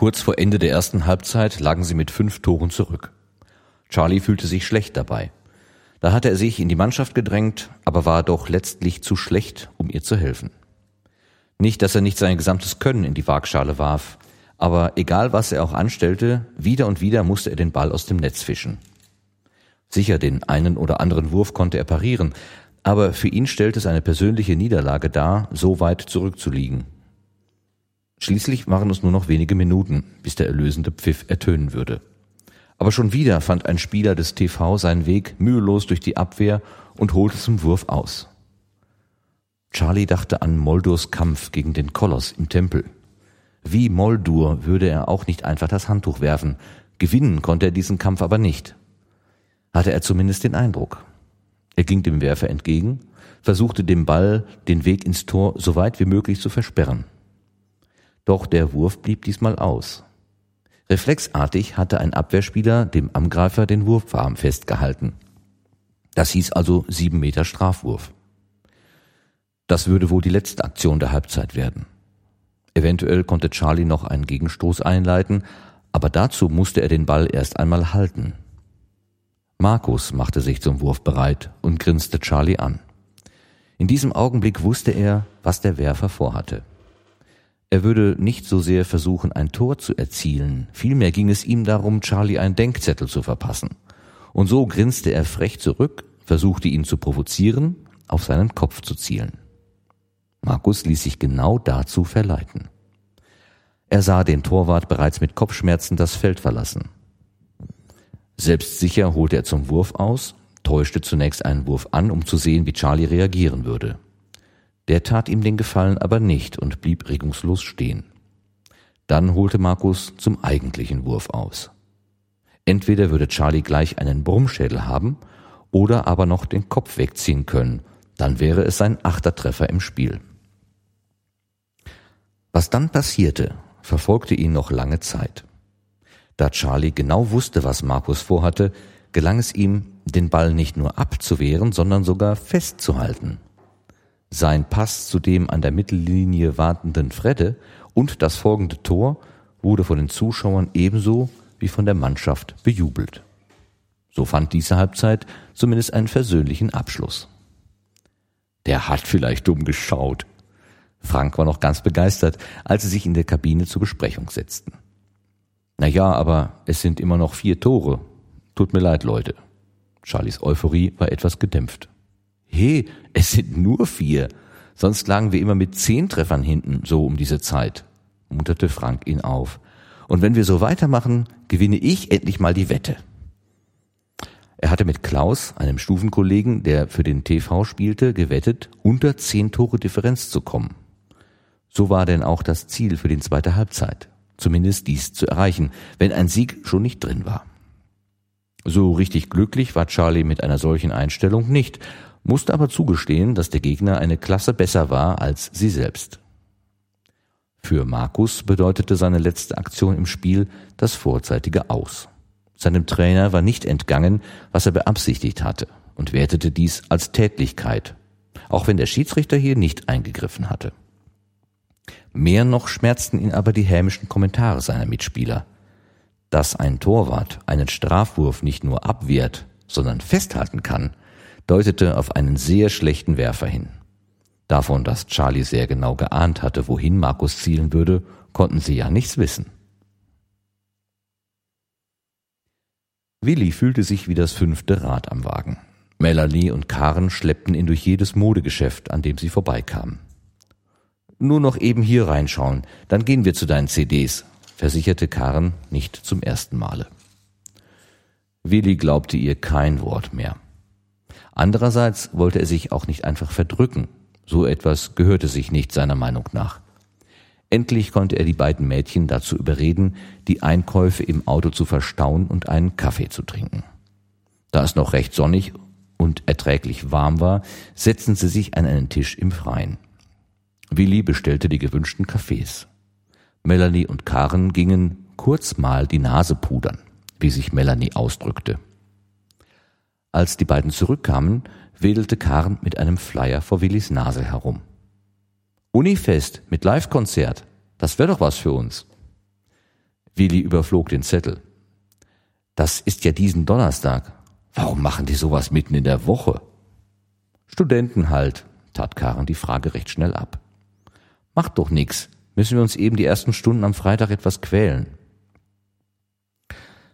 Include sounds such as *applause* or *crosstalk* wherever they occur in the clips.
Kurz vor Ende der ersten Halbzeit lagen sie mit fünf Toren zurück. Charlie fühlte sich schlecht dabei. Da hatte er sich in die Mannschaft gedrängt, aber war doch letztlich zu schlecht, um ihr zu helfen. Nicht, dass er nicht sein gesamtes Können in die Waagschale warf, aber egal was er auch anstellte, wieder und wieder musste er den Ball aus dem Netz fischen. Sicher, den einen oder anderen Wurf konnte er parieren, aber für ihn stellte es eine persönliche Niederlage dar, so weit zurückzuliegen. Schließlich waren es nur noch wenige Minuten, bis der erlösende Pfiff ertönen würde. Aber schon wieder fand ein Spieler des TV seinen Weg mühelos durch die Abwehr und holte zum Wurf aus. Charlie dachte an Moldurs Kampf gegen den Koloss im Tempel. Wie Moldur würde er auch nicht einfach das Handtuch werfen. Gewinnen konnte er diesen Kampf aber nicht. Hatte er zumindest den Eindruck. Er ging dem Werfer entgegen, versuchte dem Ball den Weg ins Tor so weit wie möglich zu versperren. Doch der Wurf blieb diesmal aus. Reflexartig hatte ein Abwehrspieler dem Angreifer den Wurfarm festgehalten. Das hieß also sieben Meter Strafwurf. Das würde wohl die letzte Aktion der Halbzeit werden. Eventuell konnte Charlie noch einen Gegenstoß einleiten, aber dazu musste er den Ball erst einmal halten. Markus machte sich zum Wurf bereit und grinste Charlie an. In diesem Augenblick wusste er, was der Werfer vorhatte. Er würde nicht so sehr versuchen, ein Tor zu erzielen, vielmehr ging es ihm darum, Charlie einen Denkzettel zu verpassen. Und so grinste er frech zurück, versuchte ihn zu provozieren, auf seinen Kopf zu zielen. Markus ließ sich genau dazu verleiten. Er sah den Torwart bereits mit Kopfschmerzen das Feld verlassen. Selbstsicher holte er zum Wurf aus, täuschte zunächst einen Wurf an, um zu sehen, wie Charlie reagieren würde. Der tat ihm den Gefallen aber nicht und blieb regungslos stehen. Dann holte Markus zum eigentlichen Wurf aus. Entweder würde Charlie gleich einen Brummschädel haben oder aber noch den Kopf wegziehen können, dann wäre es sein achter Treffer im Spiel. Was dann passierte, verfolgte ihn noch lange Zeit. Da Charlie genau wusste, was Markus vorhatte, gelang es ihm, den Ball nicht nur abzuwehren, sondern sogar festzuhalten. Sein Pass zu dem an der Mittellinie wartenden Fredde und das folgende Tor wurde von den Zuschauern ebenso wie von der Mannschaft bejubelt. So fand diese Halbzeit zumindest einen versöhnlichen Abschluss. Der hat vielleicht dumm geschaut, Frank war noch ganz begeistert, als sie sich in der Kabine zur Besprechung setzten. Na ja, aber es sind immer noch vier Tore. Tut mir leid, Leute. Charlies Euphorie war etwas gedämpft. He, es sind nur vier. Sonst lagen wir immer mit zehn Treffern hinten, so um diese Zeit, munterte Frank ihn auf. Und wenn wir so weitermachen, gewinne ich endlich mal die Wette. Er hatte mit Klaus, einem Stufenkollegen, der für den TV spielte, gewettet, unter zehn Tore Differenz zu kommen. So war denn auch das Ziel für die zweite Halbzeit, zumindest dies zu erreichen, wenn ein Sieg schon nicht drin war. So richtig glücklich war Charlie mit einer solchen Einstellung nicht, musste aber zugestehen, dass der Gegner eine Klasse besser war als sie selbst. Für Markus bedeutete seine letzte Aktion im Spiel das vorzeitige Aus. Seinem Trainer war nicht entgangen, was er beabsichtigt hatte und wertete dies als Tätlichkeit, auch wenn der Schiedsrichter hier nicht eingegriffen hatte. Mehr noch schmerzten ihn aber die hämischen Kommentare seiner Mitspieler. Dass ein Torwart einen Strafwurf nicht nur abwehrt, sondern festhalten kann, deutete auf einen sehr schlechten Werfer hin. Davon, dass Charlie sehr genau geahnt hatte, wohin Markus zielen würde, konnten sie ja nichts wissen. Willi fühlte sich wie das fünfte Rad am Wagen. Melanie und Karen schleppten ihn durch jedes Modegeschäft, an dem sie vorbeikamen nur noch eben hier reinschauen, dann gehen wir zu deinen CDs, versicherte Karen nicht zum ersten Male. Willi glaubte ihr kein Wort mehr. Andererseits wollte er sich auch nicht einfach verdrücken. So etwas gehörte sich nicht seiner Meinung nach. Endlich konnte er die beiden Mädchen dazu überreden, die Einkäufe im Auto zu verstauen und einen Kaffee zu trinken. Da es noch recht sonnig und erträglich warm war, setzten sie sich an einen Tisch im Freien. Willi bestellte die gewünschten Kaffees. Melanie und Karen gingen kurz mal die Nase pudern, wie sich Melanie ausdrückte. Als die beiden zurückkamen, wedelte Karen mit einem Flyer vor Willis Nase herum. Unifest mit Live-Konzert, das wäre doch was für uns. Willi überflog den Zettel. Das ist ja diesen Donnerstag. Warum machen die sowas mitten in der Woche? Studenten halt, tat Karen die Frage recht schnell ab. Macht doch nix. Müssen wir uns eben die ersten Stunden am Freitag etwas quälen.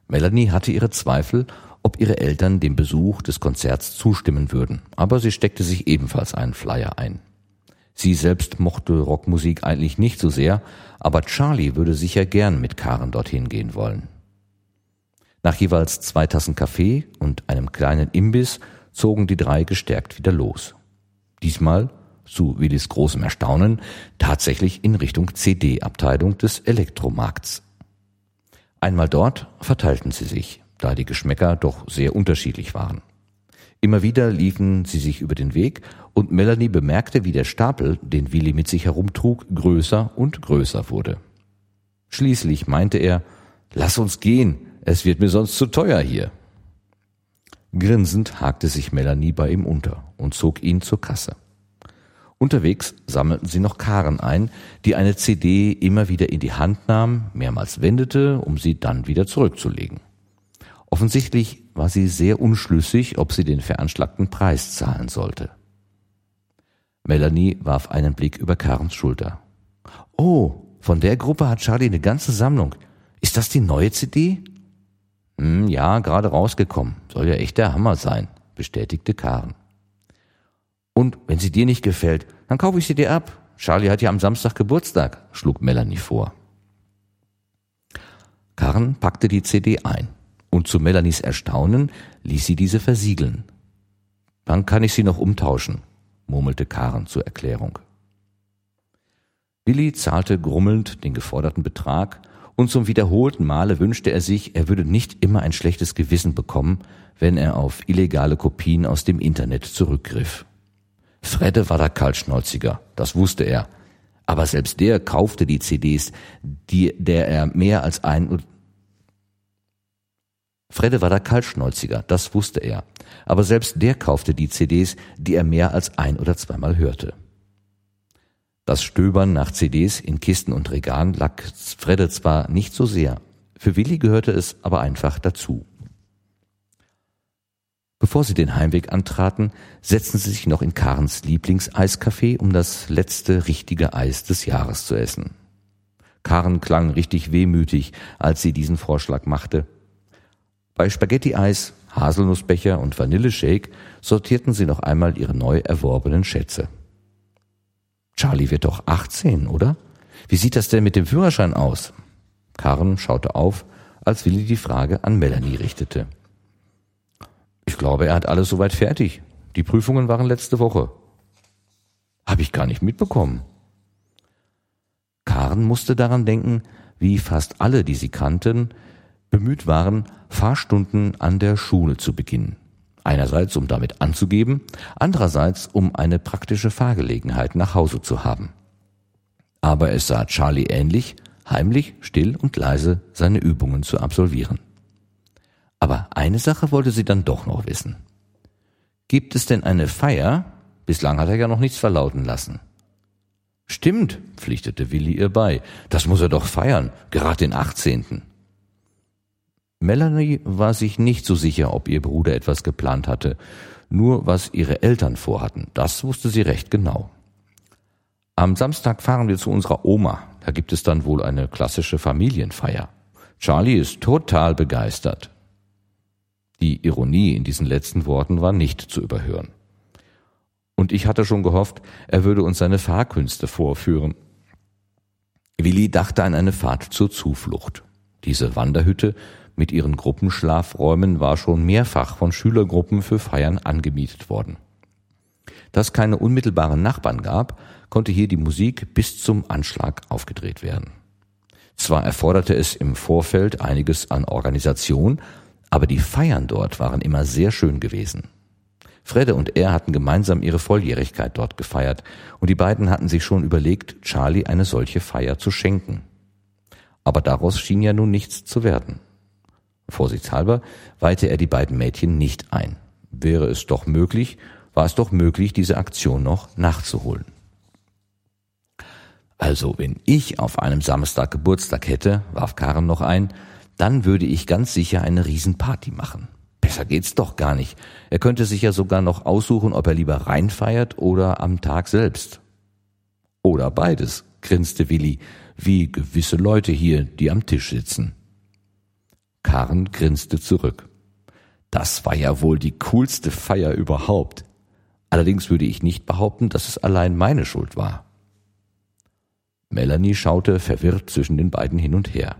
Melanie hatte ihre Zweifel, ob ihre Eltern dem Besuch des Konzerts zustimmen würden, aber sie steckte sich ebenfalls einen Flyer ein. Sie selbst mochte Rockmusik eigentlich nicht so sehr, aber Charlie würde sicher gern mit Karen dorthin gehen wollen. Nach jeweils zwei Tassen Kaffee und einem kleinen Imbiss zogen die drei gestärkt wieder los. Diesmal, zu Willis großem Erstaunen, tatsächlich in Richtung CD-Abteilung des Elektromarkts. Einmal dort verteilten sie sich, da die Geschmäcker doch sehr unterschiedlich waren. Immer wieder liefen sie sich über den Weg und Melanie bemerkte, wie der Stapel, den Willi mit sich herumtrug, größer und größer wurde. Schließlich meinte er, Lass uns gehen, es wird mir sonst zu teuer hier. Grinsend hakte sich Melanie bei ihm unter und zog ihn zur Kasse. Unterwegs sammelten sie noch Karen ein, die eine CD immer wieder in die Hand nahm, mehrmals wendete, um sie dann wieder zurückzulegen. Offensichtlich war sie sehr unschlüssig, ob sie den veranschlagten Preis zahlen sollte. Melanie warf einen Blick über Karens Schulter. Oh, von der Gruppe hat Charlie eine ganze Sammlung. Ist das die neue CD? Hm, ja, gerade rausgekommen. Soll ja echt der Hammer sein, bestätigte Karen. Und wenn sie dir nicht gefällt, dann kaufe ich sie dir ab. Charlie hat ja am Samstag Geburtstag, schlug Melanie vor. Karen packte die CD ein und zu Melanies Erstaunen ließ sie diese versiegeln. Dann kann ich sie noch umtauschen, murmelte Karen zur Erklärung. Billy zahlte grummelnd den geforderten Betrag und zum wiederholten Male wünschte er sich, er würde nicht immer ein schlechtes Gewissen bekommen, wenn er auf illegale Kopien aus dem Internet zurückgriff. Fredde war der Kaltschnäuziger, das wusste er. Aber selbst der kaufte die CDs, die, der er mehr als ein, Fredde war der Kaltschnäuziger, das wusste er. Aber selbst der kaufte die CDs, die er mehr als ein oder zweimal hörte. Das Stöbern nach CDs in Kisten und Regalen lag Fredde zwar nicht so sehr, für Willi gehörte es aber einfach dazu. Bevor sie den Heimweg antraten, setzten sie sich noch in Karens Lieblingseiscafé, um das letzte richtige Eis des Jahres zu essen. Karen klang richtig wehmütig, als sie diesen Vorschlag machte. Bei Spaghetti-Eis, Haselnussbecher und Vanilleshake sortierten sie noch einmal ihre neu erworbenen Schätze. Charlie wird doch 18, oder? Wie sieht das denn mit dem Führerschein aus? Karen schaute auf, als Willi die Frage an Melanie richtete. Ich glaube, er hat alles soweit fertig. Die Prüfungen waren letzte Woche. Hab ich gar nicht mitbekommen. Karen musste daran denken, wie fast alle, die sie kannten, bemüht waren, Fahrstunden an der Schule zu beginnen. Einerseits, um damit anzugeben, andererseits, um eine praktische Fahrgelegenheit nach Hause zu haben. Aber es sah Charlie ähnlich, heimlich, still und leise seine Übungen zu absolvieren. Aber eine Sache wollte sie dann doch noch wissen. Gibt es denn eine Feier? Bislang hat er ja noch nichts verlauten lassen. Stimmt, pflichtete Willi ihr bei. Das muss er doch feiern, gerade den 18. Melanie war sich nicht so sicher, ob ihr Bruder etwas geplant hatte, nur was ihre Eltern vorhatten, das wusste sie recht genau. Am Samstag fahren wir zu unserer Oma, da gibt es dann wohl eine klassische Familienfeier. Charlie ist total begeistert. Die Ironie in diesen letzten Worten war nicht zu überhören. Und ich hatte schon gehofft, er würde uns seine Fahrkünste vorführen. Willi dachte an eine Fahrt zur Zuflucht. Diese Wanderhütte mit ihren Gruppenschlafräumen war schon mehrfach von Schülergruppen für Feiern angemietet worden. Da es keine unmittelbaren Nachbarn gab, konnte hier die Musik bis zum Anschlag aufgedreht werden. Zwar erforderte es im Vorfeld einiges an Organisation, aber die Feiern dort waren immer sehr schön gewesen. Fredde und er hatten gemeinsam ihre Volljährigkeit dort gefeiert und die beiden hatten sich schon überlegt, Charlie eine solche Feier zu schenken. Aber daraus schien ja nun nichts zu werden. Vorsichtshalber weihte er die beiden Mädchen nicht ein. Wäre es doch möglich, war es doch möglich, diese Aktion noch nachzuholen. Also, wenn ich auf einem Samstag Geburtstag hätte, warf Karen noch ein, dann würde ich ganz sicher eine Riesenparty machen. Besser geht's doch gar nicht. Er könnte sich ja sogar noch aussuchen, ob er lieber reinfeiert oder am Tag selbst. Oder beides, grinste Willi, wie gewisse Leute hier, die am Tisch sitzen. Karen grinste zurück. Das war ja wohl die coolste Feier überhaupt. Allerdings würde ich nicht behaupten, dass es allein meine Schuld war. Melanie schaute verwirrt zwischen den beiden hin und her.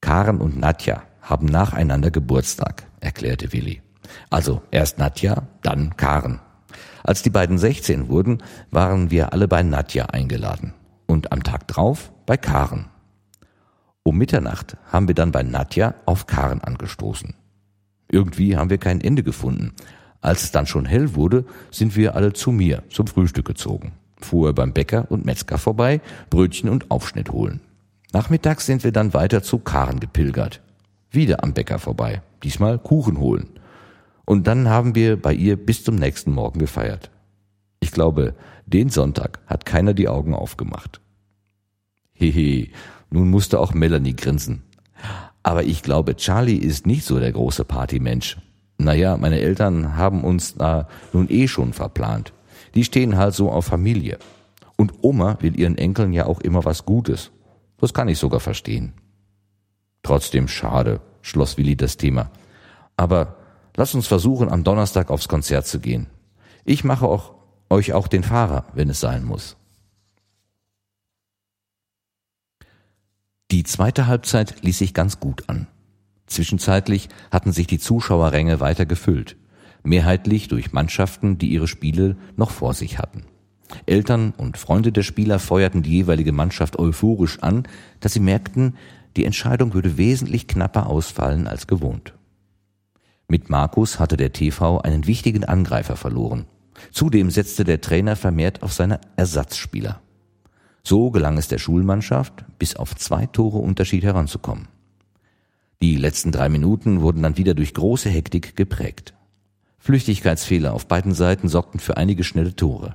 Karen und Nadja haben nacheinander Geburtstag, erklärte Willi. Also erst Nadja, dann Karen. Als die beiden 16 wurden, waren wir alle bei Nadja eingeladen und am Tag drauf bei Karen. Um Mitternacht haben wir dann bei Nadja auf Karen angestoßen. Irgendwie haben wir kein Ende gefunden. Als es dann schon hell wurde, sind wir alle zu mir zum Frühstück gezogen. Fuhr beim Bäcker und Metzger vorbei, Brötchen und Aufschnitt holen. Nachmittags sind wir dann weiter zu Karen gepilgert. Wieder am Bäcker vorbei, diesmal Kuchen holen. Und dann haben wir bei ihr bis zum nächsten Morgen gefeiert. Ich glaube, den Sonntag hat keiner die Augen aufgemacht. Hehe, nun musste auch Melanie grinsen. Aber ich glaube, Charlie ist nicht so der große Partymensch. Naja, meine Eltern haben uns da nun eh schon verplant. Die stehen halt so auf Familie. Und Oma will ihren Enkeln ja auch immer was Gutes. Das kann ich sogar verstehen. Trotzdem schade, schloss Willi das Thema. Aber lasst uns versuchen, am Donnerstag aufs Konzert zu gehen. Ich mache auch, euch auch den Fahrer, wenn es sein muss. Die zweite Halbzeit ließ sich ganz gut an. Zwischenzeitlich hatten sich die Zuschauerränge weiter gefüllt, mehrheitlich durch Mannschaften, die ihre Spiele noch vor sich hatten. Eltern und Freunde der Spieler feuerten die jeweilige Mannschaft euphorisch an, dass sie merkten, die Entscheidung würde wesentlich knapper ausfallen als gewohnt. Mit Markus hatte der TV einen wichtigen Angreifer verloren. Zudem setzte der Trainer vermehrt auf seine Ersatzspieler. So gelang es der Schulmannschaft, bis auf zwei Tore Unterschied heranzukommen. Die letzten drei Minuten wurden dann wieder durch große Hektik geprägt. Flüchtigkeitsfehler auf beiden Seiten sorgten für einige schnelle Tore.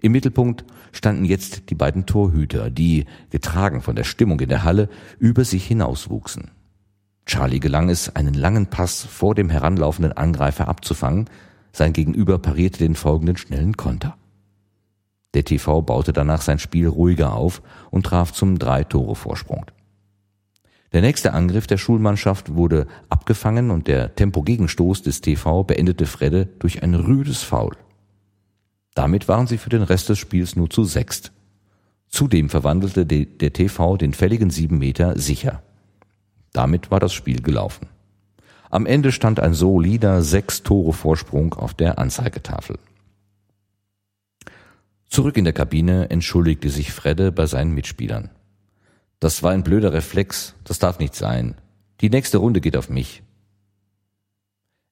Im Mittelpunkt standen jetzt die beiden Torhüter, die, getragen von der Stimmung in der Halle, über sich hinauswuchsen. Charlie gelang es, einen langen Pass vor dem heranlaufenden Angreifer abzufangen, sein Gegenüber parierte den folgenden schnellen Konter. Der TV baute danach sein Spiel ruhiger auf und traf zum Drei-Tore-Vorsprung. Der nächste Angriff der Schulmannschaft wurde abgefangen und der Tempogegenstoß des TV beendete Fredde durch ein rüdes Foul. Damit waren sie für den Rest des Spiels nur zu sechst. Zudem verwandelte der TV den fälligen sieben Meter sicher. Damit war das Spiel gelaufen. Am Ende stand ein solider sechs Tore Vorsprung auf der Anzeigetafel. Zurück in der Kabine entschuldigte sich Fredde bei seinen Mitspielern. Das war ein blöder Reflex, das darf nicht sein. Die nächste Runde geht auf mich.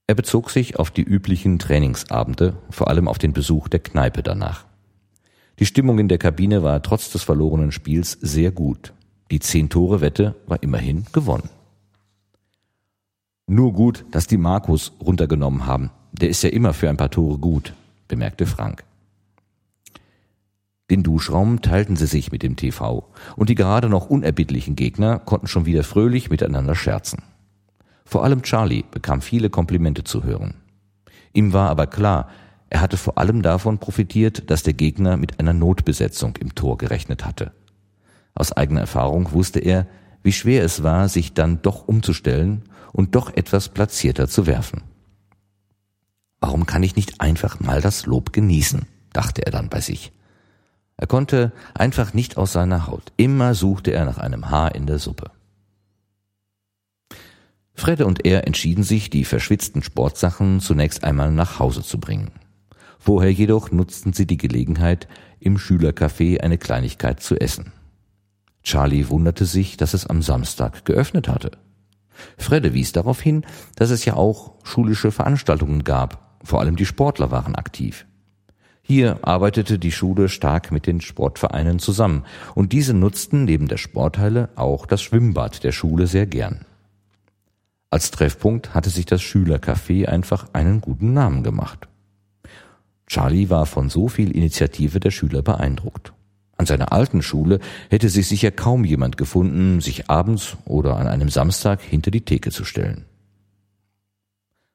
Er bezog sich auf die üblichen Trainingsabende, vor allem auf den Besuch der Kneipe danach. Die Stimmung in der Kabine war trotz des verlorenen Spiels sehr gut. Die Zehn-Tore-Wette war immerhin gewonnen. Nur gut, dass die Markus runtergenommen haben. Der ist ja immer für ein paar Tore gut, bemerkte Frank. Den Duschraum teilten sie sich mit dem TV, und die gerade noch unerbittlichen Gegner konnten schon wieder fröhlich miteinander scherzen. Vor allem Charlie bekam viele Komplimente zu hören. Ihm war aber klar, er hatte vor allem davon profitiert, dass der Gegner mit einer Notbesetzung im Tor gerechnet hatte. Aus eigener Erfahrung wusste er, wie schwer es war, sich dann doch umzustellen und doch etwas platzierter zu werfen. Warum kann ich nicht einfach mal das Lob genießen? dachte er dann bei sich. Er konnte einfach nicht aus seiner Haut. Immer suchte er nach einem Haar in der Suppe. Fredde und er entschieden sich, die verschwitzten Sportsachen zunächst einmal nach Hause zu bringen. Vorher jedoch nutzten sie die Gelegenheit, im Schülercafé eine Kleinigkeit zu essen. Charlie wunderte sich, dass es am Samstag geöffnet hatte. Fredde wies darauf hin, dass es ja auch schulische Veranstaltungen gab, vor allem die Sportler waren aktiv. Hier arbeitete die Schule stark mit den Sportvereinen zusammen, und diese nutzten neben der Sporthalle auch das Schwimmbad der Schule sehr gern. Als Treffpunkt hatte sich das Schülercafé einfach einen guten Namen gemacht. Charlie war von so viel Initiative der Schüler beeindruckt. An seiner alten Schule hätte sich sicher kaum jemand gefunden, sich abends oder an einem Samstag hinter die Theke zu stellen.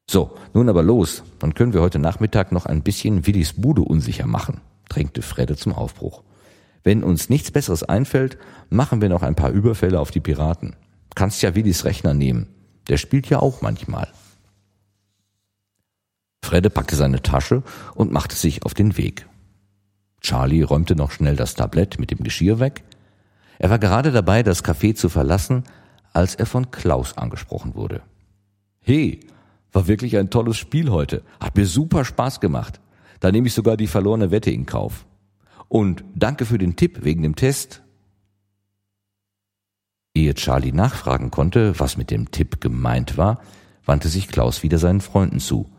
So, nun aber los, dann können wir heute Nachmittag noch ein bisschen Willis Bude unsicher machen, drängte Fredde zum Aufbruch. Wenn uns nichts Besseres einfällt, machen wir noch ein paar Überfälle auf die Piraten. Kannst ja Willis Rechner nehmen. Der spielt ja auch manchmal. Fredde packte seine Tasche und machte sich auf den Weg. Charlie räumte noch schnell das Tablett mit dem Geschirr weg. Er war gerade dabei, das Café zu verlassen, als er von Klaus angesprochen wurde. Hey, war wirklich ein tolles Spiel heute. Hat mir super Spaß gemacht. Da nehme ich sogar die verlorene Wette in Kauf. Und danke für den Tipp wegen dem Test. Ehe Charlie nachfragen konnte, was mit dem Tipp gemeint war, wandte sich Klaus wieder seinen Freunden zu.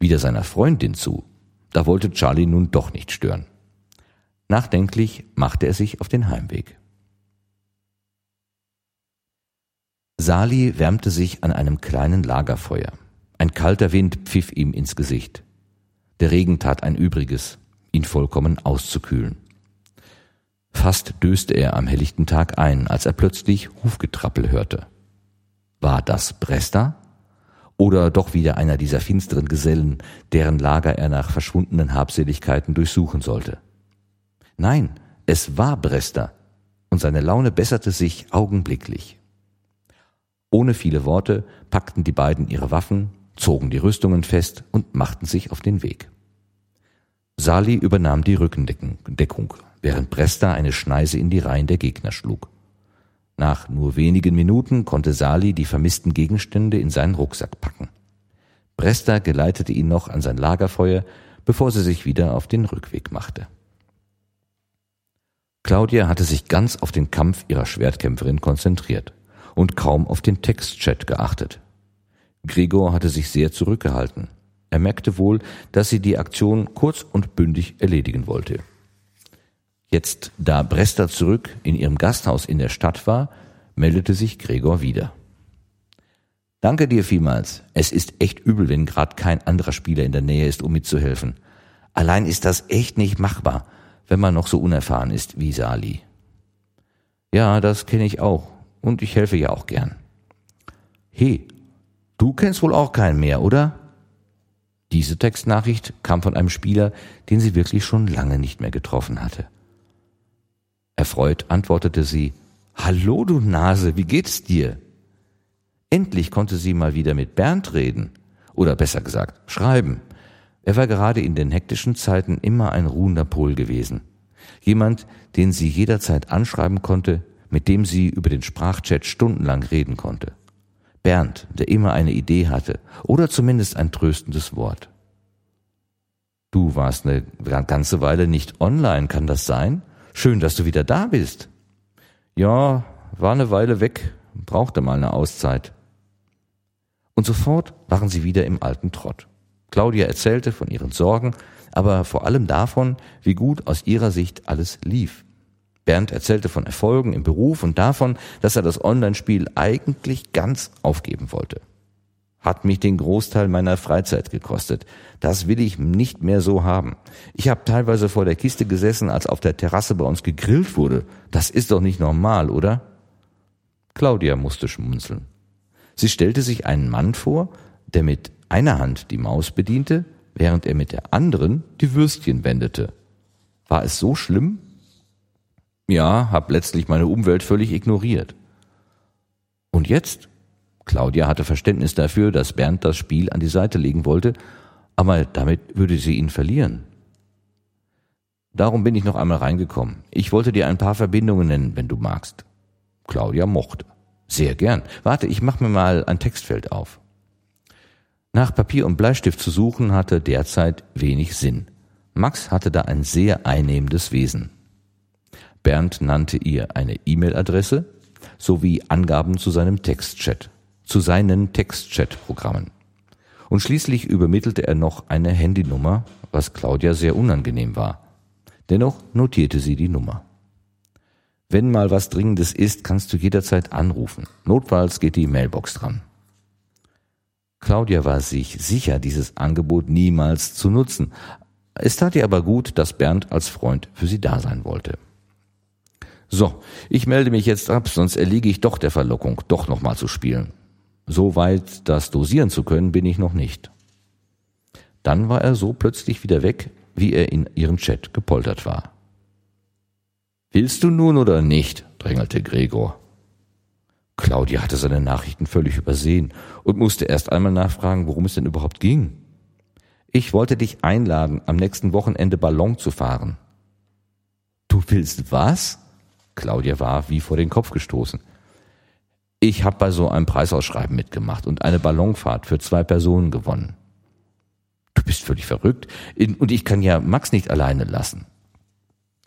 Wieder seiner Freundin zu. Da wollte Charlie nun doch nicht stören. Nachdenklich machte er sich auf den Heimweg. Sali wärmte sich an einem kleinen Lagerfeuer. Ein kalter Wind pfiff ihm ins Gesicht. Der Regen tat ein Übriges, ihn vollkommen auszukühlen. Fast döste er am helllichten Tag ein, als er plötzlich Hufgetrappel hörte. War das Bresta? Oder doch wieder einer dieser finsteren Gesellen, deren Lager er nach verschwundenen Habseligkeiten durchsuchen sollte? Nein, es war Bresta, und seine Laune besserte sich augenblicklich. Ohne viele Worte packten die beiden ihre Waffen, zogen die Rüstungen fest und machten sich auf den Weg. Sali übernahm die Rückendeckung, während Bresta eine Schneise in die Reihen der Gegner schlug. Nach nur wenigen Minuten konnte Sali die vermissten Gegenstände in seinen Rucksack packen. Bresta geleitete ihn noch an sein Lagerfeuer, bevor sie sich wieder auf den Rückweg machte. Claudia hatte sich ganz auf den Kampf ihrer Schwertkämpferin konzentriert und kaum auf den Textchat geachtet. Gregor hatte sich sehr zurückgehalten. Er merkte wohl, dass sie die Aktion kurz und bündig erledigen wollte. Jetzt, da Bresta zurück in ihrem Gasthaus in der Stadt war, meldete sich Gregor wieder. Danke dir vielmals. Es ist echt übel, wenn gerade kein anderer Spieler in der Nähe ist, um mitzuhelfen. Allein ist das echt nicht machbar wenn man noch so unerfahren ist wie Sali. Ja, das kenne ich auch. Und ich helfe ja auch gern. He, du kennst wohl auch keinen mehr, oder? Diese Textnachricht kam von einem Spieler, den sie wirklich schon lange nicht mehr getroffen hatte. Erfreut antwortete sie, Hallo, du Nase, wie geht's dir? Endlich konnte sie mal wieder mit Bernd reden. Oder besser gesagt, schreiben. Er war gerade in den hektischen Zeiten immer ein ruhender Pol gewesen. Jemand, den sie jederzeit anschreiben konnte, mit dem sie über den Sprachchat stundenlang reden konnte. Bernd, der immer eine Idee hatte oder zumindest ein tröstendes Wort. Du warst eine ganze Weile nicht online, kann das sein? Schön, dass du wieder da bist. Ja, war eine Weile weg, brauchte mal eine Auszeit. Und sofort waren sie wieder im alten Trott. Claudia erzählte von ihren Sorgen, aber vor allem davon, wie gut aus ihrer Sicht alles lief. Bernd erzählte von Erfolgen im Beruf und davon, dass er das Online-Spiel eigentlich ganz aufgeben wollte. Hat mich den Großteil meiner Freizeit gekostet. Das will ich nicht mehr so haben. Ich habe teilweise vor der Kiste gesessen, als auf der Terrasse bei uns gegrillt wurde. Das ist doch nicht normal, oder? Claudia musste schmunzeln. Sie stellte sich einen Mann vor, der mit einer Hand die Maus bediente, während er mit der anderen die Würstchen wendete. War es so schlimm? Ja, hab letztlich meine Umwelt völlig ignoriert. Und jetzt? Claudia hatte Verständnis dafür, dass Bernd das Spiel an die Seite legen wollte, aber damit würde sie ihn verlieren. Darum bin ich noch einmal reingekommen. Ich wollte dir ein paar Verbindungen nennen, wenn du magst. Claudia mochte. Sehr gern. Warte, ich mach mir mal ein Textfeld auf. Nach Papier und Bleistift zu suchen hatte derzeit wenig Sinn. Max hatte da ein sehr einnehmendes Wesen. Bernd nannte ihr eine E-Mail-Adresse sowie Angaben zu seinem Textchat, zu seinen Textchat-Programmen. Und schließlich übermittelte er noch eine Handynummer, was Claudia sehr unangenehm war. Dennoch notierte sie die Nummer. Wenn mal was Dringendes ist, kannst du jederzeit anrufen. Notfalls geht die Mailbox dran. Claudia war sich sicher, dieses Angebot niemals zu nutzen. Es tat ihr aber gut, dass Bernd als Freund für sie da sein wollte. So, ich melde mich jetzt ab, sonst erliege ich doch der Verlockung, doch nochmal zu spielen. So weit, das dosieren zu können, bin ich noch nicht. Dann war er so plötzlich wieder weg, wie er in ihren Chat gepoltert war. Willst du nun oder nicht? drängelte Gregor. Claudia hatte seine Nachrichten völlig übersehen und musste erst einmal nachfragen, worum es denn überhaupt ging. Ich wollte dich einladen, am nächsten Wochenende Ballon zu fahren. Du willst was? Claudia war wie vor den Kopf gestoßen. Ich habe bei so einem Preisausschreiben mitgemacht und eine Ballonfahrt für zwei Personen gewonnen. Du bist völlig verrückt und ich kann ja Max nicht alleine lassen.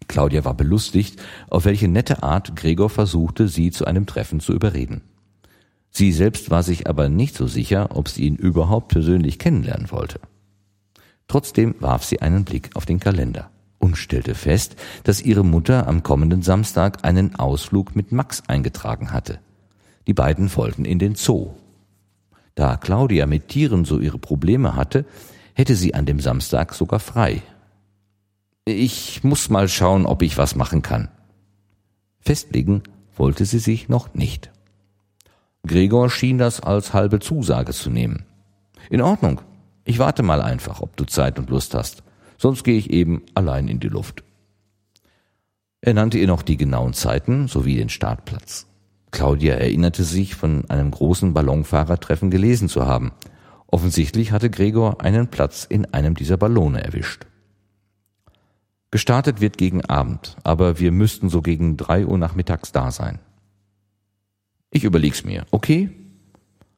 Claudia war belustigt, auf welche nette Art Gregor versuchte, sie zu einem Treffen zu überreden. Sie selbst war sich aber nicht so sicher, ob sie ihn überhaupt persönlich kennenlernen wollte. Trotzdem warf sie einen Blick auf den Kalender und stellte fest, dass ihre Mutter am kommenden Samstag einen Ausflug mit Max eingetragen hatte. Die beiden wollten in den Zoo. Da Claudia mit Tieren so ihre Probleme hatte, hätte sie an dem Samstag sogar frei. Ich muss mal schauen, ob ich was machen kann. Festlegen wollte sie sich noch nicht. Gregor schien das als halbe Zusage zu nehmen. In Ordnung. Ich warte mal einfach, ob du Zeit und Lust hast. Sonst gehe ich eben allein in die Luft. Er nannte ihr noch die genauen Zeiten sowie den Startplatz. Claudia erinnerte sich, von einem großen Ballonfahrertreffen gelesen zu haben. Offensichtlich hatte Gregor einen Platz in einem dieser Ballone erwischt. Gestartet wird gegen Abend, aber wir müssten so gegen drei Uhr nachmittags da sein. Ich überleg's mir, okay?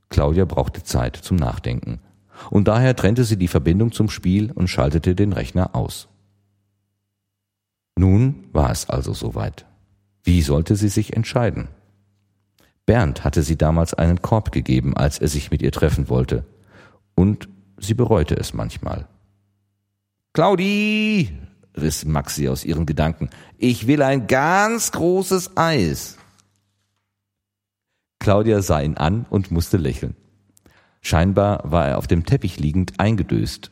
Claudia brauchte Zeit zum Nachdenken. Und daher trennte sie die Verbindung zum Spiel und schaltete den Rechner aus. Nun war es also soweit. Wie sollte sie sich entscheiden? Bernd hatte sie damals einen Korb gegeben, als er sich mit ihr treffen wollte. Und sie bereute es manchmal. Claudi! riss Maxi aus ihren Gedanken. Ich will ein ganz großes Eis. Claudia sah ihn an und musste lächeln. Scheinbar war er auf dem Teppich liegend eingedöst.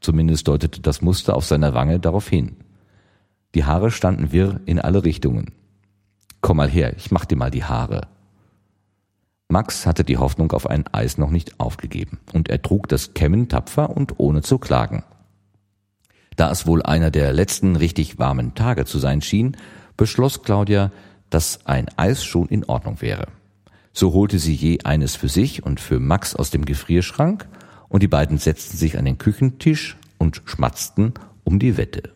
Zumindest deutete das Muster auf seiner Wange darauf hin. Die Haare standen wirr in alle Richtungen. Komm mal her, ich mach dir mal die Haare. Max hatte die Hoffnung auf ein Eis noch nicht aufgegeben, und er trug das Kämmen tapfer und ohne zu klagen. Da es wohl einer der letzten richtig warmen Tage zu sein schien, beschloss Claudia, dass ein Eis schon in Ordnung wäre. So holte sie je eines für sich und für Max aus dem Gefrierschrank, und die beiden setzten sich an den Küchentisch und schmatzten um die Wette.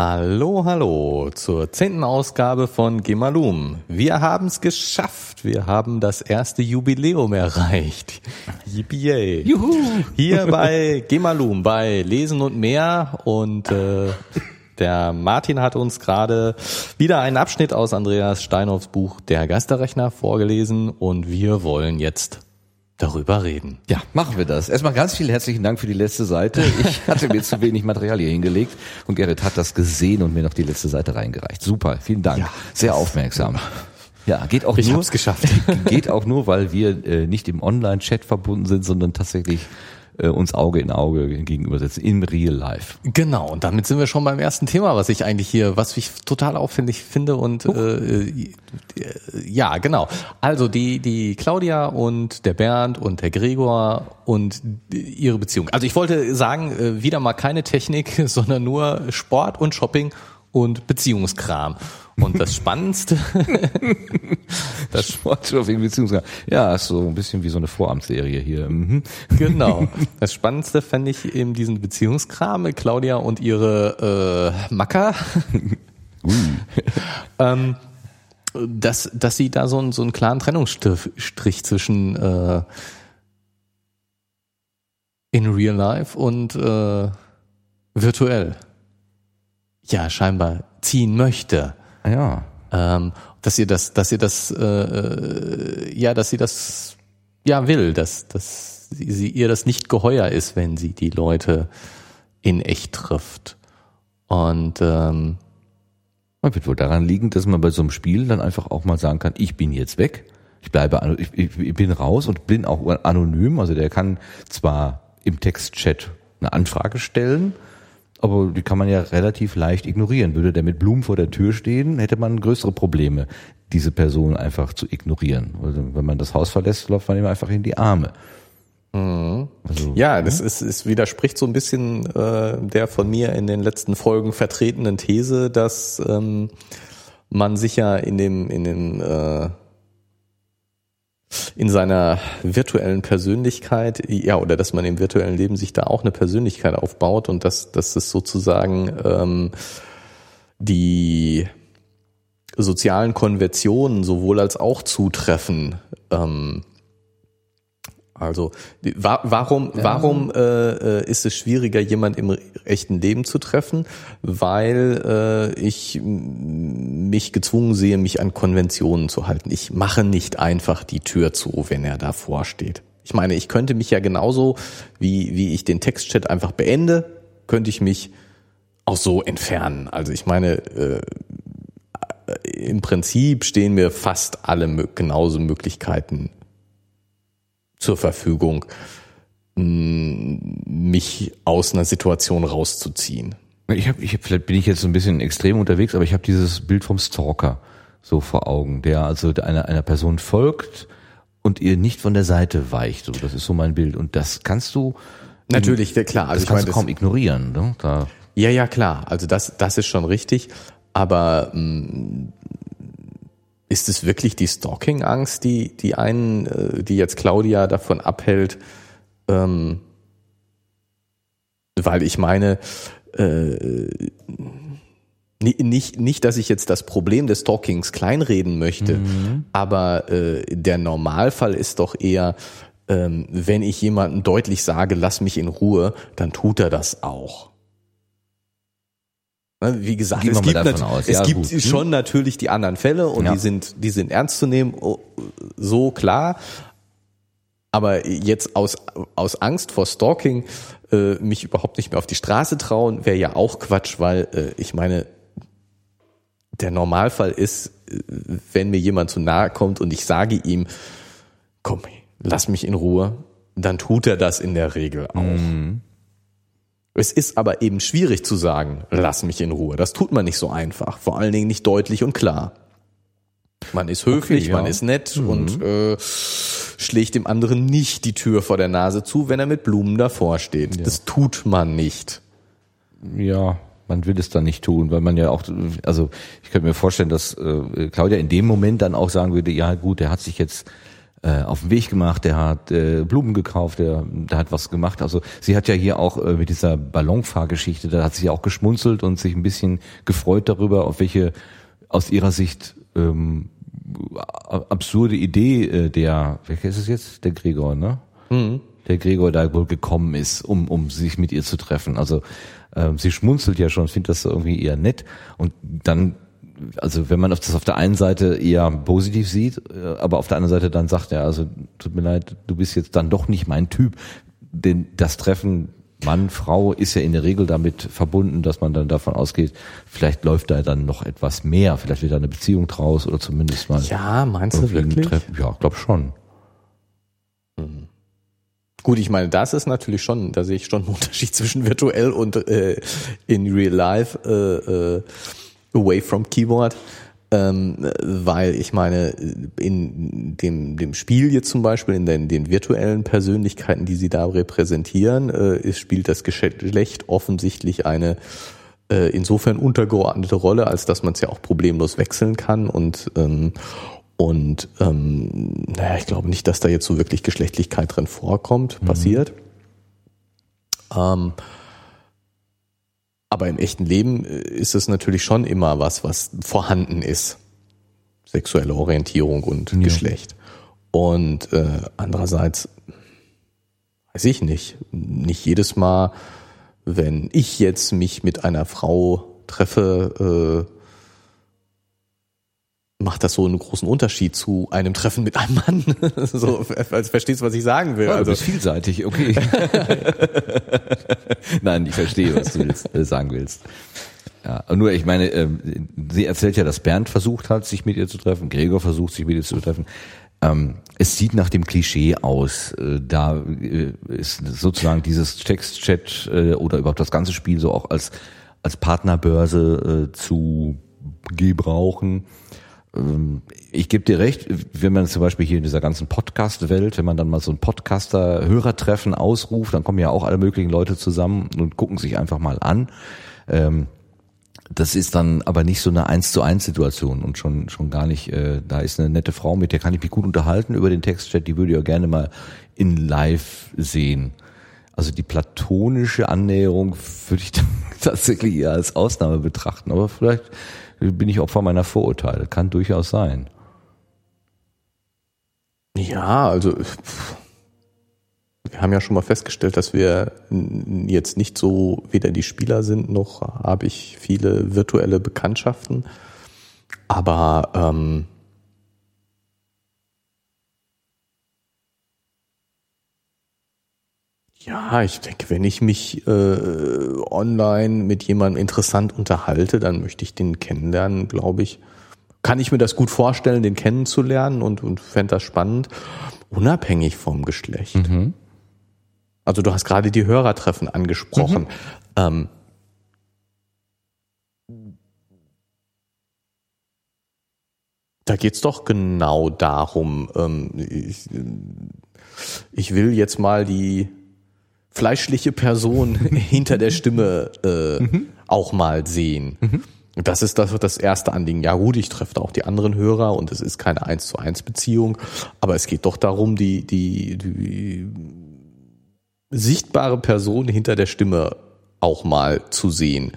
Hallo, hallo zur zehnten Ausgabe von Gemalum. Wir haben es geschafft. Wir haben das erste Jubiläum erreicht. *laughs* Yippie. Juhu. Hier bei Gemalum, bei Lesen und mehr. Und äh, der Martin hat uns gerade wieder einen Abschnitt aus Andreas Steinhoffs Buch Der Geisterrechner vorgelesen. Und wir wollen jetzt darüber reden. Ja, machen wir das. Erstmal ganz vielen herzlichen Dank für die letzte Seite. Ich *laughs* hatte mir zu wenig Material hier hingelegt und Gerrit hat das gesehen und mir noch die letzte Seite reingereicht. Super, vielen Dank. Ja, Sehr aufmerksam. Ja, geht auch ich nur. Hab's geschafft. *laughs* Geht auch nur, weil wir äh, nicht im Online-Chat verbunden sind, sondern tatsächlich äh, uns Auge in Auge gegenübersetzen, im Real Life. Genau, und damit sind wir schon beim ersten Thema, was ich eigentlich hier, was ich total aufwendig finde und uh. äh, ja, genau. Also die, die Claudia und der Bernd und der Gregor und ihre Beziehung. Also ich wollte sagen, äh, wieder mal keine Technik, *laughs* sondern nur Sport und Shopping und Beziehungskram. Und das Spannendste, *laughs* das Sportshopping Beziehungskram. Ja, ist so ein bisschen wie so eine Vorabendserie hier. Mhm. Genau. *laughs* Das Spannendste fände ich eben diesen Beziehungskram, Claudia und ihre äh, Macker. *laughs* ähm, dass, dass sie da so, einen so einen klaren Trennungsstrich zwischen äh, in real life und äh, virtuell ja scheinbar ziehen möchte. Ja. Ähm, dass ihr das, dass ihr das, äh, äh, ja, dass sie das ja will, dass, dass sie, ihr das nicht geheuer ist, wenn sie die Leute in echt trifft. Und ähm, man wird wohl daran liegen, dass man bei so einem Spiel dann einfach auch mal sagen kann, ich bin jetzt weg, ich bleibe, ich, ich bin raus und bin auch anonym. Also der kann zwar im Textchat eine Anfrage stellen, aber die kann man ja relativ leicht ignorieren. Würde der mit Blumen vor der Tür stehen, hätte man größere Probleme, diese Person einfach zu ignorieren. Also wenn man das Haus verlässt, läuft man ihm einfach in die Arme. Mhm. Also, ja, das ist, es widerspricht so ein bisschen äh, der von mir in den letzten Folgen vertretenen These, dass ähm, man sich ja in dem in dem äh, in seiner virtuellen Persönlichkeit, ja, oder dass man im virtuellen Leben sich da auch eine Persönlichkeit aufbaut und dass, dass es sozusagen ähm, die sozialen Konventionen sowohl als auch zutreffen. Ähm, also wa warum, ja. warum äh, äh, ist es schwieriger, jemand im echten Leben zu treffen? Weil äh, ich mich gezwungen sehe, mich an Konventionen zu halten. Ich mache nicht einfach die Tür zu, wenn er davor steht. Ich meine, ich könnte mich ja genauso, wie, wie ich den Textchat einfach beende, könnte ich mich auch so entfernen. Also ich meine, äh, im Prinzip stehen mir fast alle genauso Möglichkeiten zur Verfügung, mich aus einer Situation rauszuziehen. Ich habe, ich hab, vielleicht bin ich jetzt so ein bisschen extrem unterwegs, aber ich habe dieses Bild vom Stalker so vor Augen, der also einer, einer Person folgt und ihr nicht von der Seite weicht. So, das ist so mein Bild. Und das kannst du natürlich, klar. Also das kannst meine, du kaum ignorieren. Ne? Da. Ja, ja, klar. Also das, das ist schon richtig. Aber mh, ist es wirklich die Stalking-Angst, die, die einen, äh, die jetzt Claudia davon abhält? Ähm, weil ich meine, äh, nicht, nicht, dass ich jetzt das Problem des Stalkings kleinreden möchte, mhm. aber äh, der Normalfall ist doch eher, ähm, wenn ich jemandem deutlich sage, lass mich in Ruhe, dann tut er das auch. Ne, wie gesagt, Gehen es gibt, es ja, gibt gut. schon natürlich die anderen Fälle und ja. die sind, die sind ernst zu nehmen, oh, so klar. Aber jetzt aus, aus Angst vor Stalking äh, mich überhaupt nicht mehr auf die Straße trauen, wäre ja auch Quatsch, weil äh, ich meine, der Normalfall ist, äh, wenn mir jemand zu nahe kommt und ich sage ihm, komm, lass mich in Ruhe, dann tut er das in der Regel auch. Mhm. Es ist aber eben schwierig zu sagen, lass mich in Ruhe. Das tut man nicht so einfach. Vor allen Dingen nicht deutlich und klar. Man ist höflich, okay, ja. man ist nett mhm. und äh, schlägt dem anderen nicht die Tür vor der Nase zu, wenn er mit Blumen davor steht. Ja. Das tut man nicht. Ja, man will es dann nicht tun, weil man ja auch, also ich könnte mir vorstellen, dass äh, Claudia in dem Moment dann auch sagen würde, ja gut, der hat sich jetzt äh, auf den Weg gemacht, der hat äh, Blumen gekauft, der, der hat was gemacht. Also sie hat ja hier auch äh, mit dieser Ballonfahrgeschichte, da hat sie auch geschmunzelt und sich ein bisschen gefreut darüber, auf welche aus ihrer Sicht ähm, absurde Idee äh, der, welcher ist es jetzt? Der Gregor, ne? Mhm. Der Gregor da wohl gekommen ist, um, um sich mit ihr zu treffen. Also ähm, sie schmunzelt ja schon, findet das irgendwie eher nett. Und dann also wenn man das auf der einen Seite eher positiv sieht, äh, aber auf der anderen Seite dann sagt, ja, also tut mir leid, du bist jetzt dann doch nicht mein Typ. Denn das Treffen Mann, Frau ist ja in der Regel damit verbunden, dass man dann davon ausgeht, vielleicht läuft da dann noch etwas mehr, vielleicht wird da eine Beziehung draus oder zumindest mal. Ja, meinst du wirklich? Ja, glaub schon. Mhm. Gut, ich meine, das ist natürlich schon, da sehe ich schon einen *laughs* Unterschied zwischen virtuell und äh, in real life. Äh, äh away from Keyboard. Ähm, weil ich meine, in dem, dem Spiel jetzt zum Beispiel, in den, den virtuellen Persönlichkeiten, die sie da repräsentieren, äh, spielt das Geschlecht offensichtlich eine äh, insofern untergeordnete Rolle, als dass man es ja auch problemlos wechseln kann und ähm, und ähm, naja, ich glaube nicht, dass da jetzt so wirklich Geschlechtlichkeit drin vorkommt, mhm. passiert. Ähm, aber im echten Leben äh, ist es natürlich schon immer was, was vorhanden ist. Sexuelle Orientierung und ja. Geschlecht. Und äh, andererseits, weiß ich nicht, nicht jedes Mal, wenn ich jetzt mich mit einer Frau treffe, äh, macht das so einen großen Unterschied zu einem Treffen mit einem Mann. *laughs* so, als verstehst du, was ich sagen will. Ja, also bist vielseitig, okay. *laughs* Nein, ich verstehe, was du willst, äh, sagen willst. Ja, nur ich meine, äh, sie erzählt ja, dass Bernd versucht hat, sich mit ihr zu treffen, Gregor versucht, sich mit ihr zu treffen. Ähm, es sieht nach dem Klischee aus. Äh, da äh, ist sozusagen dieses Textchat äh, oder überhaupt das ganze Spiel so auch als als Partnerbörse äh, zu gebrauchen. Ähm, ich gebe dir recht, wenn man zum Beispiel hier in dieser ganzen Podcast-Welt, wenn man dann mal so ein Podcaster-Hörertreffen ausruft, dann kommen ja auch alle möglichen Leute zusammen und gucken sich einfach mal an. Ähm, das ist dann aber nicht so eine eins zu eins Situation und schon schon gar nicht. Äh, da ist eine nette Frau, mit der kann ich mich gut unterhalten über den Textchat. Die würde ich auch gerne mal in Live sehen. Also die platonische Annäherung würde ich *laughs* tatsächlich eher als Ausnahme betrachten. Aber vielleicht bin ich Opfer meiner Vorurteile. Kann durchaus sein. Ja, also wir haben ja schon mal festgestellt, dass wir jetzt nicht so weder die Spieler sind, noch habe ich viele virtuelle Bekanntschaften. Aber ähm, ja, ich denke, wenn ich mich äh, online mit jemandem interessant unterhalte, dann möchte ich den kennenlernen, glaube ich. Kann ich mir das gut vorstellen, den kennenzulernen und, und fände das spannend, unabhängig vom Geschlecht. Mhm. Also du hast gerade die Hörertreffen angesprochen. Mhm. Ähm, da geht's doch genau darum, ähm, ich, ich, will jetzt mal die fleischliche Person *laughs* hinter der Stimme äh, mhm. auch mal sehen. Mhm. Das ist das, das erste Anliegen. Ja gut, ich treffe da auch die anderen Hörer und es ist keine eins zu eins Beziehung, aber es geht doch darum, die, die, die sichtbare Person hinter der Stimme auch mal zu sehen,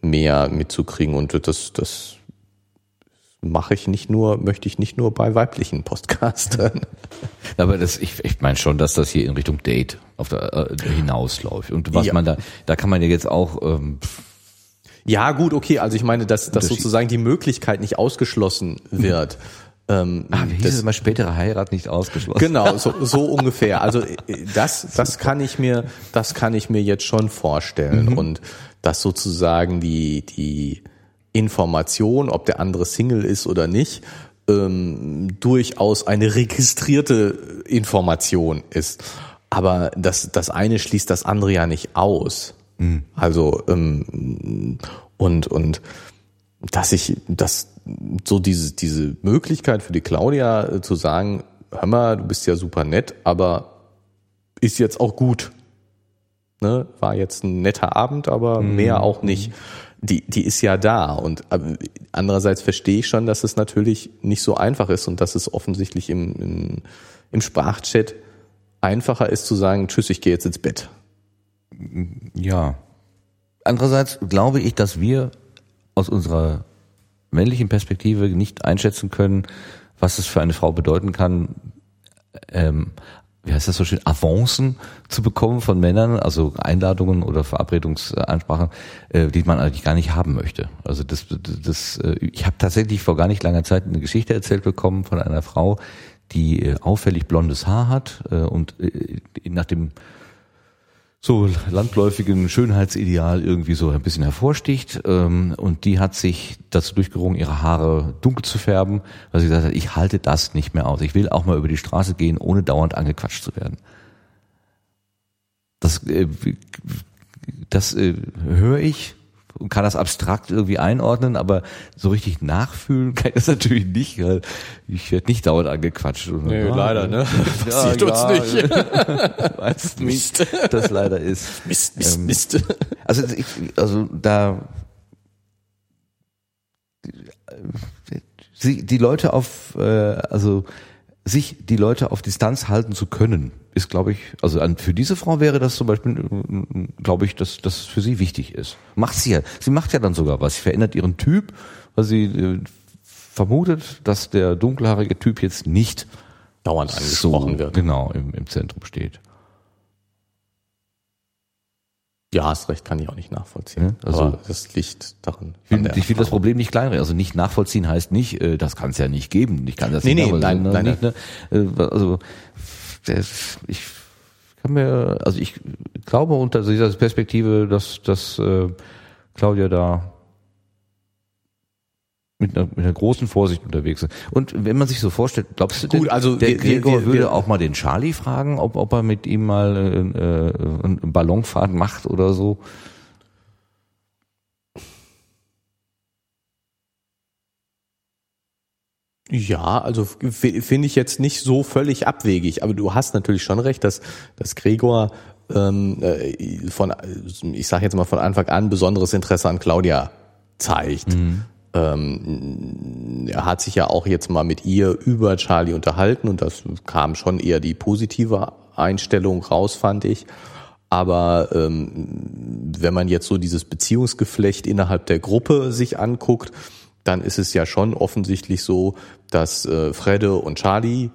mehr mitzukriegen. Und das, das mache ich nicht nur, möchte ich nicht nur bei weiblichen Podcastern. *laughs* Aber das, ich, ich meine schon, dass das hier in Richtung Date auf der, äh, hinausläuft. Und was ja. man da, da kann man ja jetzt auch ähm, ja, gut, okay. Also ich meine, dass, dass sozusagen die Möglichkeit nicht ausgeschlossen wird. Ähm, ah, wie hieß es mal spätere Heirat nicht ausgeschlossen? Genau, so, *laughs* so ungefähr. Also äh, das, das kann ich mir, das kann ich mir jetzt schon vorstellen mhm. und dass sozusagen die die Information, ob der andere Single ist oder nicht, ähm, durchaus eine registrierte Information ist. Aber das das eine schließt das andere ja nicht aus. Mhm. Also ähm, und und dass ich, dass so diese, diese Möglichkeit für die Claudia äh, zu sagen, hör mal, du bist ja super nett, aber ist jetzt auch gut. Ne? War jetzt ein netter Abend, aber mhm. mehr auch nicht. Die, die ist ja da. Und äh, andererseits verstehe ich schon, dass es natürlich nicht so einfach ist und dass es offensichtlich im, im, im Sprachchat einfacher ist zu sagen, tschüss, ich gehe jetzt ins Bett. Ja. Andererseits glaube ich, dass wir aus unserer männlichen Perspektive nicht einschätzen können, was es für eine Frau bedeuten kann, ähm, wie heißt das so schön, Avancen zu bekommen von Männern, also Einladungen oder Verabredungsansprachen, äh, die man eigentlich gar nicht haben möchte. Also das, das, äh, ich habe tatsächlich vor gar nicht langer Zeit eine Geschichte erzählt bekommen von einer Frau, die äh, auffällig blondes Haar hat äh, und äh, nach dem so landläufigen Schönheitsideal irgendwie so ein bisschen hervorsticht. Ähm, und die hat sich dazu durchgerungen, ihre Haare dunkel zu färben, weil sie gesagt hat, ich halte das nicht mehr aus. Ich will auch mal über die Straße gehen, ohne dauernd angequatscht zu werden. Das, äh, das äh, höre ich und kann das abstrakt irgendwie einordnen, aber so richtig nachfühlen kann ich das *laughs* natürlich nicht, weil ich werde nicht dauernd angequatscht. Und, nee, ah, leider, ne? *laughs* *laughs* Passiert ja, uns nicht. weißt du, Mist. das leider ist. Mist, Mist, ähm, Mist. Also, ich, also da die Leute auf, äh, also sich die Leute auf Distanz halten zu können, ist, glaube ich, also für diese Frau wäre das zum Beispiel, glaube ich, dass das für sie wichtig ist. Macht sie ja. Sie macht ja dann sogar was. Sie verändert ihren Typ, weil sie äh, vermutet, dass der dunkelhaarige Typ jetzt nicht dauernd angesprochen so, wird. Genau, im, im Zentrum steht. Ja, hast recht, kann ich auch nicht nachvollziehen. Ja, also Aber das liegt daran. Ich will, ich will das Problem nicht kleinreden. Also nicht nachvollziehen heißt nicht, äh, das kann es ja nicht geben. Ich kann das nee, nicht nee, nein, nein, nein. Ne? Äh, also ich kann mir, also ich glaube unter dieser Perspektive, dass, dass äh, Claudia da mit einer, mit einer großen Vorsicht unterwegs sind. Und wenn man sich so vorstellt, glaubst du, Gut, denn, also der wir- Gregor wir- wir- würde auch mal den Charlie fragen, ob, ob er mit ihm mal äh, äh, eine Ballonfahrt macht oder so? Ja, also finde ich jetzt nicht so völlig abwegig, aber du hast natürlich schon recht, dass, dass Gregor ähm, äh, von, ich sage jetzt mal von Anfang an besonderes Interesse an Claudia zeigt. Ähm, er hat sich ja auch jetzt mal mit ihr über Charlie unterhalten und das kam schon eher die positive Einstellung raus, fand ich. Aber ähm, wenn man jetzt so dieses Beziehungsgeflecht innerhalb der Gruppe sich anguckt, dann ist es ja schon offensichtlich so, dass äh, Fredde und Charlie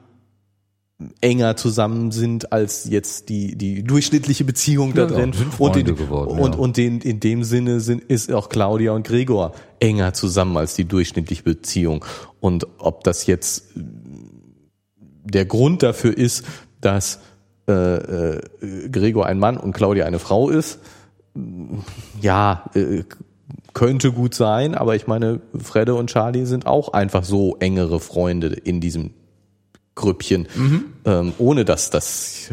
enger zusammen sind als jetzt die die durchschnittliche Beziehung da Ja, ja, drin. sind und in, geworden, und ja. und den, in dem Sinne sind ist auch Claudia und Gregor enger zusammen als die durchschnittliche Beziehung. Und ob das jetzt der Grund dafür ist, dass äh, äh, Gregor ein Mann und Claudia eine Frau ist, ja, äh, könnte gut sein, aber ich meine, Fredde und Charlie sind auch einfach so engere Freunde in diesem Grüppchen, ähm, ohne dass das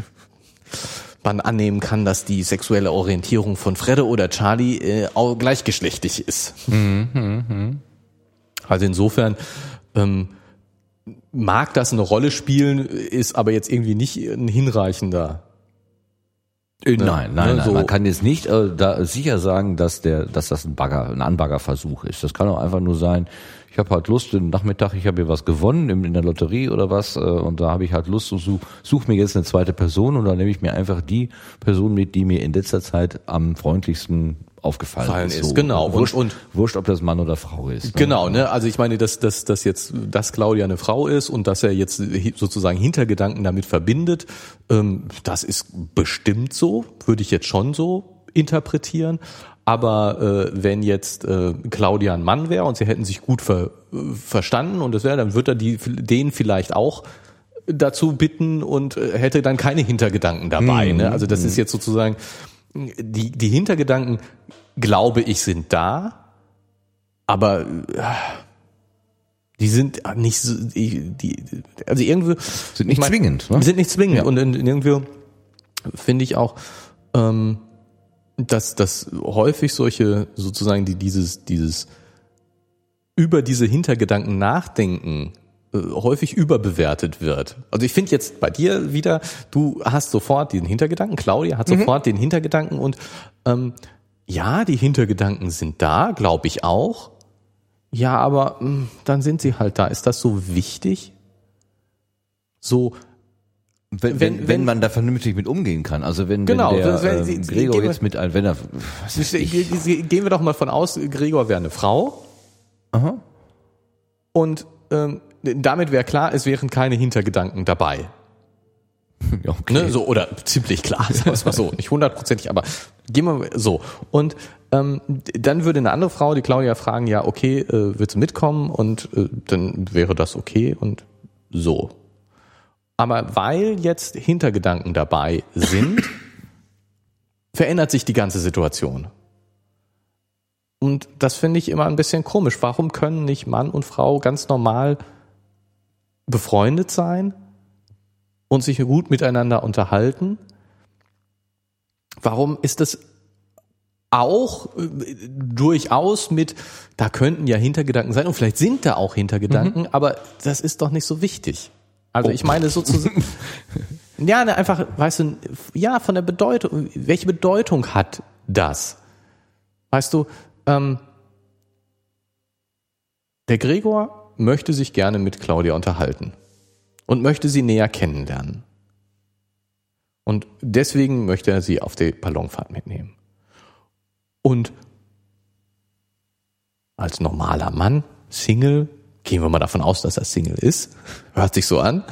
man annehmen kann, dass die sexuelle Orientierung von Fredde oder Charlie äh, auch gleichgeschlechtlich ist. Also insofern ähm, mag das eine Rolle spielen, ist aber jetzt irgendwie nicht ein hinreichender. Äh, nein, nein, ne, nein. so- Man kann jetzt nicht äh, da sicher sagen, dass der, dass das ein Bagger, ein Anbaggerversuch ist. Das kann auch einfach nur sein. Ich habe halt Lust, den Nachmittag, ich habe hier was gewonnen in, in der Lotterie oder was, äh, und da habe ich halt Lust und such, such mir jetzt eine zweite Person und dann nehme ich mir einfach die Person mit, die mir in letzter Zeit am freundlichsten aufgefallen Fallen ist. ist, genau. Und- Wurscht, und- wurscht, ob das Mann oder Frau ist. ne? Genau, ne? Also ich meine, dass, dass, dass jetzt, dass Claudia eine Frau ist und dass er jetzt sozusagen Hintergedanken damit verbindet, ähm, das ist bestimmt so, würde ich jetzt schon so interpretieren. Aber äh, wenn jetzt äh, Claudia ein Mann wäre und sie hätten sich gut ver, äh, verstanden und das wäre, dann wird er die, den vielleicht auch dazu bitten und äh, hätte dann keine Hintergedanken dabei. Ne? Also das ist jetzt sozusagen die, die Hintergedanken, glaube ich, sind da, aber äh, die sind nicht so, die, die also irgendwie Sind nicht ich mein, zwingend, ne? Sind nicht zwingend Ja. und irgendwie finde ich auch, ähm, dass dass häufig solche sozusagen die dieses dieses über diese Hintergedanken nachdenken äh, häufig überbewertet wird. Also ich finde jetzt bei dir wieder, du hast sofort den Hintergedanken, Claudia hat sofort den Hintergedanken und ähm, ja, die Hintergedanken sind da, glaube ich auch. Ja, aber mh, dann sind sie halt da. Ist das so wichtig? So, Wenn, wenn, Wenn- wenn, man da vernünftig mit umgehen kann. Also wenn, Genau, wenn der wenn- ähm, Gregor wir- jetzt mit ein, wenn er, gehen wir doch mal von aus, Gregor wäre eine Frau aha. und ähm, damit wäre klar, es wären keine Hintergedanken dabei. *laughs* Okay. Ne, so, oder ziemlich klar, sagen wir es mal so, nicht hundertprozentig, aber gehen wir so. Und ähm, dann würde eine andere Frau, die Claudia, fragen, ja, okay, äh, willst du mitkommen? Und äh, dann wäre das okay und so. Aber weil jetzt Hintergedanken dabei sind, *clears throat* verändert sich die ganze Situation. Und das finde ich immer ein bisschen komisch. Warum können nicht Mann und Frau ganz normal befreundet sein und sich gut miteinander unterhalten? Warum ist das auch äh, durchaus mit, da könnten ja Hintergedanken sein und vielleicht sind da auch Hintergedanken, aber das ist doch nicht so wichtig. Also ich meine sozusagen, *laughs* ja, ne, einfach, weißt du, ja, von der Bedeutung, welche Bedeutung hat das? Weißt du, ähm, der Gregor möchte sich gerne mit Claudia unterhalten und möchte sie näher kennenlernen. Und deswegen möchte er sie auf die Ballonfahrt mitnehmen. Und als normaler Mann, Single, gehen wir mal davon aus, dass er Single ist, hört sich so an,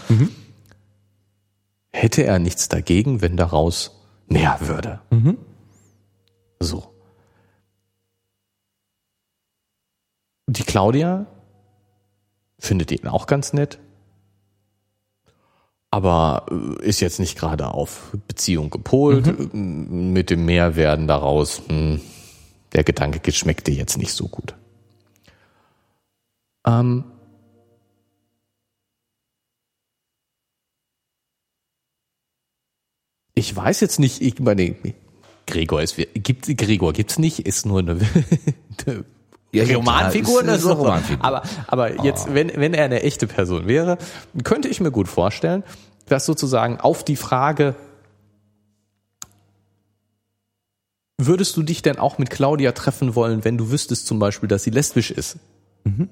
hätte er nichts dagegen, wenn daraus mehr würde. So. Die Claudia findet ihn auch ganz nett, aber äh, ist jetzt nicht gerade auf Beziehung gepolt. M- Mit dem Mehrwerden daraus, hm, der Gedanke geschmeckte jetzt nicht so gut. Ähm, ich weiß jetzt nicht, ich meine, Gregor ist, gibt, Gregor gibt's nicht, ist nur eine, *laughs* eine Ja, Romanfigur ist- ist eine. Romanfigur. Aber, aber jetzt, wenn, wenn er eine echte Person wäre, könnte ich mir gut vorstellen, dass sozusagen auf die Frage, würdest du dich denn auch mit Claudia treffen wollen, wenn du wüsstest zum Beispiel, dass sie lesbisch ist?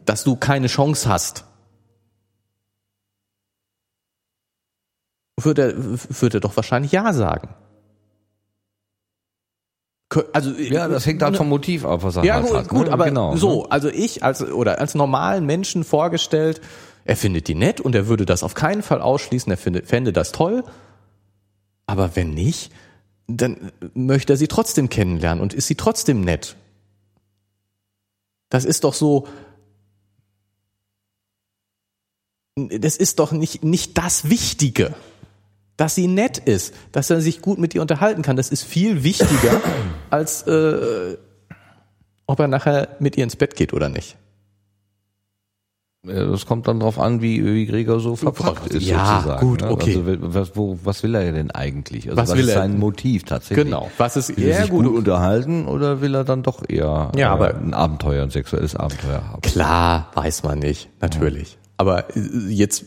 Dass du keine Chance hast? Würde er, würde er doch wahrscheinlich Ja sagen. Also, Ja, das hängt halt vom Motiv ab, was er ja, halt gut, hat. gut ne? aber genau, so, also ich als oder als normalen Menschen vorgestellt, er findet die nett und er würde das auf keinen Fall ausschließen, er finde, fände das toll. Aber wenn nicht, dann möchte er sie trotzdem kennenlernen und ist sie trotzdem nett. Das ist doch so, das ist doch nicht, nicht das Wichtige. Dass sie nett ist, dass er sich gut mit ihr unterhalten kann, das ist viel wichtiger, *coughs* als äh, ob er nachher mit ihr ins Bett geht oder nicht. Ja, Das kommt dann drauf an, wie, wie Gregor so verpackt ist, Ja, sozusagen. gut, ne? okay. Also, was, wo, was will er denn eigentlich? Also, Was was, will ist er? sein Motiv tatsächlich? Genau. Was ist Will er ja sich gut. gut unterhalten oder will er dann doch eher Ja, aber- ein Abenteuer, ein sexuelles Abenteuer haben? Klar, weiß man nicht, natürlich. Aber äh, jetzt,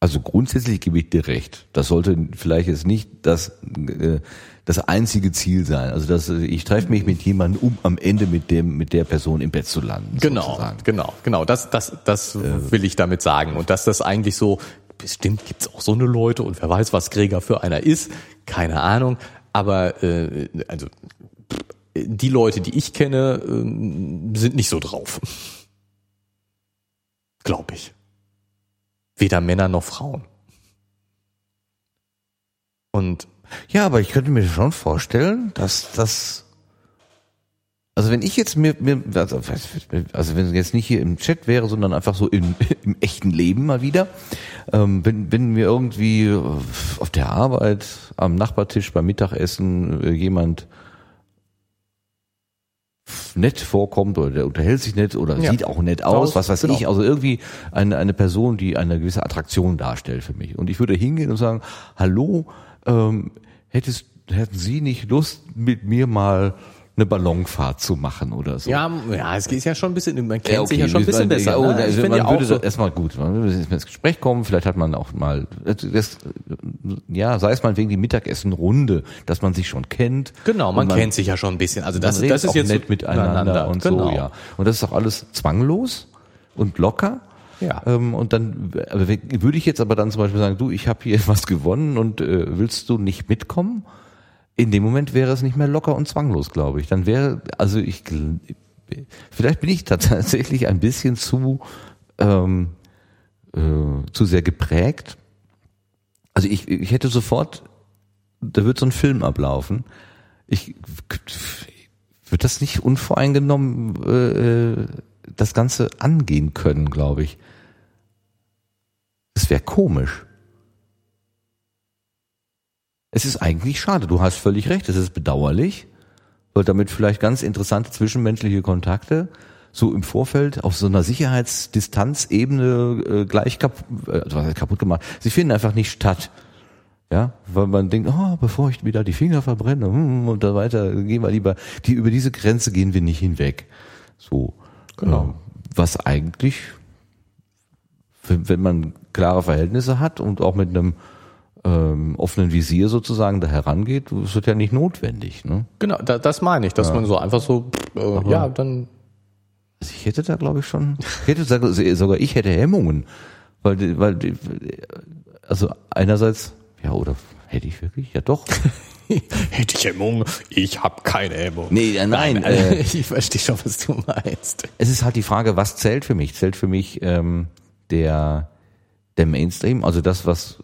Also grundsätzlich gebe ich dir recht. Das sollte vielleicht jetzt nicht das, äh, das einzige Ziel sein. Also dass äh, ich treffe mich mit jemandem, um am Ende mit dem mit der Person im Bett zu landen. genau, sozusagen. genau, genau, das, das, das will ich damit sagen. Und dass das eigentlich so, bestimmt gibt's auch so eine Leute und wer weiß, was Gregor für einer ist, keine Ahnung. Aber äh, also die Leute, die ich kenne, ähm, sind nicht so drauf. Glaube ich. Weder Männer noch Frauen. Und Ja, aber ich könnte mir schon vorstellen, dass das also wenn ich jetzt mir, mir also, also wenn jetzt nicht hier im Chat wäre, sondern einfach so im, *laughs* im echten Leben mal wieder, ähm, wenn, wenn mir irgendwie auf der Arbeit am Nachbartisch beim Mittagessen äh, jemand nett vorkommt oder der unterhält sich nett oder Ja. sieht auch nett aus, was weiß genau. ich, also irgendwie eine, eine Person, die eine gewisse Attraktion darstellt für mich. Und ich würde hingehen und sagen, hallo, ähm, hättest, hätten Sie nicht Lust, mit mir mal eine Ballonfahrt zu machen oder so? ja, ja, es geht ja schon ein bisschen, man kennt Ja, sich ja schon ein bisschen man- besser. ja, oh, ne? also man würde so, erstmal gut, man würde ins Gespräch kommen, vielleicht hat man auch mal, das, ja, sei es mal wegen die Mittagessenrunde, dass man sich schon kennt. genau, man, Und kennt sich ja schon ein bisschen. Also das, man das ist auch jetzt nett miteinander und genau. so, ja. Und das ist auch alles zwanglos und locker. Ja. Ähm, und dann würde ich jetzt aber dann zum Beispiel sagen, du, ich habe hier *laughs* was gewonnen und äh, willst du nicht mitkommen? In dem Moment wäre es nicht mehr locker und zwanglos, glaube ich. Dann wäre, also ich, vielleicht bin ich *laughs* tatsächlich ein bisschen zu, ähm, äh, zu sehr geprägt. Also ich, ich hätte sofort, da wird so ein Film ablaufen. Ich würde das nicht unvoreingenommen äh, das Ganze angehen können, glaube ich. Das wäre komisch. Es ist eigentlich schade. Du hast völlig recht. Es ist bedauerlich, weil damit vielleicht ganz interessante zwischenmenschliche Kontakte so im Vorfeld auf so einer Sicherheitsdistanzebene äh, gleich kap äh, was heißt kaputt gemacht. Sie finden einfach nicht statt. Ja, weil man denkt, oh, bevor ich wieder die Finger verbrenne hm, und so weiter, gehen wir lieber, die über diese Grenze gehen wir nicht hinweg. So, Genau. Ähm, was eigentlich, wenn, wenn man klare Verhältnisse hat und auch mit einem ähm, offenen Visier sozusagen da herangeht, das ja nicht notwendig. Ne? Genau, da, das meine ich, dass man so einfach so, äh, ja, dann Also ich hätte da, glaube ich, schon, ich hätte sogar sogar ich hätte Hemmungen, weil, weil, also einerseits, ja, oder hätte ich wirklich? Ja, doch. *laughs* hätte ich Hemmung, ich habe keine Hemmung. Nee, äh, nein, also, äh, *laughs* ich verstehe schon, was du meinst. Es ist halt die Frage, was zählt für mich? Zählt für mich ähm, der der Mainstream, also das, was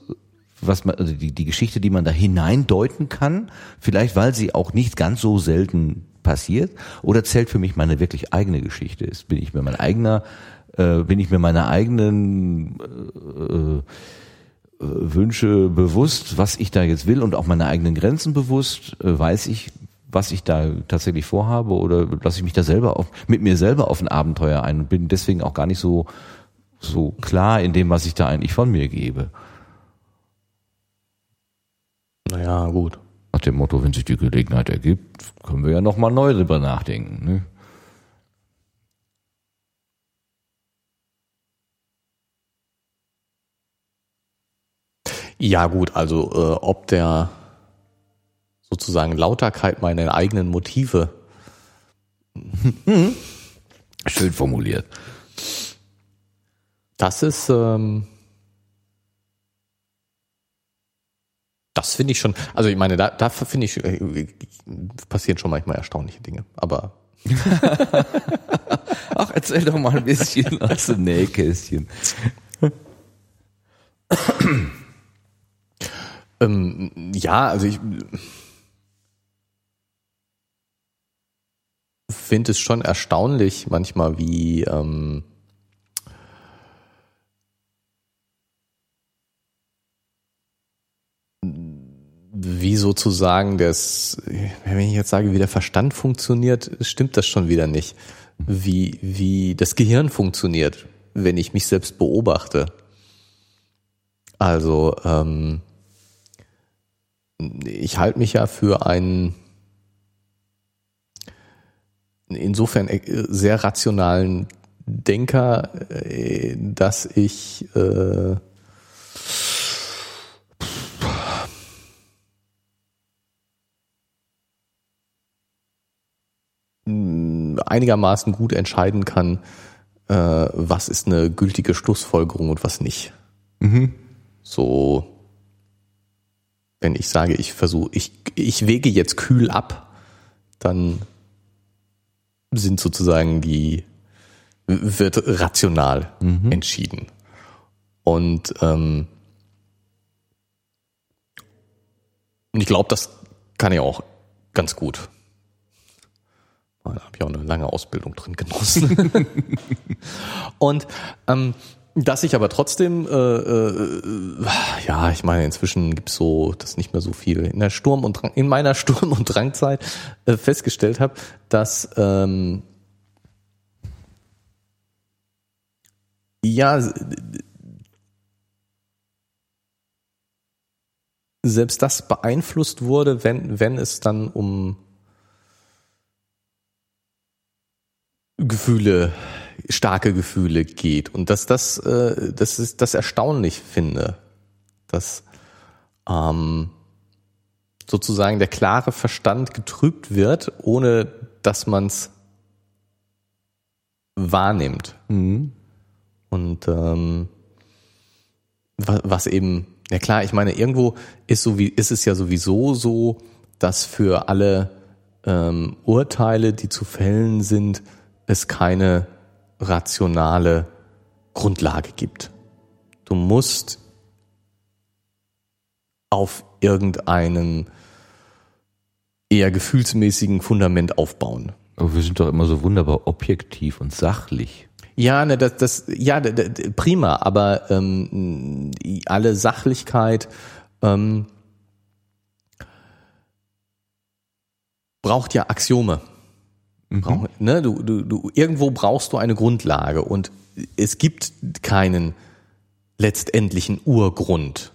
was man, also die, die Geschichte, die man da hineindeuten kann, vielleicht weil sie auch nicht ganz so selten passiert, oder zählt für mich meine wirklich eigene Geschichte? Ist, bin ich mir mein eigener, äh, bin ich mir meiner eigenen äh, äh, Wünsche bewusst, was ich da jetzt will und auch meine eigenen Grenzen bewusst, äh, weiß ich, was ich da tatsächlich vorhabe oder lasse ich mich da selber auf, mit mir selber auf ein Abenteuer ein und bin deswegen auch gar nicht so, so klar in dem, was ich da eigentlich von mir gebe. Naja, gut. Nach dem Motto, wenn sich die Gelegenheit ergibt, können wir ja nochmal neu drüber nachdenken. Ne? Ja, gut, also äh, ob der sozusagen Lauterkeit meiner eigenen Motive. Schön formuliert. Das ist, ähm, das finde ich schon, also ich meine, da, da finde ich, äh, passieren schon manchmal erstaunliche Dinge, aber. *laughs* Ach, erzähl doch mal ein bisschen *laughs* aus dem Nähkästchen. ähm, ja, also ich finde es schon erstaunlich manchmal, wie ähm, wie sozusagen das, wenn ich jetzt sage, wie der Verstand funktioniert, stimmt das schon wieder nicht. Wie, wie das Gehirn funktioniert, wenn ich mich selbst beobachte. Also, ähm, ich halte mich ja für einen insofern äh, sehr rationalen Denker, äh, dass ich äh, einigermaßen gut entscheiden kann, äh, was ist eine gültige Schlussfolgerung und was nicht. Mhm. So, wenn ich sage, ich versuche, ich, ich wege jetzt kühl ab, dann sind sozusagen die, wird rational mhm. entschieden. Und, ähm, und ich glaube, das kann ich auch ganz gut. Da habe ich auch eine lange Ausbildung drin genossen. *laughs* und ähm, dass ich aber trotzdem, äh, äh, ja, ich meine, inzwischen gibt's so das nicht mehr so viel. In der Sturm und Drang, in meiner *laughs* Sturm- und Drangzeit äh, festgestellt habe, dass ähm, ja selbst das beeinflusst wurde, wenn, wenn es dann um Gefühle starke Gefühle geht und dass das, äh, das ist das erstaunlich finde, dass ähm, sozusagen der klare Verstand getrübt wird, ohne dass man es wahrnimmt. Mhm. Und ähm, was, was eben, ja klar, ich meine, irgendwo ist so wie ist es ja sowieso so, dass für alle ähm, Urteile, die zu fällen sind, es keine rationale Grundlage gibt. Du musst auf irgendeinem eher gefühlsmäßigen Fundament aufbauen. Aber wir sind doch immer so wunderbar objektiv und sachlich. Ja, ne, das, das, ja, prima, aber ähm, alle Sachlichkeit ähm, braucht ja Axiome. Mhm. ne, du, du, du, irgendwo brauchst du eine Grundlage und es gibt keinen letztendlichen Urgrund,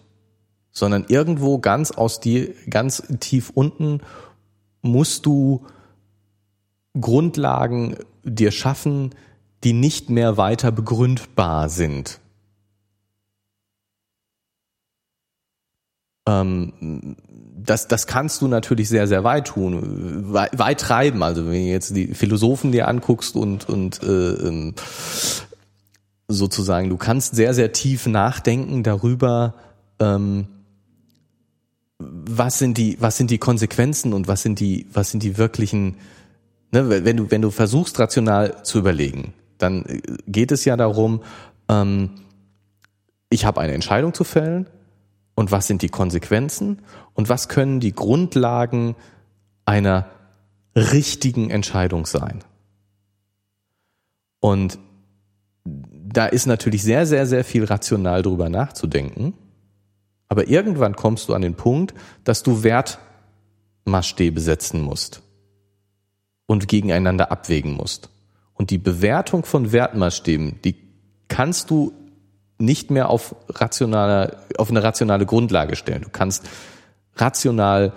sondern irgendwo ganz aus dir, ganz tief unten musst du Grundlagen dir schaffen, die nicht mehr weiter begründbar sind. Ähm, das, das kannst du natürlich sehr, sehr weit tun, weit, weit treiben. Also wenn du jetzt die Philosophen dir anguckst und, und äh, ähm, sozusagen, du kannst sehr, sehr tief nachdenken darüber, ähm, was sind die, was sind die Konsequenzen und was sind die, was sind die wirklichen, ne, wenn du, wenn du versuchst, rational zu überlegen, dann geht es ja darum, ähm, ich habe eine Entscheidung zu fällen und was sind die Konsequenzen und was können die Grundlagen einer richtigen Entscheidung sein. Und da ist natürlich sehr, sehr, sehr viel rational drüber nachzudenken. Aber irgendwann kommst du an den Punkt, dass du Wertmaßstäbe setzen musst. und gegeneinander abwägen musst. Und die Bewertung von Wertmaßstäben, die kannst du nicht mehr auf rationaler, auf eine rationale Grundlage stellen. Du kannst rational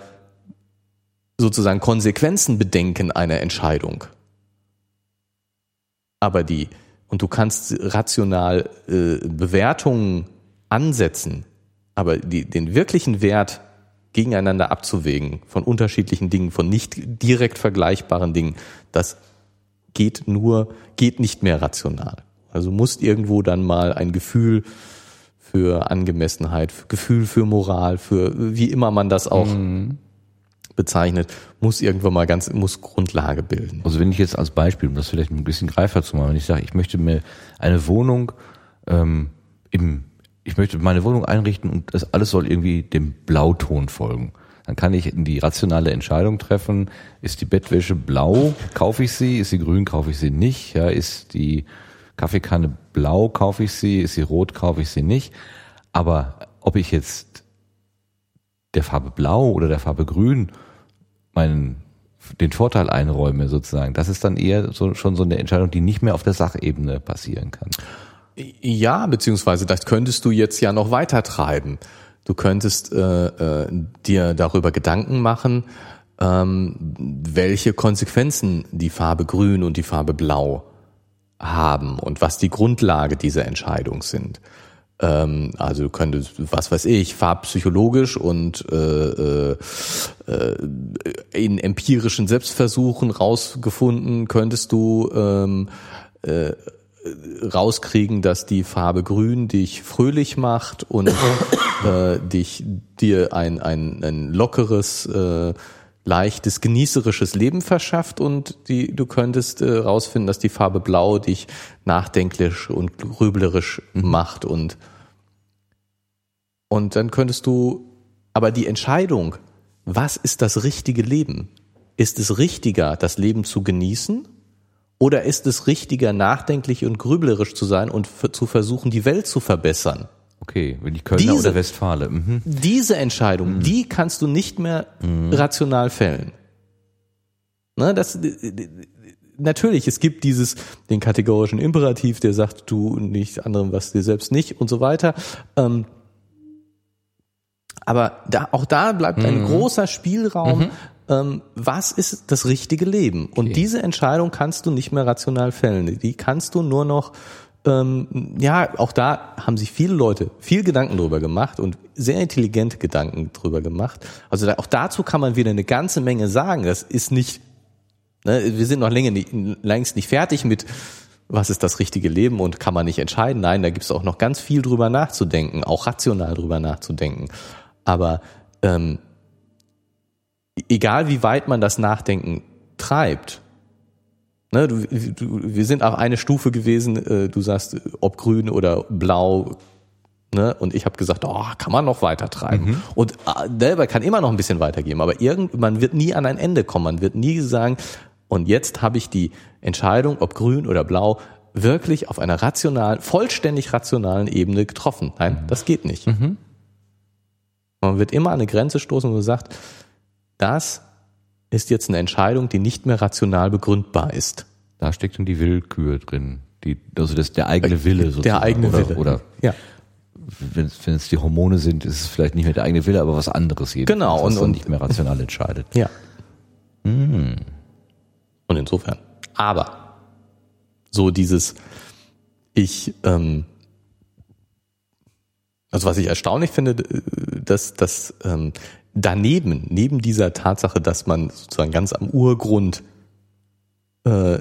sozusagen Konsequenzen bedenken einer Entscheidung. Aber die, und du kannst rational äh, Bewertungen ansetzen, aber die, den wirklichen Wert gegeneinander abzuwägen von unterschiedlichen Dingen, von nicht direkt vergleichbaren Dingen, das geht nur, geht nicht mehr rational. Also musst irgendwo dann mal ein Gefühl für Angemessenheit, Gefühl für Moral, für wie immer man das auch mhm. bezeichnet, muss irgendwann mal ganz, muss Grundlage bilden. Also wenn ich jetzt als Beispiel, um das vielleicht ein bisschen greifer zu machen, wenn ich sage, ich möchte mir eine Wohnung ähm, im ich möchte meine Wohnung einrichten und das alles soll irgendwie dem Blauton folgen. Dann kann ich die rationale Entscheidung treffen, ist die Bettwäsche blau, kaufe ich sie, ist sie grün, kaufe ich sie nicht, ja, ist die Kaffeekanne blau, kaufe ich sie, ist sie rot, kaufe ich sie nicht. Aber ob ich jetzt der Farbe blau oder der Farbe grün meinen den Vorteil einräume sozusagen, das ist dann eher so, schon so eine Entscheidung, die nicht mehr auf der Sachebene passieren kann. Ja, beziehungsweise das könntest du jetzt ja noch weiter treiben. Du könntest äh, äh, dir darüber Gedanken machen, ähm, welche Konsequenzen die Farbe Grün und die Farbe Blau haben und was die Grundlage dieser Entscheidung sind. Ähm, also du könntest, was weiß ich, farbpsychologisch und äh, äh, äh in empirischen Selbstversuchen rausgefunden, könntest du ähm, äh, rauskriegen, dass die Farbe Grün dich fröhlich macht und äh, dich dir ein, ein, ein lockeres, äh, leichtes, genießerisches Leben verschafft und die, du könntest äh, rausfinden, dass die Farbe Blau dich nachdenklich und grüblerisch mhm. macht und und dann könntest du aber die Entscheidung, was ist das richtige Leben? Ist es richtiger, das Leben zu genießen oder ist es richtiger, nachdenklich und grüblerisch zu sein und zu versuchen, die Welt zu verbessern? Okay, wenn ich Kölner diese, oder Westfale. Mhm. Diese Entscheidung, mhm. die kannst du nicht mehr mhm. rational fällen. Ne, das, natürlich, es gibt dieses, den kategorischen Imperativ, der sagt, du nicht anderem, was dir selbst nicht und so weiter. Ähm, aber da, auch da bleibt ein mhm. großer Spielraum, mhm ähm, was ist das richtige Leben? Und okay. diese Entscheidung kannst du nicht mehr rational fällen. Die kannst du nur noch ähm, ja, auch da haben sich viele Leute viel Gedanken drüber gemacht und sehr intelligente Gedanken drüber gemacht. Also da, auch dazu kann man wieder eine ganze Menge sagen. Das ist nicht, ne, wir sind noch länger nicht, längst nicht fertig mit, was ist das richtige Leben und kann man nicht entscheiden. Nein, da gibt es auch noch ganz viel drüber nachzudenken, auch rational drüber nachzudenken. Aber ähm, egal wie weit man das Nachdenken treibt, ne, du, du, wir sind auf eine Stufe gewesen, äh, du sagst, ob grün oder blau, ne, und ich habe gesagt, oh, kann man noch weiter treiben. Mhm. Und äh, selber kann immer noch ein bisschen weitergeben, aber irgend, man wird nie an ein Ende kommen, man wird nie sagen, und jetzt habe ich die Entscheidung, ob grün oder blau, wirklich auf einer rationalen, vollständig rationalen Ebene getroffen. Nein, mhm. das geht nicht. Mhm. Man wird immer an eine Grenze stoßen, wo man sagt, das ist jetzt eine Entscheidung, die nicht mehr rational begründbar ist. Da steckt dann die Willkür drin. Die, also das der eigene äh, Wille sozusagen. Der eigene oder, Wille. Oder ja. wenn, wenn es die Hormone sind, ist es vielleicht nicht mehr der eigene Wille, aber was anderes jedenfalls, genau, was und, und nicht mehr rational *laughs* entscheidet. Ja. Hm. Und insofern. Aber so dieses, ich, ähm, also was ich erstaunlich finde, äh, dass, dass ähm, daneben, neben dieser Tatsache, dass man sozusagen ganz am Urgrund äh,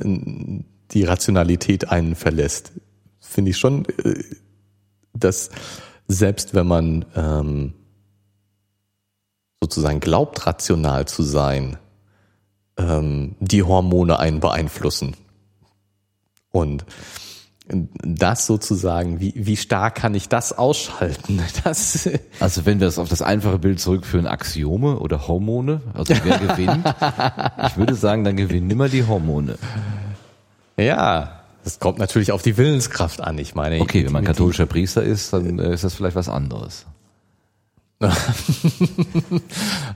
die Rationalität einen verlässt, finde ich schon, äh, dass selbst wenn man ähm, sozusagen glaubt, rational zu sein, ähm, die Hormone einen beeinflussen. Und das sozusagen, wie, wie stark kann ich das ausschalten? *laughs* Das also wenn wir es auf das einfache Bild zurückführen, Axiome oder Hormone, also wer gewinnt? ich würde sagen, dann gewinnen immer die Hormone. Ja, das kommt natürlich auf die Willenskraft an. Ich meine, okay, wenn man katholischer Priester ist, dann äh, ist das vielleicht was anderes. *laughs*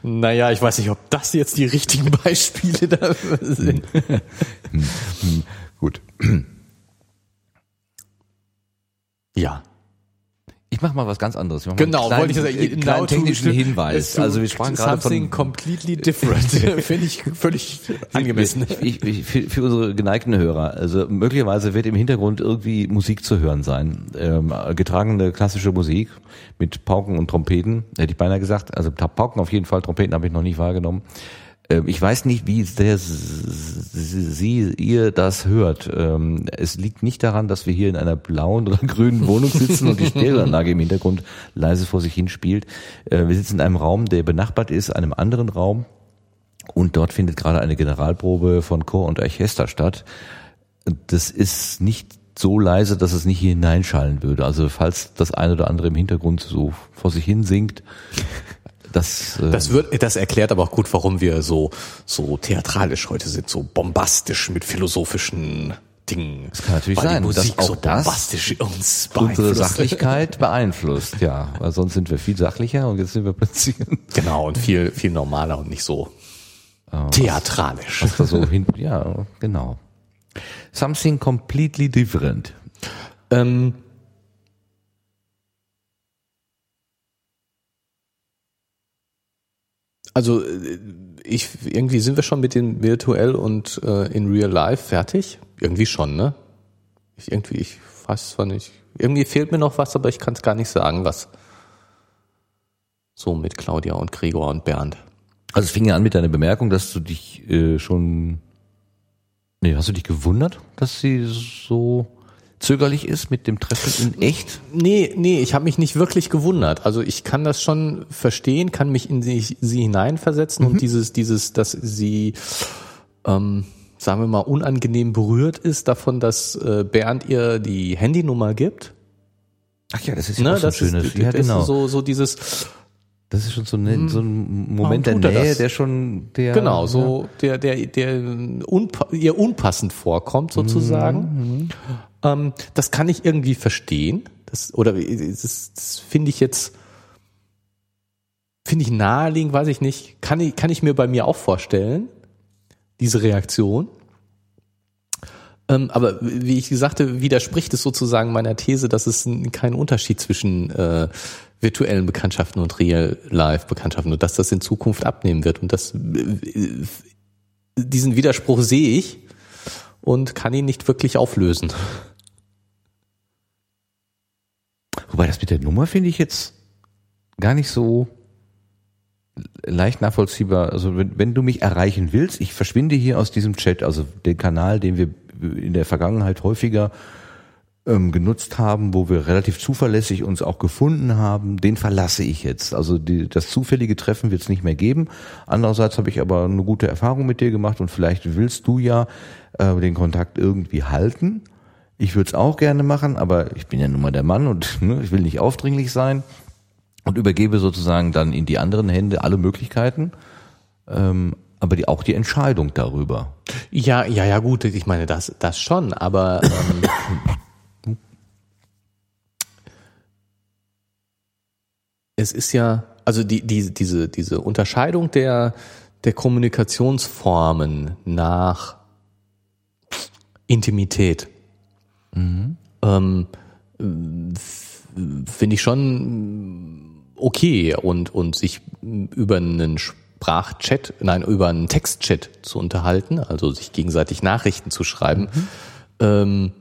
Naja, ich weiß nicht, ob das jetzt die richtigen Beispiele dafür sind. Gut. Ja. Ich mache mal was ganz anderes. Ich mach mal Genau, einen wollte ich kleinen, sagen. äh, kleinen technischen Hinweis. Also wir sprachen gerade something von completely different. *laughs* Finde ich völlig angemessen. Ich, ich, für, für unsere geneigten Hörer, also möglicherweise wird im Hintergrund irgendwie Musik zu hören sein. Ähm, getragene klassische Musik mit Pauken und Trompeten, hätte ich beinahe gesagt. Also Pauken auf jeden Fall, Trompeten habe ich noch nicht wahrgenommen. Ähm, Ich weiß nicht, wie der, Sie, ihr das hört. Ähm, Es liegt nicht daran, dass wir hier in einer blauen oder *laughs* grünen Wohnung sitzen und die Stereoanlage im Hintergrund leise vor sich hin spielt. Äh, Wir sitzen in einem Raum, der benachbart ist, einem anderen Raum. Und dort findet gerade eine Generalprobe von Chor und Orchester statt. Das ist nicht so leise, dass es nicht hier hineinschallen würde. Also falls das eine oder andere im Hintergrund so vor sich hin singt, das, äh, Das wird, das erklärt aber auch gut, warum wir so, so theatralisch heute sind, so bombastisch mit philosophischen Dingen. Das kann natürlich Weil sein, Musik dass auch so das bombastisch uns unsere. Sachlichkeit *laughs* beeinflusst, ja. Weil sonst sind wir viel sachlicher und jetzt sind wir plötzlich *laughs* Genau, und viel, viel normaler und nicht so theatralisch. was da so hin, ja, genau. Something completely different. Ähm, also äh, ich irgendwie sind wir schon mit den virtuell und äh, in real life fertig. Irgendwie schon, ne? Ich irgendwie ich weiß zwar nicht. Irgendwie fehlt mir noch was, aber ich kann es gar nicht sagen, was. So mit Claudia und Gregor und Bernd. Also es fing ja an mit deiner Bemerkung, dass du dich äh, schon, nee, hast du dich gewundert, dass sie so zögerlich ist mit dem Treffen in echt? Nee, nee, ich habe mich nicht wirklich gewundert. Also ich kann das schon verstehen, kann mich in sie, sie hineinversetzen und dieses, dieses, dass sie, ähm, sagen wir mal, unangenehm berührt ist davon, dass äh, Bernd ihr die Handynummer gibt. Ach ja, das ist Ne, auch so ein das schönes. ist, ja, genau. ist so, so dieses, das ist schon so, ein so ein Moment der er Nähe, der schon, der genau, so der, der, der unpa ihr unpassend vorkommt sozusagen. Ähm, das kann ich irgendwie verstehen. Das, oder das, das finde ich jetzt, finde ich naheliegend, weiß ich nicht. Kann ich, kann ich mir bei mir auch vorstellen, diese Reaktion. Ähm, aber wie ich sagte, widerspricht es sozusagen meiner These, dass es keinen Unterschied zwischen äh, virtuellen Bekanntschaften und Real-Life-Bekanntschaften und dass das in Zukunft abnehmen wird. Und das, äh, diesen Widerspruch sehe ich und kann ihn nicht wirklich auflösen. Wobei das mit der Nummer finde ich jetzt gar nicht so leicht nachvollziehbar. Also wenn, wenn du mich erreichen willst, ich verschwinde hier aus diesem Chat, also den Kanal, den wir in der Vergangenheit häufiger ähm, genutzt haben, wo wir relativ zuverlässig uns auch gefunden haben, den verlasse ich jetzt. Also die, das zufällige Treffen wird es nicht mehr geben. Andererseits habe ich aber eine gute Erfahrung mit dir gemacht und vielleicht willst du ja äh, den Kontakt irgendwie halten. Ich würde es auch gerne machen, aber ich bin ja nun mal der Mann und *laughs* ne, ich will nicht aufdringlich sein und übergebe sozusagen dann in die anderen Hände alle Möglichkeiten, ähm, aber die, auch die Entscheidung darüber. Ja, ja, ja, gut, ich meine, das, das schon, aber ähm, *coughs* es ist ja, also die, die, diese, diese Unterscheidung der, der Kommunikationsformen nach Intimität ähm, f- finde ich schon okay und, und sich über einen Sprachchat, nein, über einen Textchat zu unterhalten, also sich gegenseitig Nachrichten zu schreiben. Ähm,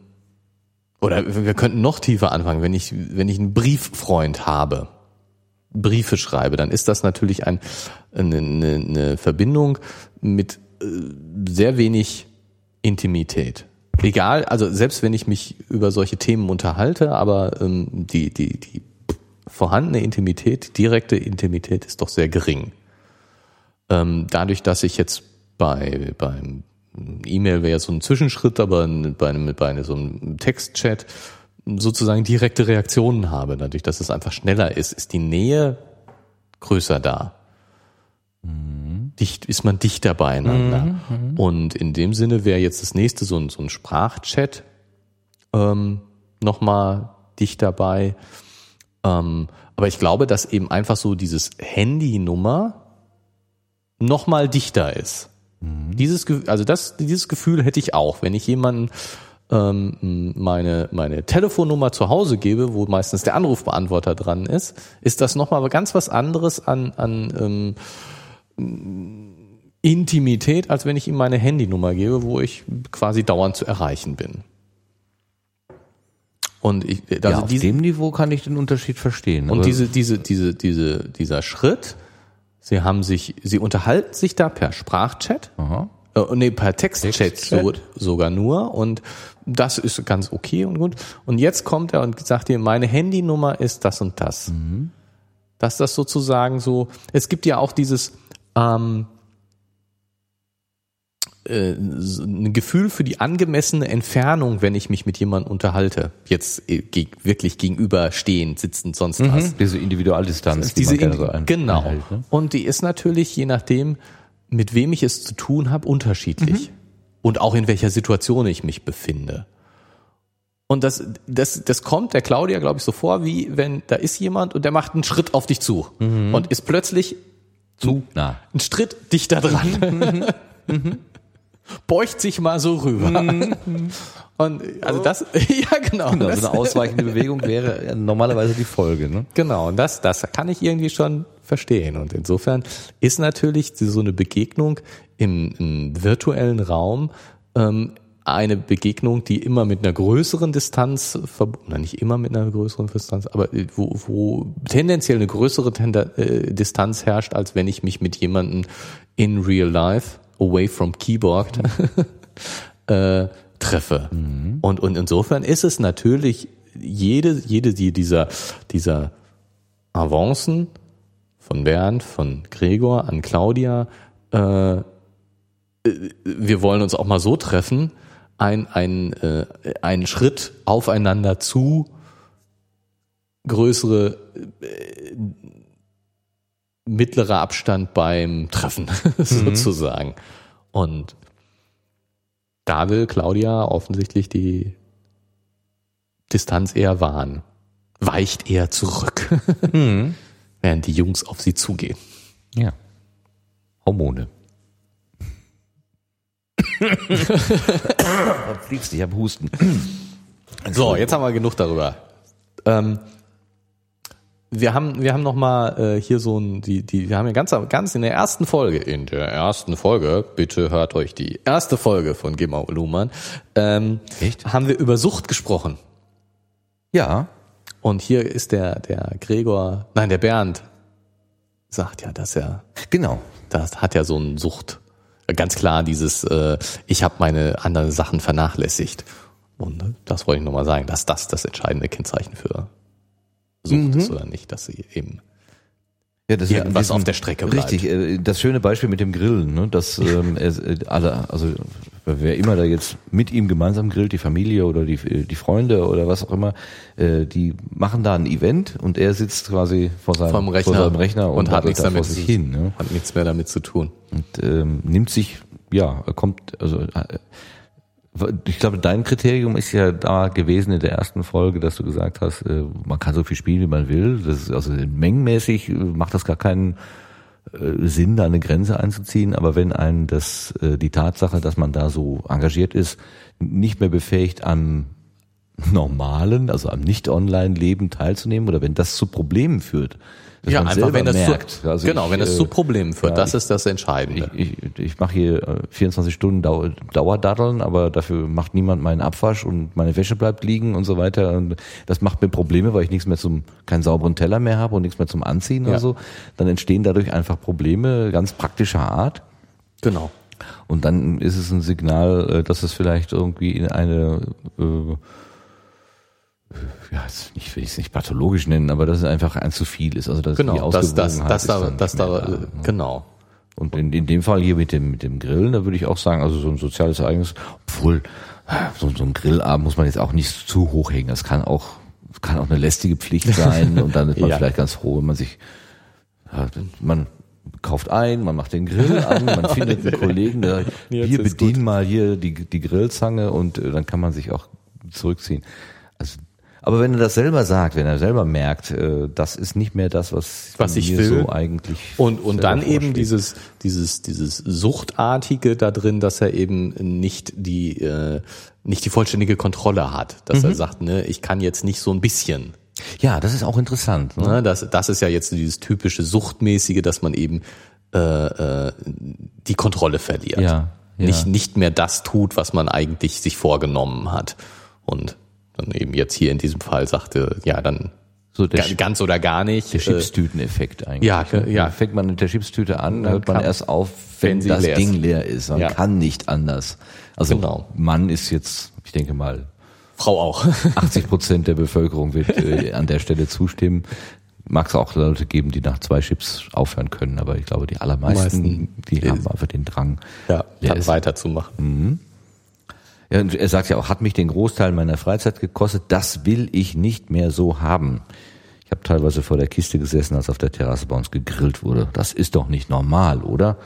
oder wir könnten noch tiefer anfangen, wenn ich, wenn ich einen Brieffreund habe, Briefe schreibe, dann ist das natürlich ein, eine, eine, eine Verbindung mit äh, sehr wenig Intimität. Egal, also selbst wenn ich mich über solche Themen unterhalte, aber ähm, die, die, die vorhandene Intimität, direkte Intimität ist doch sehr gering. Ähm, dadurch, dass ich jetzt bei beim E-Mail wäre so ein Zwischenschritt, aber bei einem, bei einem, so einem Textchat sozusagen direkte Reaktionen habe, dadurch, dass es einfach schneller ist, ist die Nähe größer da. Dicht, ist man dichter beieinander. Und in dem Sinne wäre jetzt das nächste so ein, so ein Sprachchat ähm, nochmal dicht dabei. Ähm, aber ich glaube, dass eben einfach so dieses Handynummer nochmal dichter ist. Mhm. Dieses, also das, dieses Gefühl hätte ich auch, wenn ich jemanden ähm, meine, meine Telefonnummer zu Hause gebe, wo meistens der Anrufbeantworter dran ist, ist das nochmal ganz was anderes an, an ähm, Intimität, als wenn ich ihm meine Handynummer gebe, wo ich quasi dauernd zu erreichen bin. Und ich, also ja, auf diese, dem Niveau kann ich den Unterschied verstehen. Und diese, diese, diese, diese, dieser Schritt, sie haben sich, sie unterhalten sich da per Sprachchat. Aha. Äh, nee, per Textchat Text so, sogar nur. Und das ist ganz okay und gut. Und jetzt kommt er und sagt dir, meine Handynummer ist das und das. Mhm. Dass das sozusagen so, es gibt ja auch dieses, ähm, äh, ein Gefühl für die angemessene Entfernung, wenn ich mich mit jemandem unterhalte. Jetzt äh, wirklich gegenüberstehend, sitzend, sonst mhm. was. Diese Individualdistanz. Die diese Indi so genau. Einhält, ne? Und die ist natürlich, je nachdem, mit wem ich es zu tun habe, unterschiedlich. Mhm. Und auch in welcher Situation ich mich befinde. Und das, das, das kommt der Claudia, glaube ich, so vor, wie wenn da ist jemand und der macht einen Schritt auf dich zu mhm. und ist plötzlich zu nah. Ein Schritt dichter dran. Mhm. beugt sich mal so rüber. Mhm. Und also das, *laughs* ja genau. genau das, so eine ausweichende Bewegung wäre normalerweise die Folge. Ne? Genau, und das, das kann ich irgendwie schon verstehen. Und insofern ist natürlich so eine Begegnung im, im virtuellen Raum ähm, eine Begegnung, die immer mit einer größeren Distanz verbunden, nicht immer mit einer größeren Distanz, aber wo, wo tendenziell eine größere Tenda äh, Distanz herrscht, als wenn ich mich mit jemandem in real life away from keyboard *laughs* äh, treffe. Mhm. Und, und insofern ist es natürlich jede, jede die dieser, dieser Avancen von Bernd, von Gregor an Claudia, äh, wir wollen uns auch mal so treffen, ein, ein, äh, einen Schritt aufeinander zu, größere, äh, mittlerer Abstand beim Treffen *laughs* mhm. sozusagen. Und da will Claudia offensichtlich die Distanz eher wahren, weicht eher zurück, mhm. *laughs* während die Jungs auf sie zugehen. Ja. Hormone. Fliegst, ich habe Husten. So, jetzt haben wir genug darüber. Ähm, wir haben wir haben noch mal äh, hier so ein die die wir haben ja ganz ganz in der ersten Folge in der ersten Folge bitte hört euch die erste Folge von Gemma Luhmann ähm, Echt? haben wir über Sucht gesprochen ja und hier ist der der Gregor nein der Bernd sagt ja dass er genau das hat ja so ein Sucht ganz klar dieses äh, ich habe meine anderen Sachen vernachlässigt und das wollte ich noch mal sagen dass das das entscheidende Kennzeichen für Sucht mhm. ist oder nicht, dass sie eben ja, das ja, was auf der Strecke bleibt. Richtig, äh, das schöne Beispiel mit dem Grillen, ne, dass ähm, äh, alle, also wer immer da jetzt mit ihm gemeinsam grillt, die Familie oder die, die Freunde oder was auch immer, äh, die machen da ein Event und er sitzt quasi vor seinem, Rechner, vor seinem Rechner und, und hat nichts damit sich hin. Ne? Hat nichts mehr damit zu tun. Und ähm, nimmt sich, ja, kommt, also äh, ich glaube, dein Kriterium ist ja da gewesen in der ersten Folge, dass du gesagt hast, äh, man kann so viel spielen, wie man will. Das ist also mengenmäßig äh, macht das gar keinen äh, Sinn, da eine Grenze einzuziehen. Aber wenn einen das, die Tatsache, dass man da so engagiert ist, nicht mehr befähigt, am normalen, also am Nicht-Online-Leben teilzunehmen oder wenn das zu Problemen führt, ja, einfach wenn das merkt. Zu, also genau, ich, wenn das zu Problemen führt, ja, das ist das Entscheidende. Ich, ich, ich mache hier 24 äh, Stunden Dau Dauerdaddeln, aber dafür macht niemand meinen Abwasch und meine Wäsche bleibt liegen und so weiter. Und das macht mir Probleme, weil ich nichts mehr zum, keinen sauberen Teller mehr habe und nichts mehr zum Anziehen ja. oder so. Dann entstehen dadurch einfach Probleme ganz praktischer Art. Genau. Und dann ist es ein Signal, äh, dass es vielleicht irgendwie in eine äh, ja, ich will es nicht pathologisch nennen, aber dass es einfach ein zu viel ist. Also dass genau, die Ausgewogenheit das, das, das, da, das da, da, ne? genau. Und in, in dem Fall hier mit dem mit dem Grillen, da würde ich auch sagen, also so ein soziales Ereignis, obwohl so, so ein Grillabend muss man jetzt auch nicht zu hoch hängen. Das kann auch kann auch eine lästige Pflicht *laughs* sein und dann ist man ja. vielleicht ganz froh, wenn man sich man kauft ein, man macht den Grill an, *laughs* man findet einen Kollegen, der hier bedient mal hier die die Grillzange und äh, dann kann man sich auch zurückziehen. Also Aber wenn er das selber sagt, wenn er selber merkt, äh, das ist nicht mehr das, was, Was ich will. so eigentlich Und, und dann eben vorschwebt. dieses, dieses, dieses Suchtartige da drin, dass er eben nicht die, äh, nicht die vollständige Kontrolle hat. Dass Mhm. er sagt, ne, ich kann jetzt nicht so ein bisschen. Ja, das ist auch interessant. Ne? Ne, das, das ist ja jetzt dieses typische Suchtmäßige, dass man eben äh, äh, die Kontrolle verliert. Ja, ja. Nicht, nicht mehr das tut, was man eigentlich sich vorgenommen hat. Und dann eben jetzt hier in diesem Fall sagte, ja, dann So der, ga- ganz oder gar nicht. der äh, Chipstüteneffekt eigentlich. ja, ne? ja. Fängt man mit der Chipstüte an, hört man erst auf, wenn, wenn das leer Ding ist. leer ist. Man Ja. kann nicht anders. Also Genau. Mann ist jetzt, ich denke mal, Frau auch. *laughs* 80 Prozent der Bevölkerung wird äh, an der Stelle zustimmen. Mag es auch Leute geben, die nach zwei Chips aufhören können, aber ich glaube, die allermeisten, Meisten. die haben einfach den Drang. ja, dann weiterzumachen. Ja, und er sagt ja auch, hat mich den Großteil meiner Freizeit gekostet, das will ich nicht mehr so haben. Ich habe teilweise vor der Kiste gesessen, als auf der Terrasse bei uns gegrillt wurde. Das ist doch nicht normal, oder?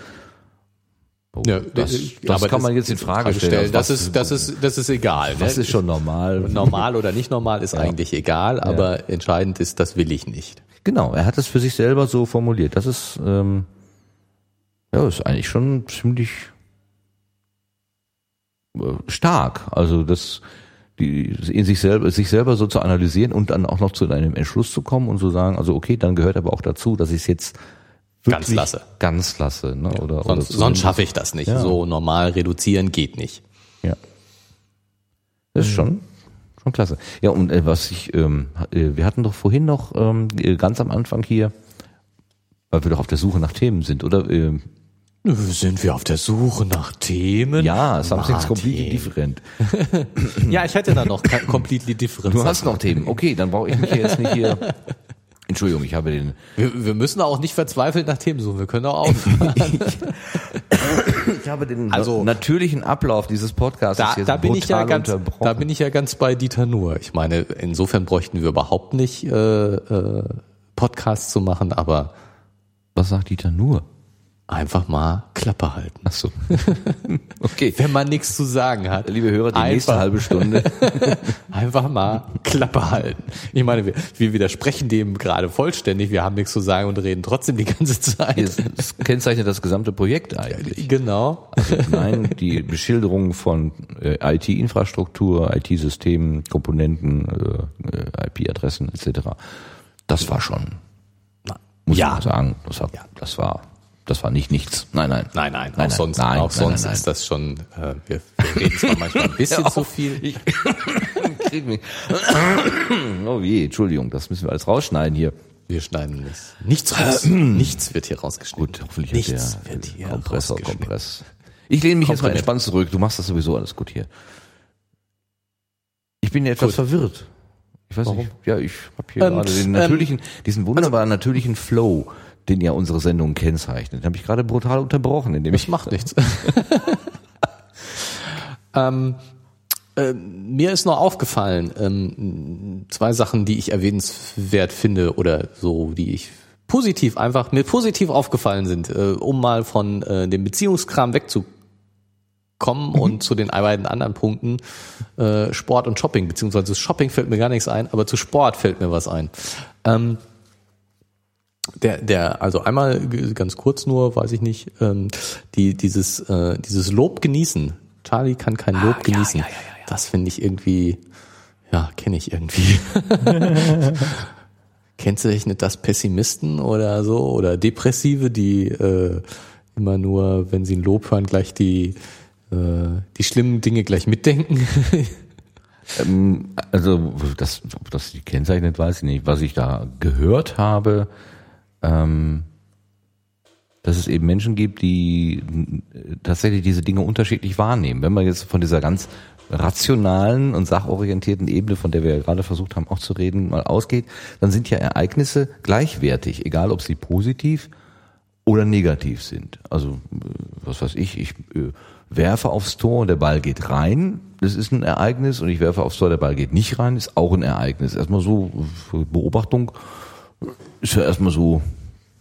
Oh, Ja, das das kann man das- jetzt in Frage also stellen. Das Was- ist, das ist, das ist egal. ne? ist schon normal? normal oder nicht normal ist eigentlich egal, aber entscheidend ist, das will ich nicht. Genau, er hat es für sich selber so formuliert. Das ist, ähm, ja, ist eigentlich schon ziemlich stark. Also das, die, in sich selber, sich selber so zu analysieren und dann auch noch zu einem Entschluss zu kommen und zu sagen, also okay, dann gehört aber auch dazu, dass ich es jetzt Ganz lasse. Ganz lasse, ne? Oder, Sonst, oder sonst schaffe ich das nicht. Ja. So normal reduzieren geht nicht. Ja. Das ist schon, schon klasse. Ja, und äh, was ich, ähm, äh, wir hatten doch vorhin noch ähm, äh, ganz am Anfang hier, weil wir doch auf der Suche nach Themen sind, oder? Ähm, Sind wir auf der Suche nach Themen? ja, something's Martin. completely different. *laughs* Ja, ich hätte da noch completely different. Du hast noch Themen. Okay, dann brauche ich mich hier jetzt nicht hier. Entschuldigung, ich habe den. wir, wir müssen auch nicht verzweifelt nach Themen suchen. Wir können auch aufhören. *laughs* Ich habe den Also- natürlichen Ablauf dieses Podcasts da, da bin ich ja ganz, unterbrochen. da bin ich ja ganz bei Dieter Nuhr. Ich meine, insofern bräuchten wir überhaupt nicht äh, äh, Podcasts zu machen, aber Was sagt Dieter nur? Einfach mal Klappe halten. Ach so. *laughs* Okay. Wenn man nichts zu sagen hat, Liebe Hörer, die nächste Einfach. halbe Stunde. *laughs* einfach mal Klappe halten. Ich meine, wir, wir widersprechen dem gerade vollständig. Wir haben nichts zu sagen und reden trotzdem die ganze Zeit. Das, kenzeichnet das gesamte Projekt eigentlich. Genau. Also nein, die Beschilderung von äh, IT-Infrastruktur, IT-Systemen, Komponenten, äh, äh, IP-Adressen etc. Das war schon, muss Ja. man sagen, das war, das war, das war nicht nichts. Nein, nein, Nein, nein, Nein, auch nein, sonst, nein, auch sonst ist das schon, äh, wir, wir reden zwar *laughs* manchmal ein bisschen zu viel. Ich krieg mich. *coughs* Oh je, Entschuldigung, das müssen wir alles rausschneiden hier. Wir schneiden nichts. Nichts raus. *coughs* nichts wird hier rausgeschnitten. Gut, hoffentlich nichts hat der wird hier Kompressor, rausgeschnitten. Kompress. Ich lehne mich jetzt mal entspannt zurück. Du machst das sowieso alles gut hier. Ich bin ja etwas Gut. verwirrt. Ich weiß Warum? nicht. Ja, ich habe hier Ähm, gerade den ähm, natürlichen, diesen wunderbaren natürlichen Flow, den ja unsere Sendung kennzeichnet. Habe ich gerade brutal unterbrochen, indem Das ich macht nichts. *laughs* ähm, äh, mir ist noch aufgefallen, ähm, zwei Sachen, die ich erwähnenswert finde oder so, die ich positiv einfach, mir positiv aufgefallen sind, äh, um mal von äh, dem Beziehungskram wegzukommen und zu den beiden anderen Punkten, äh, Sport und Shopping, beziehungsweise Shopping fällt mir gar nichts ein, aber zu Sport fällt mir was ein. Ähm, der, der, also einmal ganz kurz nur, weiß ich nicht, ähm, die, dieses, äh, dieses Lob genießen. Charlie kann kein Lob genießen. Das finde ich irgendwie, ja, kenne ich irgendwie. *laughs* Kennst du nicht das Pessimisten oder so oder Depressive, die äh, immer nur, wenn sie ein Lob hören, gleich die äh, die schlimmen Dinge gleich mitdenken? *laughs* Ähm, also das, ob das die kennzeichnet, weiß ich nicht. Was ich da gehört habe, ähm, dass es eben Menschen gibt, die äh, tatsächlich diese Dinge unterschiedlich wahrnehmen. Wenn man jetzt von dieser ganz rationalen und sachorientierten Ebene, von der wir ja gerade versucht haben auch zu reden, mal ausgeht, dann sind ja Ereignisse gleichwertig, egal ob sie positiv oder negativ sind. Also äh, was weiß ich, ich äh, werfe aufs Tor der Ball geht rein, das ist ein Ereignis und ich werfe aufs Tor, der Ball geht nicht rein, ist auch ein Ereignis. Erstmal so Beobachtung ist ja erstmal so,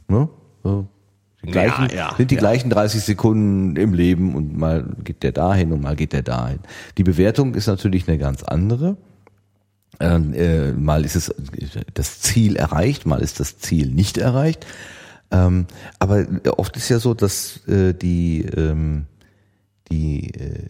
ne? So, Die gleichen, ja, sind die ja. gleichen 30 Sekunden im Leben und mal geht der dahin und mal geht der dahin. Die Bewertung ist natürlich eine ganz andere. Äh, mal ist es das Ziel erreicht, mal ist das Ziel nicht erreicht. Ähm, aber oft ist ja so, dass äh, die ähm, die äh,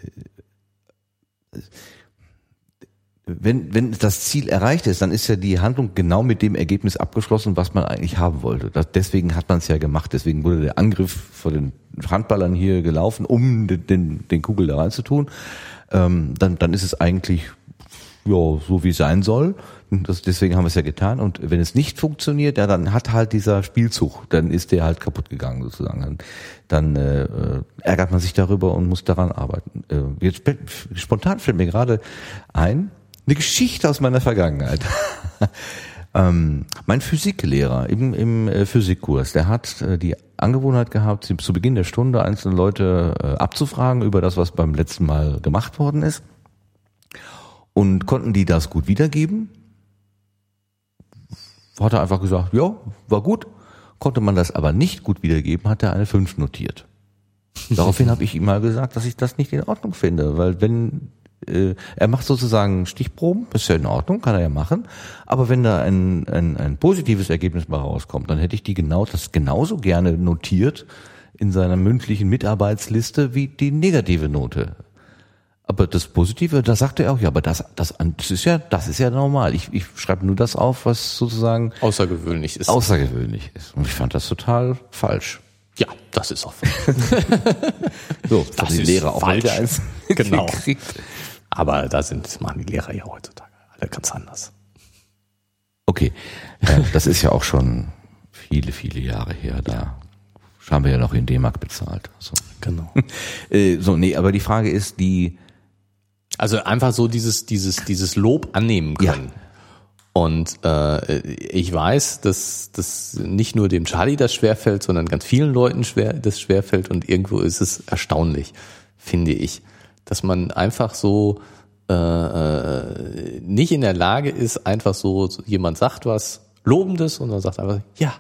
wenn, wenn das Ziel erreicht ist, dann ist ja die Handlung genau mit dem Ergebnis abgeschlossen, was man eigentlich haben wollte. Das, deswegen hat man es ja gemacht. Deswegen wurde der Angriff von den Handballern hier gelaufen, um den, den, den Kugel da reinzutun. Ähm, dann, dann ist es eigentlich ja, so wie es sein soll. Das, deswegen haben wir es ja getan. Und wenn es nicht funktioniert, ja, dann hat halt dieser Spielzug, dann ist der halt kaputt gegangen sozusagen. Dann, dann äh, ärgert man sich darüber und muss daran arbeiten. Äh, jetzt spontan fällt mir gerade ein, eine Geschichte aus meiner Vergangenheit. *laughs* ähm, mein Physiklehrer im, im äh, Physikkurs, der hat äh, die Angewohnheit gehabt, zu Beginn der Stunde einzelne Leute äh, abzufragen über das, was beim letzten Mal gemacht worden ist. Und konnten die das gut wiedergeben? Hat er einfach gesagt, ja, war gut. Konnte man das aber nicht gut wiedergeben, hat er eine 5 notiert. *laughs* Daraufhin habe ich ihm mal gesagt, dass ich das nicht in Ordnung finde, weil wenn äh, er macht sozusagen Stichproben, ist ja in Ordnung, kann er ja machen. Aber wenn da ein, ein, ein positives Ergebnis mal rauskommt, dann hätte ich die genau, das genauso gerne notiert in seiner mündlichen Mitarbeitsliste wie die negative Note. Aber das Positive, da sagte er auch, ja, aber das, das, das ist ja, das ist ja normal. Ich, ich schreibe nur das auf, was sozusagen außergewöhnlich ist. Außergewöhnlich ist. Und ich fand das total falsch. Ja, das ist auch *laughs* so, das die Lehrer auch falsch. genau. *laughs* Gekriegt. Aber da sind, das machen die Lehrer ja heutzutage alle ganz anders. Okay, äh, das ist ja auch schon viele, viele Jahre her. Da haben wir ja noch in D-Mark bezahlt. So. Genau. *laughs* äh, so, nee, aber die Frage ist, die also einfach so dieses, dieses, dieses Lob annehmen können. Ja. Und äh, ich weiß, dass dass nicht nur dem Charlie das schwerfällt, sondern ganz vielen Leuten schwer, das schwerfällt. Und irgendwo ist es erstaunlich, finde ich, dass man einfach so äh, äh, nicht in der Lage ist, einfach so, jemand sagt was Lobendes und dann sagt einfach, ja,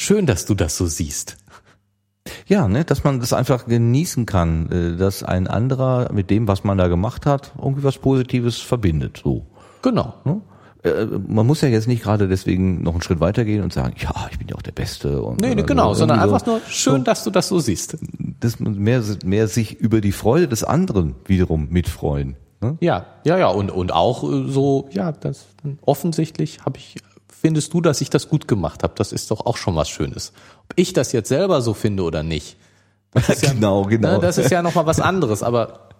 schön, dass du das so siehst. Ja, ne, dass man das einfach genießen kann, äh, dass ein anderer mit dem, was man da gemacht hat, irgendwie was Positives verbindet. So. Genau. Ne? Äh, man muss ja jetzt nicht gerade deswegen noch einen Schritt weitergehen und sagen, ja, ich bin ja auch der Beste. Und, nee, nee genau, so, sondern einfach nur schön, so, dass du das so siehst. Dass man mehr, mehr sich über die Freude des anderen wiederum mitfreuen. Ne? Ja, ja, ja, und, und auch äh, so, ja, das offensichtlich habe ich findest du, dass ich das gut gemacht habe? Das ist doch auch schon was Schönes. Ob ich das jetzt selber so finde oder nicht. Das *laughs* ja, genau, genau. Ne, das ist ja noch mal was anderes. Aber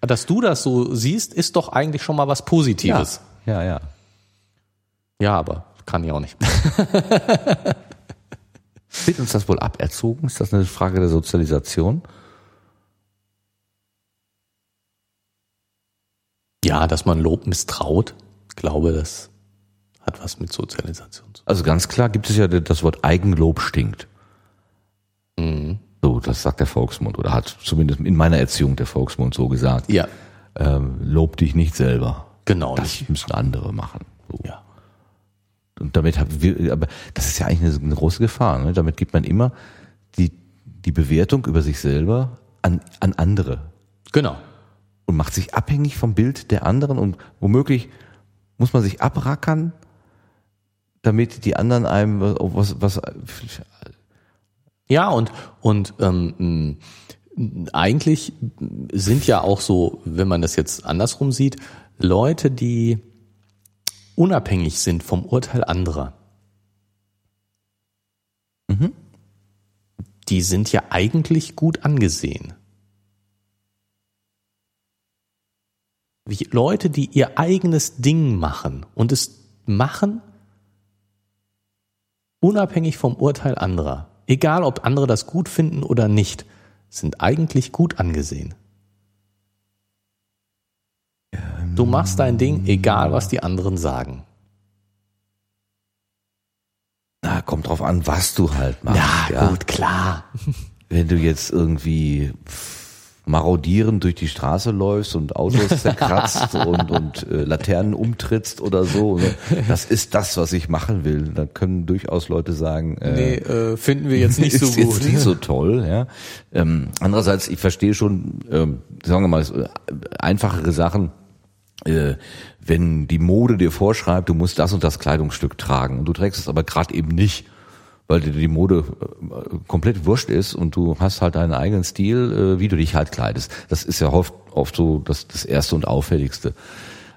dass du das so siehst, ist doch eigentlich schon mal was Positives. Ja, ja. Ja, ja aber kann ich auch nicht. *laughs* Wird uns das wohl aberzogen? Ist das eine Frage der Sozialisation? Ja, dass man Lob misstraut. Ich glaube, das hat was mit Sozialisation zu tun. Also ganz klar gibt es ja das Wort Eigenlob stinkt. Mhm. So, das sagt der Volksmund oder hat zumindest in meiner Erziehung der Volksmund so gesagt. Ja. Ähm, lob dich nicht selber. Genau. Das nicht. müssen andere machen. So. Ja. Und damit haben wir, aber das ist ja eigentlich eine, eine große Gefahr. Ne? Damit gibt man immer die, die Bewertung über sich selber an, an andere. Genau. Und macht sich abhängig vom Bild der anderen und womöglich muss man sich abrackern, damit die anderen einem was, was ja und und ähm, eigentlich sind ja auch so, wenn man das jetzt andersrum sieht, Leute, die unabhängig sind vom Urteil anderer. Mhm. Die sind ja eigentlich gut angesehen. Wie Leute, die ihr eigenes Ding machen und es machen unabhängig vom Urteil anderer, egal ob andere das gut finden oder nicht, sind eigentlich gut angesehen. Du machst dein Ding, egal was die anderen sagen. Na, kommt drauf an, was du halt machst. Ja, ja. gut, klar. Wenn du jetzt irgendwie marodierend durch die Straße läufst und Autos *laughs* zerkratzt und, und äh, Laternen umtrittst oder so. Ne? Das ist das, was ich machen will. Da können durchaus Leute sagen, äh, nee, äh, finden wir jetzt nicht *laughs* so gut. Jetzt nicht so toll. Ja. Ähm, andererseits, ich verstehe schon, ähm, sagen wir mal, äh, einfachere Sachen wenn die Mode dir vorschreibt, du musst das und das Kleidungsstück tragen und du trägst es aber gerade eben nicht, weil dir die Mode äh, komplett wurscht ist und du hast halt deinen eigenen Stil, äh, wie du dich halt kleidest. Das ist ja oft, oft so das, das Erste und Auffälligste.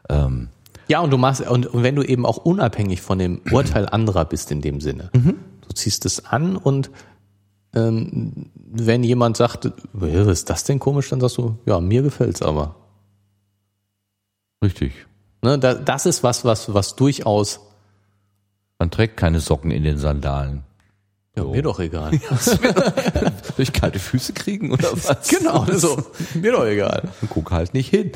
Ähm, ja, und du machst, und, und wenn du eben auch unabhängig von dem *clears throat* Urteil anderer bist in dem Sinne. Mhm. Du ziehst es an und ähm, wenn jemand sagt, was ist das denn komisch, dann sagst du, ja, mir gefällt's aber. Richtig. Ne, da, das ist was, was, was durchaus. Man trägt keine Socken in den Sandalen. Ja, so. mir doch egal. *laughs* Durch kalte Füße kriegen oder *laughs* was? Genau, so. Mir doch egal. Guck halt nicht hin.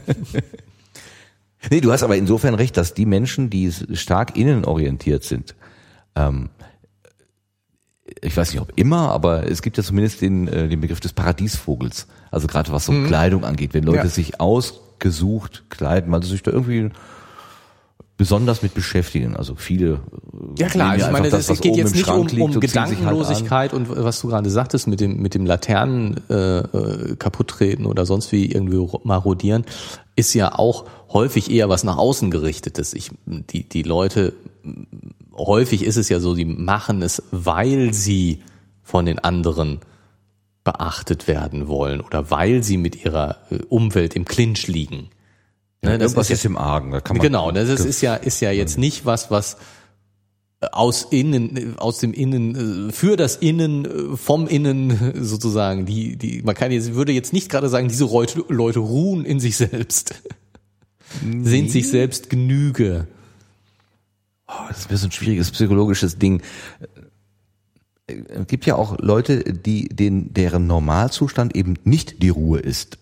*laughs* nee, du hast aber insofern recht, dass die Menschen, die stark innenorientiert sind, ähm, ich weiß nicht, ob immer, aber es gibt ja zumindest den, äh, den Begriff des Paradiesvogels. Also gerade was so mhm. Kleidung angeht, wenn Leute ja. sich ausgesucht kleiden, weil sie sich da irgendwie besonders mit beschäftigen. Also viele. Äh, ja klar, also ich meine, das, das geht jetzt nicht um, um halt Gedankenlosigkeit halt und was du gerade sagtest mit dem mit dem Laternen äh, äh, kaputttreten oder sonst wie irgendwie marodieren, ist ja auch häufig eher was nach außen gerichtetes. Ich die die Leute häufig ist es ja so, die machen es, weil sie von den anderen beachtet werden wollen oder weil sie mit ihrer äh, Umwelt im Clinch liegen. Ne, das ist, ist im Argen. Da kann man genau, das ist, ist ja ist ja jetzt nicht was, was aus innen aus dem Innen äh, für das Innen äh, vom Innen *laughs* sozusagen die die man kann jetzt würde jetzt nicht gerade sagen diese Leute, Leute ruhen in sich selbst nee. *laughs* sind sich selbst Genüge oh, das ist ein bisschen ein schwieriges psychologisches Ding es gibt ja auch Leute die den deren Normalzustand eben nicht die Ruhe ist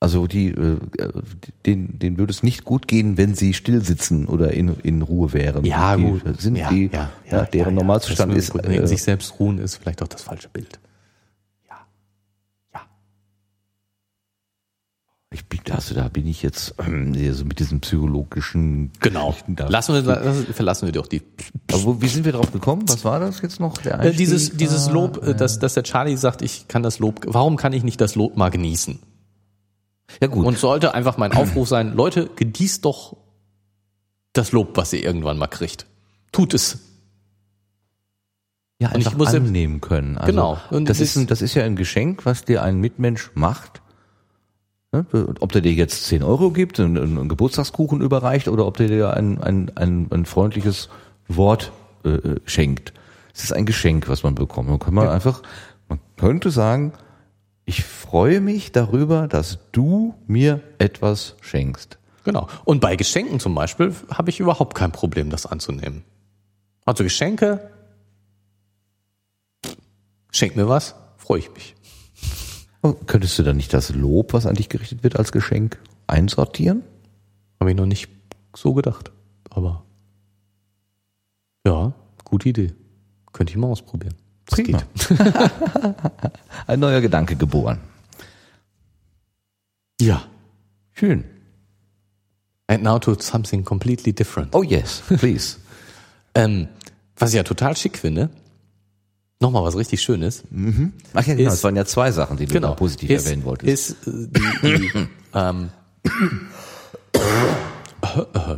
also die, äh, den, den würde es nicht gut gehen, wenn sie still sitzen oder in, in Ruhe wären. Ja, die gut. Sind ja, die, ja, ja, deren ja, Normalzustand ist. Äh, sich selbst ruhen ist vielleicht auch das falsche Bild. Ja. Ja. Ich bin, also da bin ich jetzt ähm, so mit diesem psychologischen. Genau. Lassen wir, lassen, verlassen wir doch die. Aber wie sind wir drauf gekommen? Was war das jetzt noch? Einstieg? dieses, dieses Lob, äh, dass, dass der Charlie sagt, ich kann das Lob. Warum kann ich nicht das Lob mal genießen? Ja gut. Und sollte einfach mein Aufruf sein, Leute, genießt doch das Lob, was ihr irgendwann mal kriegt. Tut es. Ja, einfach und ich muss annehmen können. Also genau. Und das ist, ein, das ist ja ein Geschenk, was dir ein Mitmensch macht. Ne? Ob der dir jetzt 10 Euro gibt, einen, einen Geburtstagskuchen überreicht oder ob der dir ein, ein, ein, ein freundliches Wort äh, äh schenkt. Es ist ein Geschenk, was man bekommt. Man kann man ja. einfach, man könnte sagen, ich freue mich darüber, dass du mir etwas schenkst. Genau. Und bei Geschenken zum Beispiel habe ich überhaupt kein Problem, das anzunehmen. Also Geschenke, schenk mir was, freue ich mich. Oh, könntest du dann nicht das Lob, was an dich gerichtet wird, als Geschenk einsortieren? Habe ich noch nicht so gedacht. Aber ja, gute Idee. Könnte ich mal ausprobieren. Prima. *laughs* Ein neuer Gedanke geboren. Ja. Schön. And now to something completely different. Oh yes, please. *laughs* ähm, was ich ja total schick finde, nochmal was richtig Schönes. Mhm. Ach ja, genau, es waren ja zwei Sachen, die du genau, positiv ist, erwähnen wolltest. Ist äh, die, die *coughs* ähm, *coughs*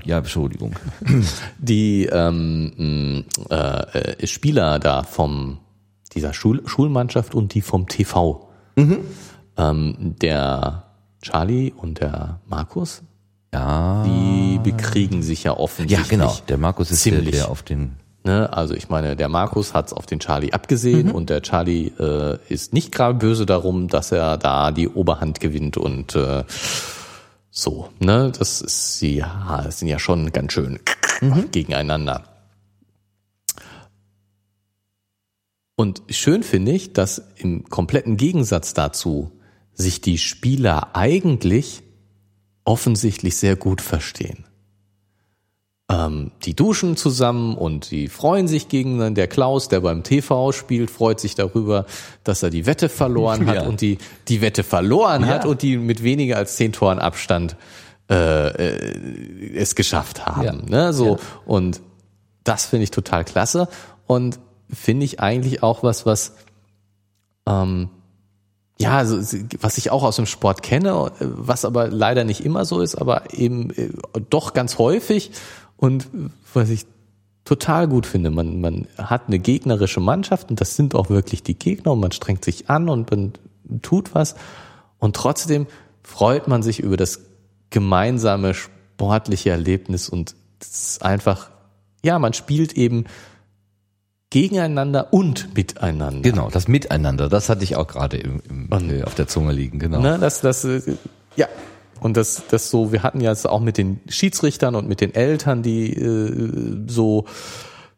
ja, Entschuldigung. *coughs* Die ähm, äh, Spieler da vom dieser Schul Schulmannschaft und die vom TV. Mhm. Ähm, der Charlie und der Markus, ja. die bekriegen sich ja offensichtlich. Ja, genau. Der Markus ist ziemlich. der, der auf den Ne, also ich meine, der Markus hat's auf den Charlie abgesehen mhm. und der Charlie äh, ist nicht gerade böse darum, dass er da die Oberhand gewinnt und äh, so. Ne, das ist ja, das sind ja schon ganz schön mhm. gegeneinander. Und schön finde ich, dass im kompletten Gegensatz dazu sich die Spieler eigentlich offensichtlich sehr gut verstehen. Ähm, die duschen zusammen und die freuen sich gegen der Klaus, der beim TV spielt, freut sich darüber, dass er die Wette verloren *laughs* hat ja. und die die Wette verloren ja. hat und die mit weniger als zehn Toren Abstand äh, äh, es geschafft haben. Ja. Ne? So und das finde ich total klasse und finde ich eigentlich auch was, was ähm, ja, also, was ich auch aus dem Sport kenne, was aber leider nicht immer so ist, aber eben äh, doch ganz häufig und was ich total gut finde. Man, man hat eine gegnerische Mannschaft und das sind auch wirklich die Gegner und man strengt sich an und man tut was und trotzdem freut man sich über das gemeinsame sportliche Erlebnis und es ist einfach, ja, man spielt eben gegeneinander und miteinander. Genau, das Miteinander, das hatte ich auch gerade im, im, auf der Zunge liegen, genau. Ne, das, das, äh, ja. Und das, das so, wir hatten ja jetzt auch mit den Schiedsrichtern und mit den Eltern, die äh, so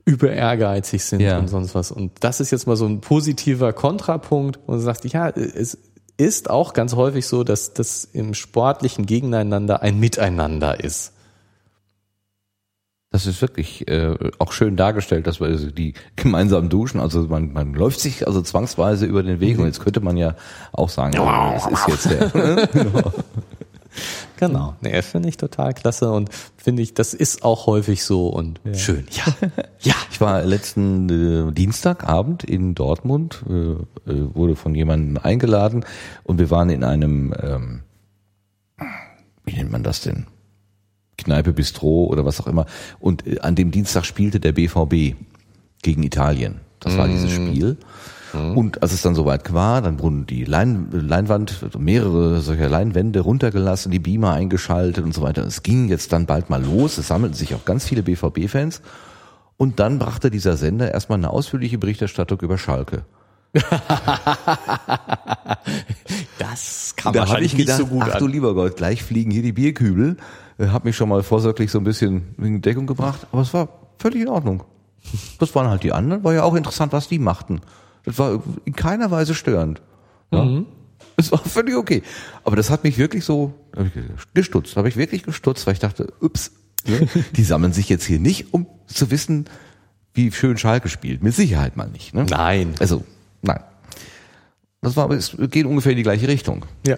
über ehrgeizig sind ja. und sonst was. Und das ist jetzt mal so ein positiver Kontrapunkt, wo du sagst, ja, es ist auch ganz häufig so, dass das im sportlichen Gegeneinander ein Miteinander ist. Das ist wirklich äh, auch schön dargestellt, dass wir also die gemeinsam duschen. Also man, man läuft sich also zwangsweise über den Weg. Mhm. Und jetzt könnte man ja auch sagen, es ist jetzt der. *laughs* *laughs* genau. Genau. Nee, finde ich total klasse und finde ich, das ist auch häufig so und ja. schön. Ja. *laughs* ja. Ich war letzten äh, Dienstagabend in Dortmund, äh, äh, wurde von jemandem eingeladen und wir waren in einem, ähm, wie nennt man das denn? Kneipe, Bistro oder was auch immer. Und äh, an dem Dienstag spielte der BVB gegen Italien. Das war mm. dieses Spiel. Mm. Und als es dann soweit war, dann wurden die Lein, Leinwand, mehrere solcher Leinwände runtergelassen, die Beamer eingeschaltet und so weiter. Es ging jetzt dann bald mal los. Es sammelten sich auch ganz viele BVB-Fans. Und dann brachte dieser Sender erstmal eine ausführliche Berichterstattung über Schalke. *laughs* das kann da wahrscheinlich gedacht, nicht so gut Ach an. du lieber Gott, gleich fliegen hier die Bierkübel. Äh, Hab mich schon mal vorsorglich so ein bisschen in Deckung gebracht, aber es war völlig in Ordnung. Das waren halt die anderen, war ja auch interessant, was die machten. Das war in keiner Weise störend. Ja? Mhm. Es war völlig okay. Aber das hat mich wirklich so hab ich gestutzt. Habe ich wirklich gestutzt, weil ich dachte, ups, ne? *laughs* die sammeln sich jetzt hier nicht, um zu wissen, wie schön Schalke spielt. Mit Sicherheit mal nicht. Ne? Nein. Also Nein. Das war, es geht ungefähr in die gleiche Richtung. Ja.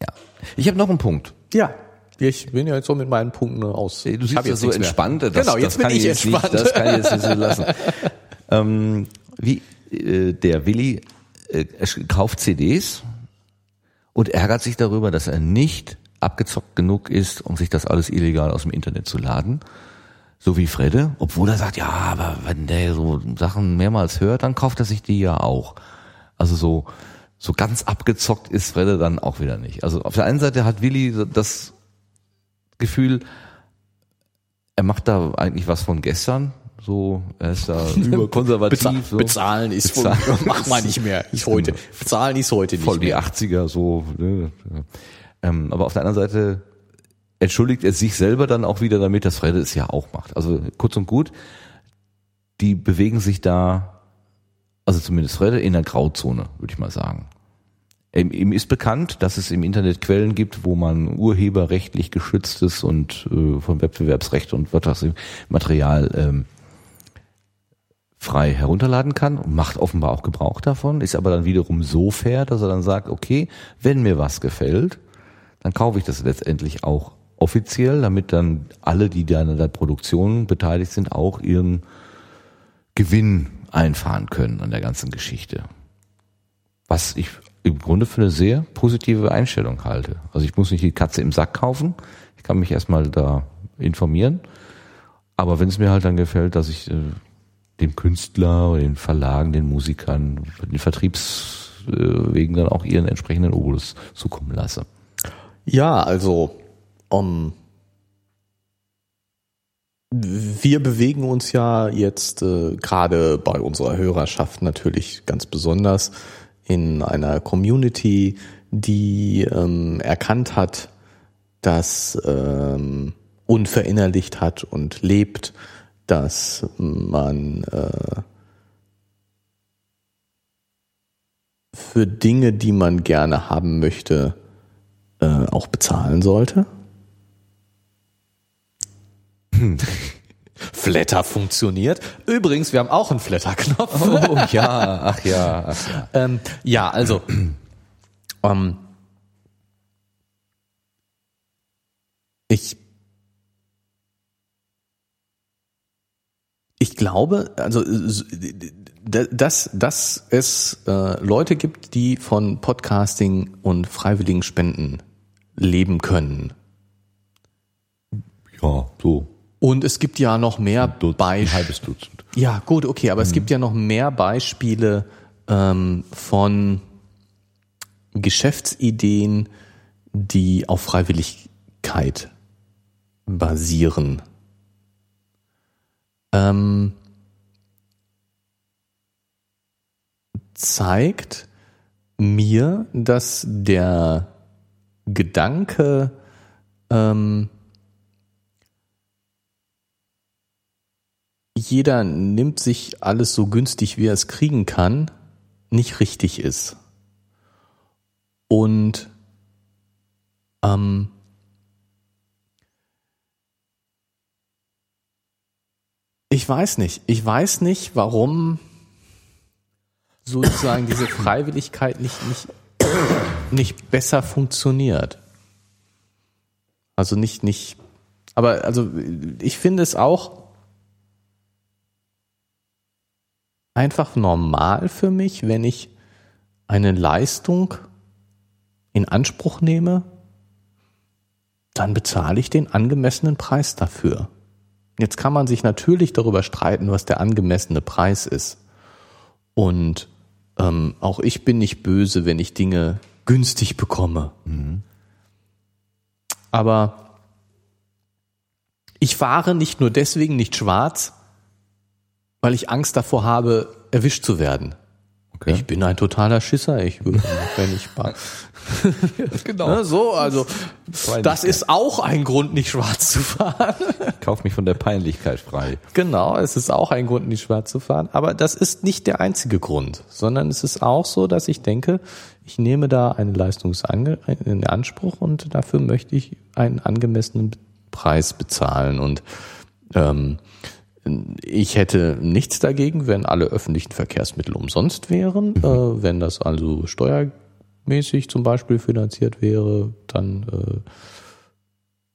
Ja. Ich habe noch einen Punkt. Ja. Ich bin ja jetzt so mit meinen Punkten aus. Du siehst ja so entspannt. Das, genau, jetzt bin ich entspannt. Nicht, das kann ich jetzt nicht so *laughs* lassen. ähm, wie äh, der Willi äh, kauft CDs und ärgert sich darüber, dass er nicht abgezockt genug ist, um sich das alles illegal aus dem Internet zu laden so wie Fredde, obwohl er sagt, ja, aber wenn der so Sachen mehrmals hört, dann kauft er sich die ja auch. Also so, so ganz abgezockt ist Fredde dann auch wieder nicht. Also auf der einen Seite hat Willi das Gefühl, er macht da eigentlich was von gestern. So, er ist da *laughs* überkonservativ. Bezahl, so. Bezahlen ist Bezahlen. Voll, *laughs* mach mal nicht mehr. Ich heute. Bezahlen ist heute nicht Voll mehr. Die 80er, so. Ne? Ähm, aber auf der anderen Seite entschuldigt er sich selber dann auch wieder damit, dass Fredde es ja auch macht. Also kurz und gut, die bewegen sich da, also zumindest Fredde, in der Grauzone, würde ich mal sagen. Ihm ist bekannt, dass es im Internet Quellen gibt, wo man urheberrechtlich geschütztes und äh, von Wettbewerbsrecht und was Material ähm, frei herunterladen kann und macht offenbar auch Gebrauch davon, ist aber dann wiederum so fair, dass er dann sagt, okay, wenn mir was gefällt, dann kaufe ich das letztendlich auch offiziell, damit dann alle, die da an der Produktion beteiligt sind, auch ihren Gewinn einfahren können an der ganzen Geschichte. Was ich im Grunde für eine sehr positive Einstellung halte. Also ich muss nicht die Katze im Sack kaufen, ich kann mich erstmal da informieren, aber wenn es mir halt dann gefällt, dass ich äh, dem Künstler oder den Verlagen, den Musikern, den Vertriebswegen dann auch ihren entsprechenden Obolus zukommen lasse. Ja, also um, wir bewegen uns ja jetzt äh, gerade bei unserer Hörerschaft natürlich ganz besonders in einer Community, die ähm, erkannt hat, dass ähm, unverinnerlicht hat und lebt, dass man äh, für Dinge, die man gerne haben möchte, äh, auch bezahlen sollte. Flatter funktioniert. Übrigens, wir haben auch einen Flatter-Knopf. Oh ja, ach ja, ach ja. Ähm, ja, also ähm, ich ich glaube, also dass, dass es äh, Leute gibt, die von Podcasting und freiwilligen Spenden leben können. Ja, so. Und es gibt ja noch mehr Beispiele. Ein halbes Dutzend. Ja, gut, okay, aber mhm. es gibt ja noch mehr Beispiele ähm, von Geschäftsideen, die auf Freiwilligkeit basieren. Ähm, zeigt mir, dass der Gedanke, ähm, jeder nimmt sich alles so günstig, wie er es kriegen kann, nicht richtig ist. Und ähm, ich weiß nicht, ich weiß nicht, warum sozusagen diese *coughs* Freiwilligkeit nicht, nicht, nicht besser funktioniert. Also nicht, nicht, aber also ich finde es auch einfach normal für mich, wenn ich eine Leistung in Anspruch nehme, dann bezahle ich den angemessenen Preis dafür. Jetzt kann man sich natürlich darüber streiten, was der angemessene Preis ist. Und ähm, auch ich bin nicht böse, wenn ich Dinge günstig bekomme. Mhm. Aber ich fahre nicht nur deswegen nicht schwarz, weil ich Angst davor habe, erwischt zu werden. Okay. Ich bin ein totaler Schisser. Ich würde, *laughs* wenn ich mal. *laughs* genau. Ne, so, also das ist auch ein Grund, nicht schwarz zu fahren. *laughs* Kauf mich von der Peinlichkeit frei. Genau, es ist auch ein Grund, nicht schwarz zu fahren. Aber das ist nicht der einzige Grund, sondern es ist auch so, dass ich denke, ich nehme da eine Leistung in Anspruch und dafür möchte ich einen angemessenen Preis bezahlen und ähm, ich hätte nichts dagegen, wenn alle öffentlichen Verkehrsmittel umsonst wären. Mhm. Äh, wenn das also steuermäßig zum Beispiel finanziert wäre, dann äh,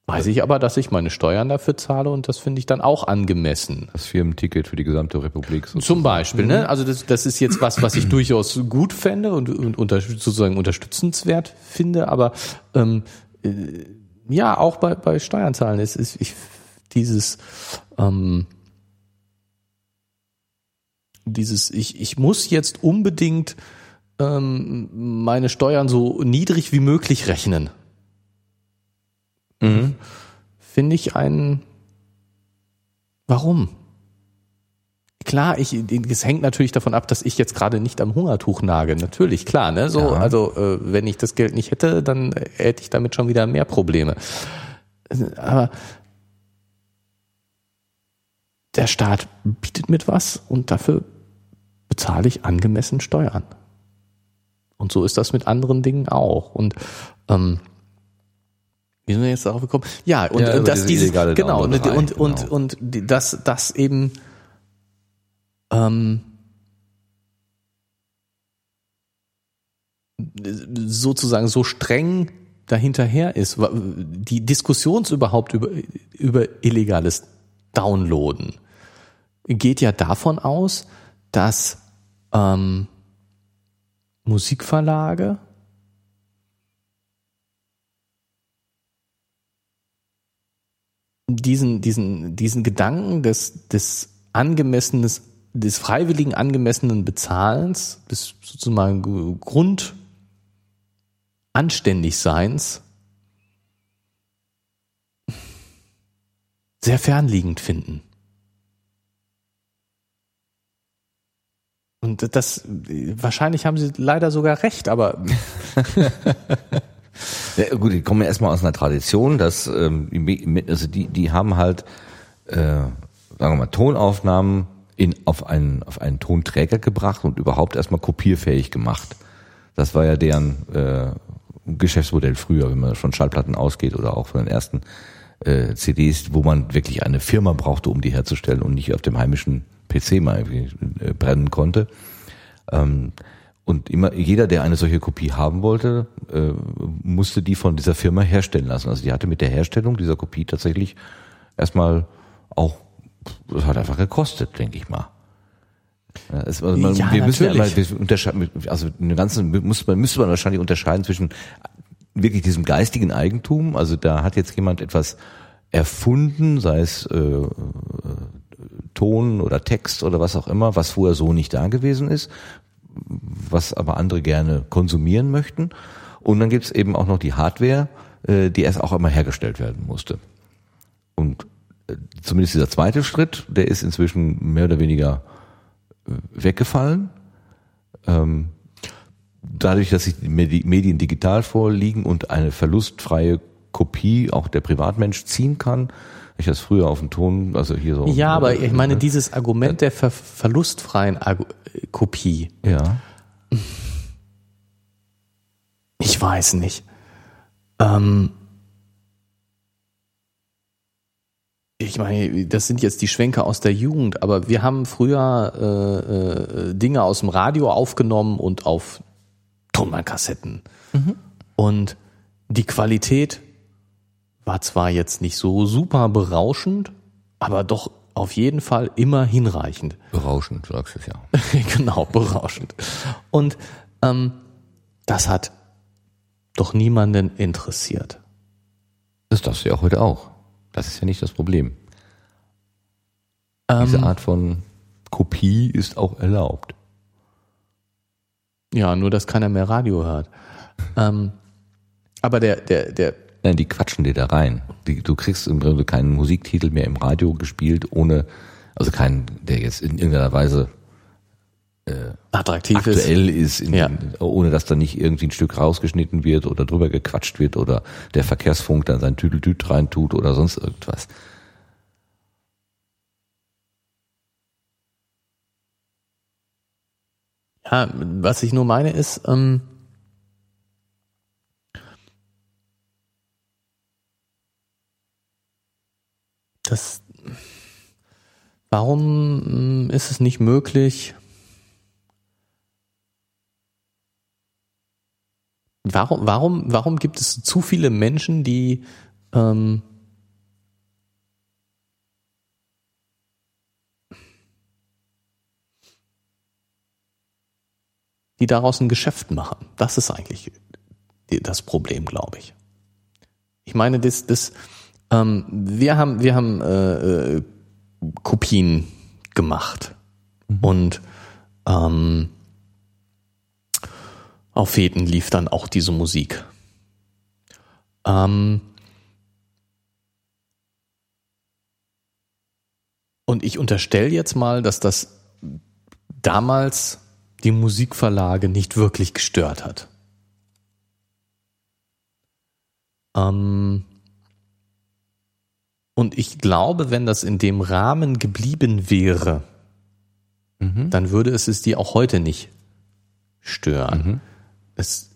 weiß ich aber, dass ich meine Steuern dafür zahle und das finde ich dann auch angemessen. Das Firmenticket für die gesamte Republik. Sozusagen. Zum Beispiel, ne? Also das, das ist jetzt was, was ich *clears throat* durchaus gut fände und, und unter, sozusagen unterstützenswert finde, aber ähm, äh, ja, auch bei, bei Steuern zahlen ist, ist ich, dieses ähm, dieses, ich, ich muss jetzt unbedingt ähm, meine Steuern so niedrig wie möglich rechnen. Mhm. Finde ich ein, warum? Klar, ich, es hängt natürlich davon ab, dass ich jetzt gerade nicht am Hungertuch nage. Natürlich, klar, ne? So, ja. also äh, wenn ich das Geld nicht hätte, dann hätte ich damit schon wieder mehr Probleme. Aber der Staat bietet mit was und dafür bezahle ich angemessen Steuern. Und so ist das mit anderen Dingen auch. Und ähm, wie sind wir jetzt darauf gekommen? Ja, und, ja, und dass dieses genau und, und, und, und, genau. und dass das eben ähm, sozusagen so streng dahinterher ist, die Diskussions überhaupt über, über illegales Downloaden geht ja davon aus, dass ähm, Musikverlage diesen, diesen, diesen Gedanken des, des angemessenes, des freiwilligen angemessenen Bezahlens, des sozusagen Grundanständigseins sehr fernliegend finden. Und das, wahrscheinlich haben sie leider sogar recht, aber. *laughs* ja, gut, die kommen ja erstmal aus einer Tradition, dass, ähm, also die, die haben halt, äh, sagen wir mal, Tonaufnahmen in, auf einen, auf einen Tonträger gebracht und überhaupt erstmal kopierfähig gemacht. Das war ja deren äh, Geschäftsmodell früher, wenn man von Schallplatten ausgeht oder auch von den ersten äh, CDs, wo man wirklich eine Firma brauchte, um die herzustellen und nicht auf dem heimischen PC mal irgendwie äh, brennen konnte. Ähm, und immer jeder, der eine solche Kopie haben wollte, äh, musste die von dieser Firma herstellen lassen. Also die hatte mit der Herstellung dieser Kopie tatsächlich erstmal auch das hat einfach gekostet, denke ich mal. Ja, es, also man, Ja, wir müssen ja natürlich. wir unterscheiden, also eine ganze, muss man, müsste man wahrscheinlich unterscheiden zwischen wirklich diesem geistigen Eigentum, also da hat jetzt jemand etwas erfunden, sei es äh, Ton oder Text oder was auch immer, was vorher so nicht da gewesen ist, was aber andere gerne konsumieren möchten. Und dann gibt's eben auch noch die Hardware, äh, die erst auch immer hergestellt werden musste. Und äh, zumindest dieser zweite Schritt, der ist inzwischen mehr oder weniger äh, weggefallen. Ähm, dadurch, dass sich die Medi- Medien digital vorliegen und eine verlustfreie Kopie auch der Privatmensch ziehen kann. Ich das früher auf dem Ton, also hier so. Ja, aber ich meine, äh, dieses Argument der ver verlustfreien Argu äh, Kopie, Ja. ich weiß nicht. Ähm ich meine, das sind jetzt die Schwenker aus der Jugend, aber wir haben früher äh, äh, Dinge aus dem Radio aufgenommen und auf Tonbandkassetten. Und die Qualität war zwar jetzt nicht so super berauschend, aber doch auf jeden Fall immer hinreichend. Berauschend, sagst du es ja. *laughs* genau, berauschend. Und ähm, das hat doch niemanden interessiert. Das darfst du ja heute auch. Das ist ja nicht das Problem. Diese Ähm, Art von Kopie ist auch erlaubt. ja, nur dass keiner mehr Radio hört. ähm, aber der, der, der, Nein, die quatschen dir da rein. Die, du kriegst im Grunde keinen Musiktitel mehr im Radio gespielt, ohne, also keinen, der jetzt in irgendeiner Weise attraktiv ist. aktuell ist, in, Ja. ohne dass da nicht irgendwie ein Stück rausgeschnitten wird oder drüber gequatscht wird oder der Verkehrsfunk dann sein Tüdeltüt reintut oder sonst irgendwas. Ja, was ich nur meine ist, ähm, das, warum mm, ist es nicht möglich, warum, warum, warum gibt es zu viele Menschen, die ähm, die daraus ein Geschäft machen. Das ist eigentlich das Problem, glaube ich. Ich meine, das, das, ähm, wir haben, wir haben äh, äh, Kopien gemacht und ähm, auf Feten lief dann auch diese Musik. Ähm, und ich unterstelle jetzt mal, dass das damals die Musikverlage nicht wirklich gestört hat. Ähm und ich glaube, wenn das in dem Rahmen geblieben wäre, dann würde es es die auch heute nicht stören. Es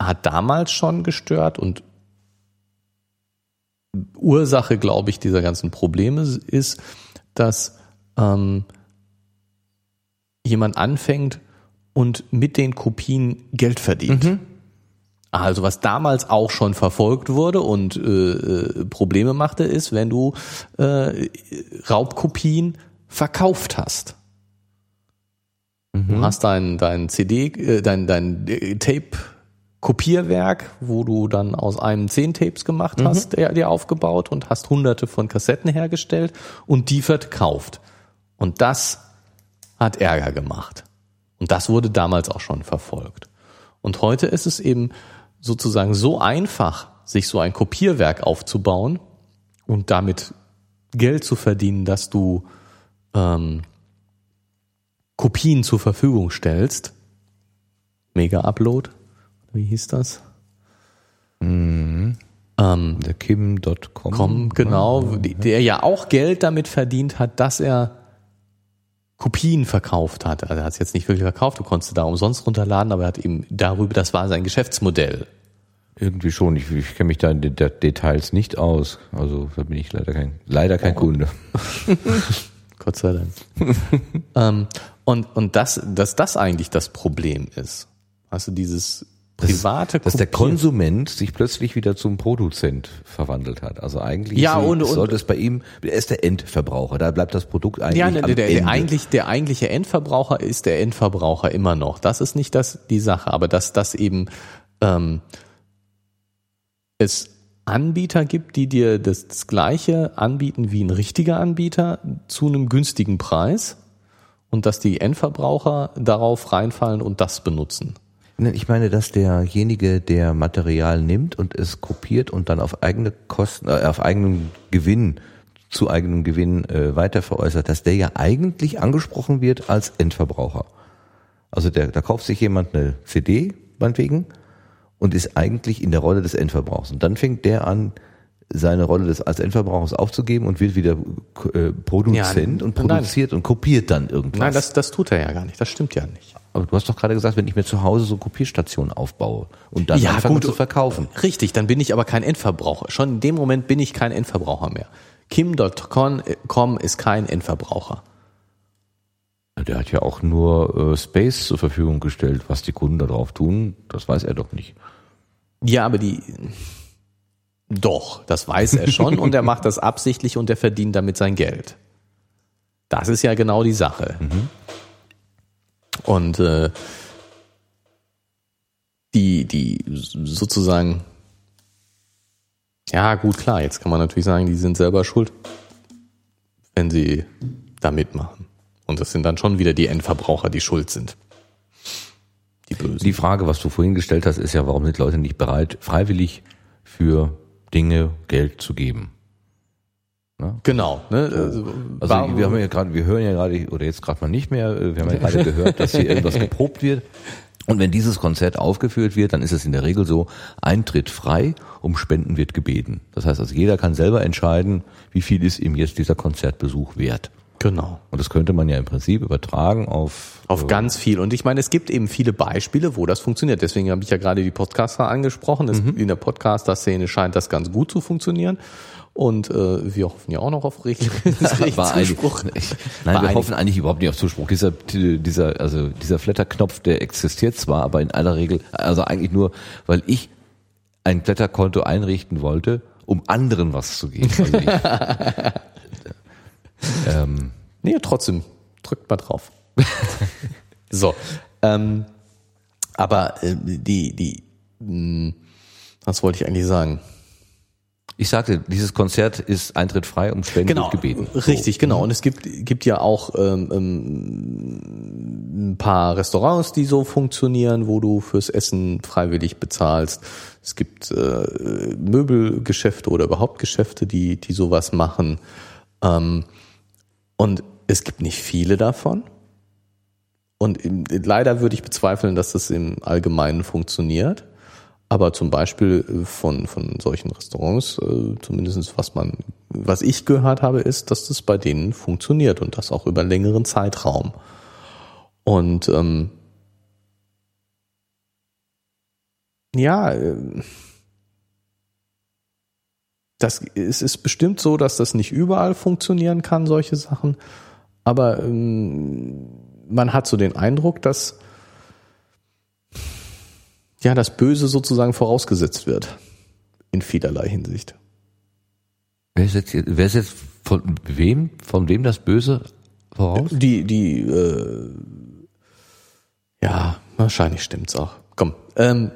hat damals schon gestört und Ursache, glaube ich, dieser ganzen Probleme ist, dass ähm, jemand anfängt und mit den Kopien Geld verdient. Also was damals auch schon verfolgt wurde und äh, äh, Probleme machte, ist, wenn du äh, Raubkopien verkauft hast. Du hast dein, dein CD, äh, dein, dein äh, Tape-Kopierwerk, wo du dann aus einem zehn Tapes gemacht hast, der, dir aufgebaut und hast hunderte von Kassetten hergestellt und die verkauft. Und das hat Ärger gemacht. Und das wurde damals auch schon verfolgt. Und heute ist es eben sozusagen so einfach, sich so ein Kopierwerk aufzubauen und damit Geld zu verdienen, dass du ähm, Kopien zur Verfügung stellst. Mega Upload, wie hieß das? Ähm, Der Kim.com. Genau, der ja auch Geld damit verdient hat, dass er Kopien verkauft hat. Also er hat es jetzt nicht wirklich verkauft, du konntest da umsonst runterladen, aber er hat eben darüber, das war sein Geschäftsmodell. Irgendwie schon. Ich, ich kenne mich da in den De Details nicht aus. Also da bin ich leider kein, leider kein Kunde. *laughs* Gott sei Dank. ähm, und und das, dass das eigentlich das Problem ist. Also dieses, private dass, dass der Konsument sich plötzlich wieder zum Produzent verwandelt hat. Also eigentlich Ja, so- und- und- sollte es bei ihm, er ist der Endverbraucher, da bleibt das Produkt eigentlich Ja, der, am der, Ende. der, eigentlich, der eigentliche Endverbraucher ist der Endverbraucher immer noch. Das ist nicht das, die Sache, aber dass das eben ähm, es Anbieter gibt, die dir das, das gleiche anbieten wie ein richtiger Anbieter zu einem günstigen Preis und dass die Endverbraucher darauf reinfallen und das benutzen. Ne, Ich meine, dass derjenige, der Material nimmt und es kopiert und dann auf eigene Kosten, äh, auf eigenen Gewinn, zu eigenem Gewinn äh, weiter veräußert, dass der ja eigentlich angesprochen wird als Endverbraucher. Also der, da kauft sich jemand eine CD, meinetwegen, und ist eigentlich in der Rolle des Endverbrauchers. Und dann fängt der an, seine Rolle des, als Endverbrauchers aufzugeben und wird wieder äh, Produzent Ja, und nein. produziert und kopiert dann irgendwas. Nein, das, das tut er ja gar nicht. Das stimmt ja nicht. Aber du hast doch gerade gesagt, wenn ich mir zu Hause so Kopierstationen aufbaue und dann Ja, anfange gut. zu verkaufen. Richtig, dann bin ich aber kein Endverbraucher. Schon in dem Moment bin ich kein Endverbraucher mehr. Kim.com com ist kein Endverbraucher. Der hat ja auch nur äh, Space zur Verfügung gestellt. Was die Kunden da drauf tun, das weiß er doch nicht. Ja, aber die. Doch, das weiß er schon und er macht das absichtlich und er verdient damit sein Geld. Das ist ja genau die Sache. Und äh, die, die sozusagen, ja gut, klar, jetzt kann man natürlich sagen, die sind selber schuld, wenn sie da mitmachen. Und das sind dann schon wieder die Endverbraucher, die schuld sind. Die Bösen. Die Frage, was du vorhin gestellt hast, ist ja, warum sind Leute nicht bereit, freiwillig für Dinge Geld zu geben? Genau. Ne? Also, Also warum- wir haben ja gerade, wir hören ja gerade, oder jetzt gerade mal nicht mehr, äh, wir haben ja gerade gehört, dass hier irgendwas *laughs* geprobt wird. Und wenn dieses Konzert aufgeführt wird, dann ist es in der Regel so, Eintritt frei, um Spenden wird gebeten. Das heißt also, jeder kann selber entscheiden, wie viel ist ihm jetzt dieser Konzertbesuch wert. Genau. Und das könnte man ja im Prinzip übertragen auf, Auf ganz viel. Und ich meine, es gibt eben viele Beispiele, wo das funktioniert. Deswegen habe ich ja gerade die Podcaster angesprochen. Es, Mhm. In der Podcaster-Szene scheint das ganz gut zu funktionieren. Und äh, wir hoffen ja auch noch auf *laughs* regelmäßigen Zuspruch. nein, War wir hoffen eigentlich überhaupt nicht auf Zuspruch. Dieser, dieser, also dieser Flatterknopf, der existiert zwar, aber in aller Regel, also eigentlich nur, weil ich ein Flatterkonto einrichten wollte, um anderen was zu geben. Also ich, *laughs* ähm, Nee, trotzdem, drückt mal drauf. *laughs* so. Ähm, aber äh, die, die, mh, was wollte ich eigentlich sagen? Ich sagte, dieses Konzert ist Eintritt frei, um Spenden Genau, gebeten. richtig, genau. Und es gibt, gibt ja auch ähm, ähm, ein paar Restaurants, die so funktionieren, wo du fürs Essen freiwillig bezahlst. Es gibt äh, Möbelgeschäfte oder überhaupt Geschäfte, die, die sowas machen. Ähm, und es gibt nicht viele davon. Und im, leider würde ich bezweifeln, dass das im Allgemeinen funktioniert. Aber zum Beispiel äh, von, von solchen Restaurants, äh, zumindest was man, was ich gehört habe, ist, dass das bei denen funktioniert und das auch über einen längeren Zeitraum. Und ähm, ja, äh, das es ist bestimmt so, dass das nicht überall funktionieren kann, solche Sachen. Aber ähm, man hat so den Eindruck, dass ja das Böse sozusagen vorausgesetzt wird in vielerlei Hinsicht. Wer ist jetzt, wer ist jetzt von wem, von wem das Böse voraus? Die die äh, ja wahrscheinlich stimmt's auch. Komm, ähm,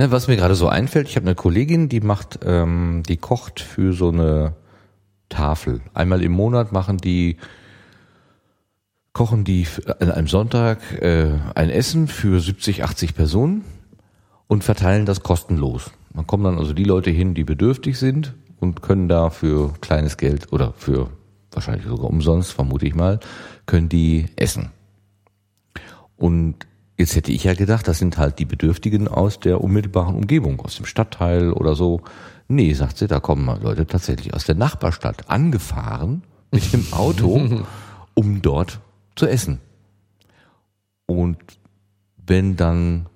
Ne, was mir gerade so einfällt, ich habe eine Kollegin, die macht, ähm, die kocht für so eine Tafel. Einmal im Monat machen die, kochen die an einem Sonntag äh, ein Essen für 70, 80 Personen und verteilen das kostenlos. Man kommen dann also die Leute hin, die bedürftig sind und können da für kleines Geld oder für wahrscheinlich sogar umsonst, vermute ich mal, können die essen. Und jetzt hätte ich ja gedacht, das sind halt die Bedürftigen aus der unmittelbaren Umgebung, aus dem Stadtteil oder so. Nee, sagt sie, da kommen Leute tatsächlich aus der Nachbarstadt angefahren mit dem Auto, *laughs* um dort zu essen. Und wenn dann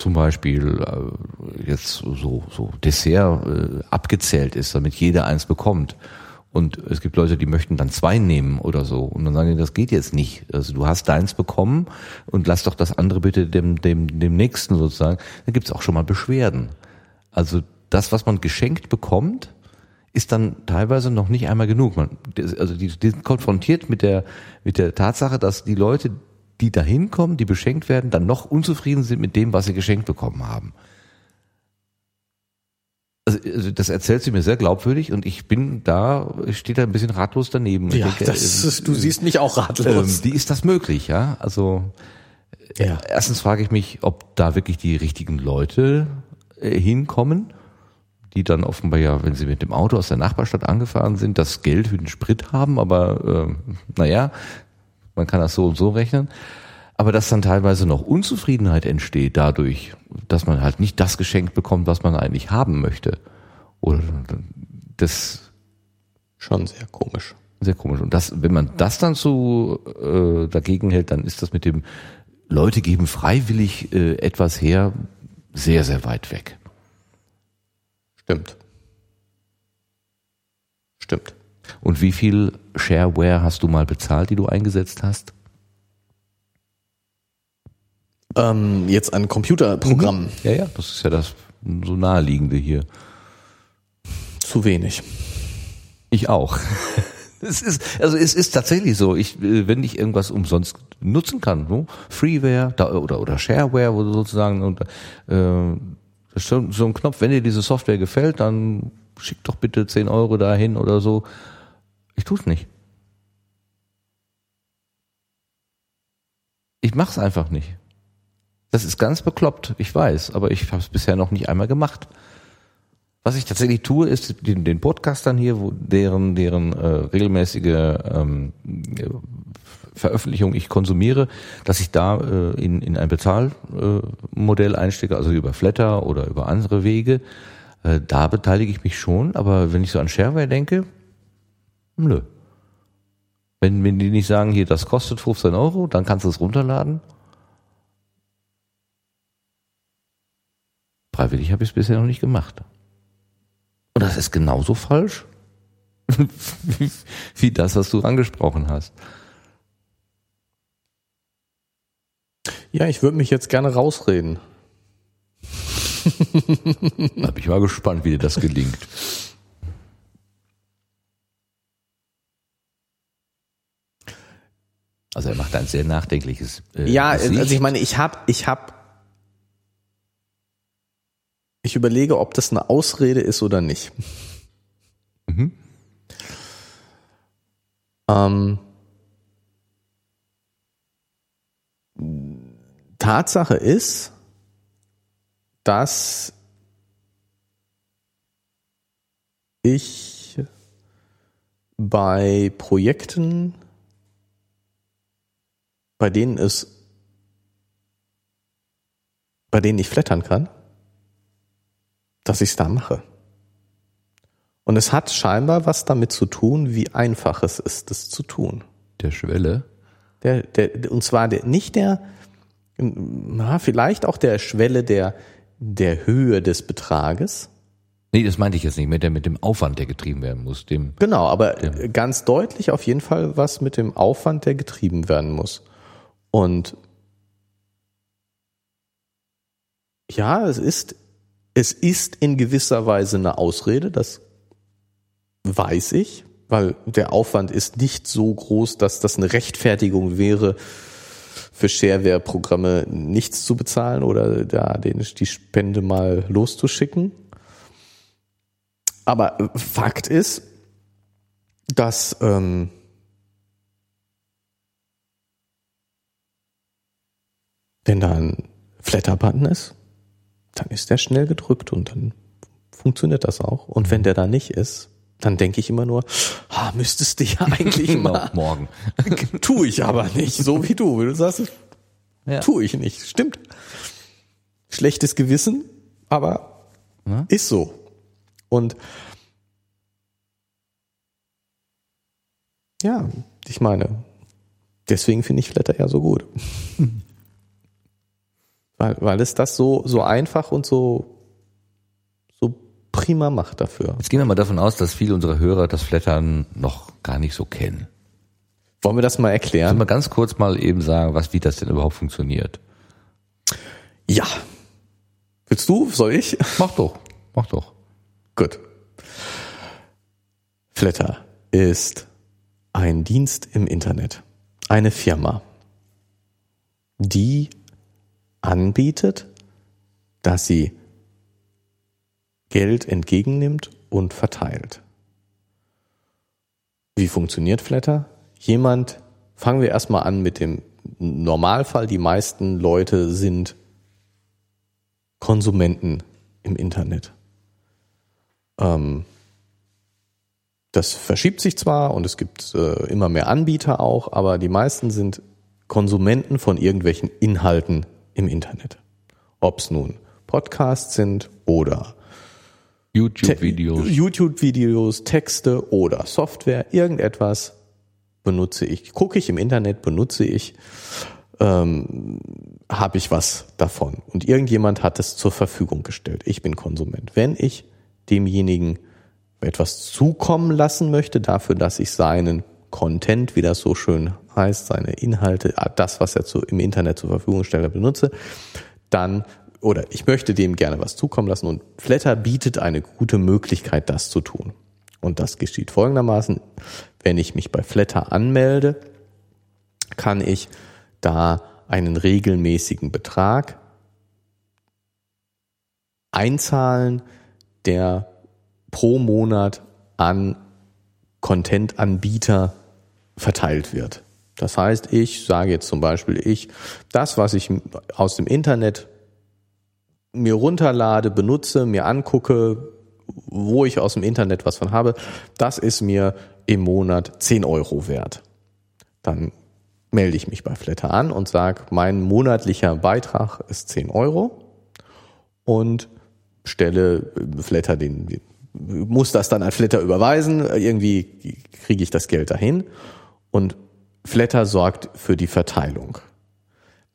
zum Beispiel äh, jetzt so, so Dessert äh, abgezählt ist, damit jeder eins bekommt Und es gibt Leute, die möchten dann zwei nehmen oder so. Und dann sagen die, das geht jetzt nicht. Also du hast deins bekommen und lass doch das andere bitte dem, dem, dem nächsten sozusagen. Da gibt's auch schon mal Beschwerden. Also das, was man geschenkt bekommt, ist dann teilweise noch nicht einmal genug. Man, also die, die sind konfrontiert mit der, mit der Tatsache, dass die Leute, die da hinkommen, die beschenkt werden, dann noch unzufrieden sind mit dem, was sie geschenkt bekommen haben. Also, also das erzählt sie mir sehr glaubwürdig und ich bin da, ich stehe da ein bisschen ratlos daneben. Ja, denke, das ist, du siehst mich auch ratlos. Ähm, wie ist das möglich, ja? Also ja. erstens frage ich mich, ob da wirklich die richtigen Leute äh, hinkommen, die dann offenbar ja, wenn sie mit dem Auto aus der Nachbarstadt angefahren sind, das Geld für den Sprit haben, aber äh, naja, man kann das so und so rechnen. Aber dass dann teilweise noch Unzufriedenheit entsteht dadurch, dass man halt nicht das geschenkt bekommt, was man eigentlich haben möchte. Oder das schon sehr komisch. Sehr komisch. Und das, wenn man das dann so äh, dagegen hält, dann ist das mit dem Leute geben freiwillig äh, etwas her sehr, sehr weit weg. Stimmt. Stimmt. Und wie viel Shareware hast du mal bezahlt, die du eingesetzt hast? Ähm, jetzt ein Computerprogramm. Mhm. Ja, ja, das ist ja das so naheliegende hier. Zu wenig. Ich auch. *laughs* Es ist, also es ist tatsächlich so. Ich, äh, wenn ich irgendwas umsonst nutzen kann, no? Freeware da, oder oder Shareware oder sozusagen und äh, so, so ein Knopf, wenn dir diese Software gefällt, dann schick doch bitte 10 Euro dahin oder so. Ich tue es nicht. Ich mach's einfach nicht. Das ist ganz bekloppt, ich weiß, aber ich habe es bisher noch nicht einmal gemacht. Was ich tatsächlich tue, ist den, den Podcastern hier, wo deren deren äh, regelmäßige ähm, Veröffentlichung ich konsumiere, dass ich da äh, in, in ein Bezahlmodell äh, einstecke, also über Flatter oder über andere Wege. Äh, da beteilige ich mich schon, aber wenn ich so an Shareware denke, nö. Wenn, wenn die nicht sagen, hier, das kostet 15 Euro, dann kannst du es runterladen, Freiwillig habe ich es bisher noch nicht gemacht. Und das ist genauso falsch *laughs* wie das, was du angesprochen hast. Ja, ich würde mich jetzt gerne rausreden. da bin ich mal gespannt, wie dir das gelingt. *laughs* Also er macht ein sehr nachdenkliches. Äh, ja, Gesicht. also ich meine, ich habe ich hab ich überlege, ob das eine Ausrede ist oder nicht. Mhm. Ähm, Tatsache ist, dass ich bei Projekten, bei denen es, bei denen ich flattern kann, dass ich es da mache. Und es hat scheinbar was damit zu tun, wie einfach es ist, das zu tun. Der Schwelle? Der, der, und zwar der, nicht der, na, vielleicht auch der Schwelle der, der Höhe des Betrages. Nee, das meinte ich jetzt nicht, mit, der, mit dem Aufwand, der getrieben werden muss. Dem, genau, aber dem. ganz deutlich auf jeden Fall was mit dem Aufwand, der getrieben werden muss. Und ja, es ist es ist in gewisser Weise eine Ausrede, das weiß ich, weil der Aufwand ist nicht so groß, dass das eine Rechtfertigung wäre, für Shareware-Programme nichts zu bezahlen oder da den, die Spende mal loszuschicken. Aber Fakt ist, dass ähm, wenn da ein Flatter-Button ist, dann ist der schnell gedrückt und dann funktioniert das auch. Und wenn der da nicht ist, dann denke ich immer nur, ah, müsstest du ja eigentlich *laughs* mal. Morgen. *laughs* tu ich aber nicht, so wie du. Du sagst, ja. tu ich nicht. Stimmt. Schlechtes Gewissen, aber ja. ist so. Und ja, ich meine, deswegen finde ich Flatter ja so gut. *laughs* Weil, weil es das so, so einfach und so, so prima macht dafür. Jetzt gehen wir mal davon aus, dass viele unserer Hörer das Flattern noch gar nicht so kennen. Wollen wir das mal erklären? Sollen wir ganz kurz mal eben sagen, was, wie das denn überhaupt funktioniert? Ja. Willst du? Soll ich? Mach doch. Mach doch. Gut. Flatter ist ein Dienst im Internet. Eine Firma, die anbietet, dass sie Geld entgegennimmt und verteilt. Wie funktioniert Flatter? Jemand, fangen wir erstmal an mit dem Normalfall. Die meisten Leute sind Konsumenten im Internet. Ähm, das verschiebt sich zwar und es gibt äh, immer mehr Anbieter auch, aber die meisten sind Konsumenten von irgendwelchen Inhalten im Internet. Ob es nun Podcasts sind oder YouTube-Videos. YouTube-Videos, Texte oder Software, irgendetwas benutze ich, gucke ich im Internet, benutze ich, ähm, habe ich was davon. Und irgendjemand hat es zur Verfügung gestellt. Ich bin Konsument. Wenn ich demjenigen etwas zukommen lassen möchte, dafür, dass ich seinen Content, wie das so schön heißt, seine Inhalte, das, was er zu, im Internet zur Verfügung stellt, benutze, dann oder ich möchte dem gerne was zukommen lassen und Flatter bietet eine gute Möglichkeit, das zu tun. Und das geschieht folgendermaßen. Wenn ich mich bei Flatter anmelde, kann ich da einen regelmäßigen Betrag einzahlen, der pro Monat an Content-Anbieter verteilt wird. Das heißt, ich sage jetzt zum Beispiel, ich, das, was ich aus dem Internet mir runterlade, benutze, mir angucke, wo ich aus dem Internet was von habe, das ist mir im Monat 10 Euro wert. Dann melde ich mich bei Flatter an und sage, mein monatlicher Beitrag ist 10 Euro und stelle Flatter den, muss das dann an Flatter überweisen, irgendwie kriege ich das Geld dahin und Flatter sorgt für die Verteilung.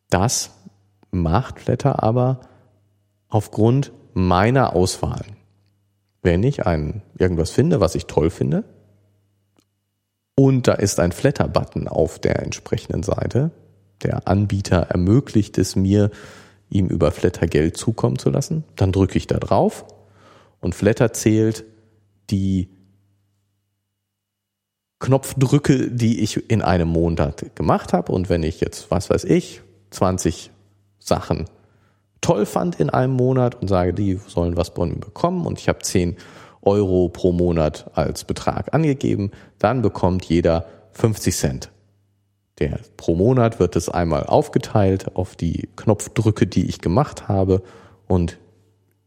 Das macht Flatter aber aufgrund meiner Auswahl. Wenn ich ein, irgendwas finde, was ich toll finde, und da ist ein Flatter-Button auf der entsprechenden Seite, der Anbieter ermöglicht es mir, ihm über Flatter Geld zukommen zu lassen, dann drücke ich da drauf und Flatter zählt die Knopfdrücke, die ich in einem Monat gemacht habe. Und wenn ich jetzt, was weiß ich, 20 Sachen toll fand in einem Monat und sage, die sollen was von mir bekommen und ich habe 10 Euro pro Monat als Betrag angegeben, dann bekommt jeder 50 Cent. Der, pro Monat wird es einmal aufgeteilt auf die Knopfdrücke, die ich gemacht habe und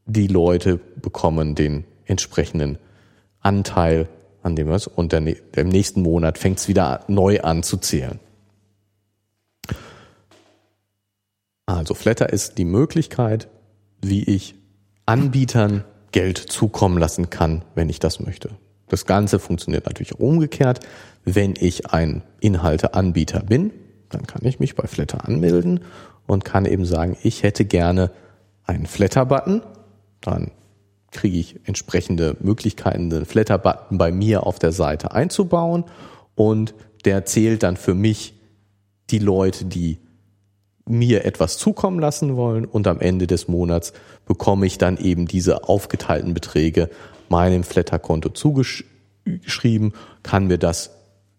die Leute bekommen den entsprechenden Anteil an dem was und der, im nächsten Monat fängt es wieder neu an zu zählen. Also Flatter ist die Möglichkeit, wie ich Anbietern Geld zukommen lassen kann, wenn ich das möchte. Das Ganze funktioniert natürlich auch umgekehrt. Wenn ich ein Inhalteanbieter bin, dann kann ich mich bei Flatter anmelden und kann eben sagen, ich hätte gerne einen Flatter-Button. Dann kriege ich entsprechende Möglichkeiten, den Flatter-Button bei mir auf der Seite einzubauen und der zählt dann für mich die Leute, die mir etwas zukommen lassen wollen und am Ende des Monats bekomme ich dann eben diese aufgeteilten Beträge meinem Flatter-Konto zugeschrieben, kann mir das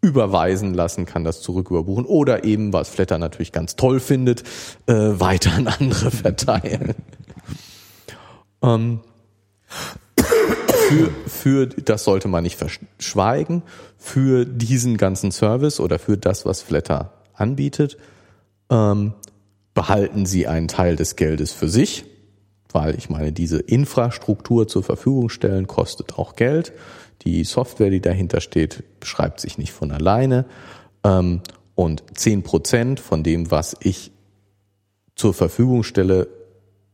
überweisen lassen, kann das zurück überbuchen oder eben, was Flatter natürlich ganz toll findet, äh, weiter an andere *laughs* verteilen. ähm, für, für, das sollte man nicht verschweigen, für diesen ganzen Service oder für das, was Flatter anbietet, ähm, behalten sie einen Teil des Geldes für sich, weil ich meine, diese Infrastruktur zur Verfügung stellen kostet auch Geld. Die Software, die dahinter steht, beschreibt sich nicht von alleine. Ähm, und zehn Prozent von dem, was ich zur Verfügung stelle,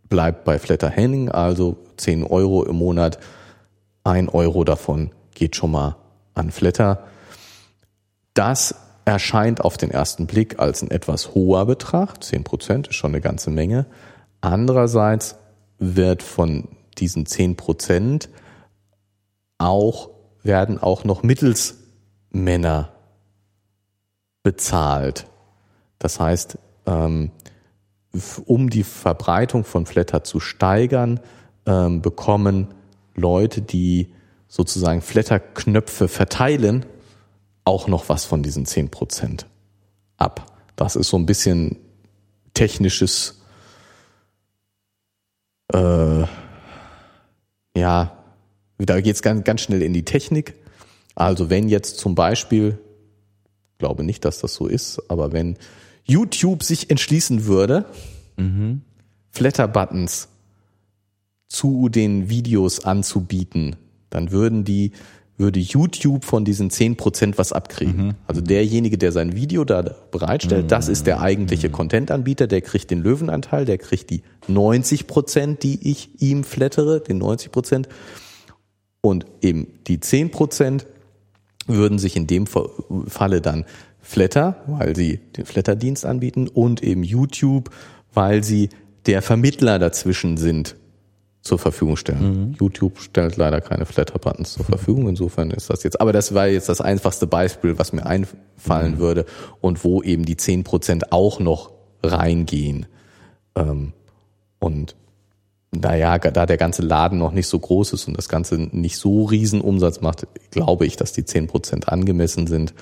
bleibt bei Flatter Henning, also zehn Euro im Monat. Ein Euro davon geht schon mal an Flatter. Das erscheint auf den ersten Blick als ein etwas hoher Betrag. Zehn Prozent ist schon eine ganze Menge. Andererseits wird von diesen zehn Prozent auch, werden auch noch Mittelsmänner bezahlt. Das heißt, ähm, um die Verbreitung von Flatter zu steigern, ähm, bekommen Leute, die sozusagen Flatter-Knöpfe verteilen, auch noch was von diesen zehn Prozent ab. Das ist so ein bisschen technisches, äh, ja, da geht's ganz, ganz schnell in die Technik. Also wenn jetzt zum Beispiel, glaube nicht, dass das so ist, aber wenn YouTube sich entschließen würde, mhm. Flatter-Buttons zu den Videos anzubieten, dann würden die, würde YouTube von diesen zehn Prozent was abkriegen. Mhm. Also derjenige, der sein Video da bereitstellt, mhm. das ist der eigentliche mhm. Content-Anbieter, der kriegt den Löwenanteil, der kriegt die 90 Prozent, die ich ihm flattere, den 90 Prozent. Und eben die 10 Prozent würden sich in dem Falle dann Flatter, weil sie den Flatter-Dienst anbieten und eben YouTube, weil sie der Vermittler dazwischen sind, zur Verfügung stellen. Mhm. YouTube stellt leider keine Flatter-Buttons zur Verfügung. Insofern ist das jetzt, aber das war jetzt das einfachste Beispiel, was mir einfallen mhm. würde und wo eben die zehn Prozent auch noch reingehen. Ähm, und naja, da der ganze Laden noch nicht so groß ist und das Ganze nicht so riesen Umsatz macht, glaube ich, dass die zehn Prozent angemessen sind.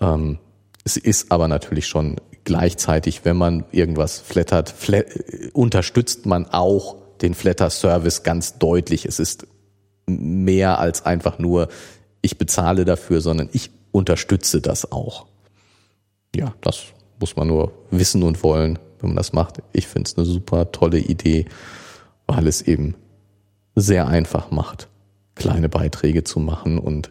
Ähm, es ist aber natürlich schon gleichzeitig, wenn man irgendwas flattert, flat, unterstützt man auch den Flatter-Service ganz deutlich. Es ist mehr als einfach nur, ich bezahle dafür, sondern ich unterstütze das auch. Ja, das muss man nur wissen und wollen, wenn man das macht. Ich finde es eine super tolle Idee, weil es eben sehr einfach macht, kleine Beiträge zu machen und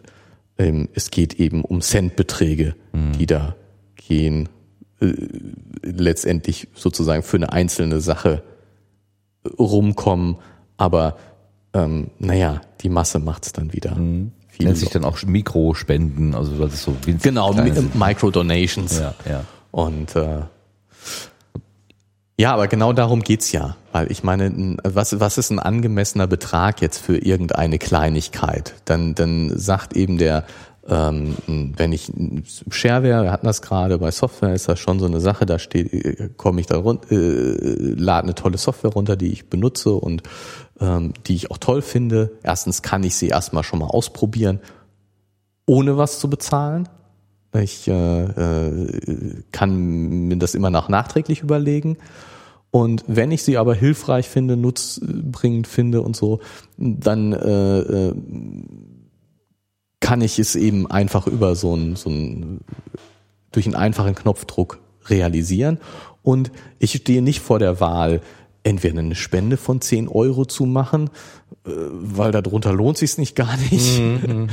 es geht eben um Centbeträge, mhm. die da gehen, äh, letztendlich sozusagen für eine einzelne Sache rumkommen, aber ähm, naja, die Masse macht's dann wieder. Mhm. Nennt sich dann auch Mikrospenden, also das ist so winzig Genau, Micro-Donations. Ja, ja. Und äh, ja, aber genau darum geht's ja. Weil ich meine, was, was ist ein angemessener Betrag jetzt für irgendeine Kleinigkeit? Dann, dann sagt eben der ähm, wenn ich Shareware, wir hatten das gerade bei Software, ist das schon so eine Sache, da steht, komme ich da runter, äh, lade eine tolle Software runter, die ich benutze und ähm, die ich auch toll finde. Erstens kann ich sie erstmal schon mal ausprobieren, ohne was zu bezahlen. Ich äh, äh, kann mir das immer nach nachträglich überlegen. Und wenn ich sie aber hilfreich finde, nutzbringend finde und so, dann äh, äh, kann ich es eben einfach über so ein, so ein durch einen einfachen Knopfdruck realisieren. Und ich stehe nicht vor der Wahl, entweder eine Spende von 10 Euro zu machen, äh, weil darunter lohnt sich nicht gar nicht. Mhm, mhm, mhm.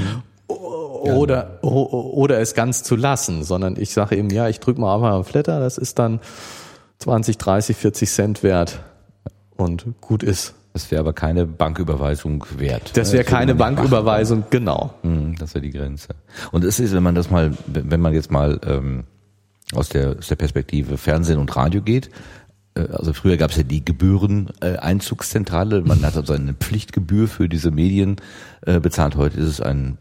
*laughs* oder, oder es ganz zu lassen, sondern ich sage eben, ja, ich drücke mal einfach einen Flatter, das ist dann 20, 30, 40 Cent wert und gut ist. Das wäre aber keine Banküberweisung wert. Das wäre keine Banküberweisung, genau. Hm, das wäre die Grenze. Und es ist, wenn man das mal, wenn man jetzt mal ähm, aus, der, aus der Perspektive Fernsehen und Radio geht, äh, also früher gab es ja die Gebühreneinzugszentrale, man hat also eine Pflichtgebühr für diese Medien äh, bezahlt. Heute ist es ein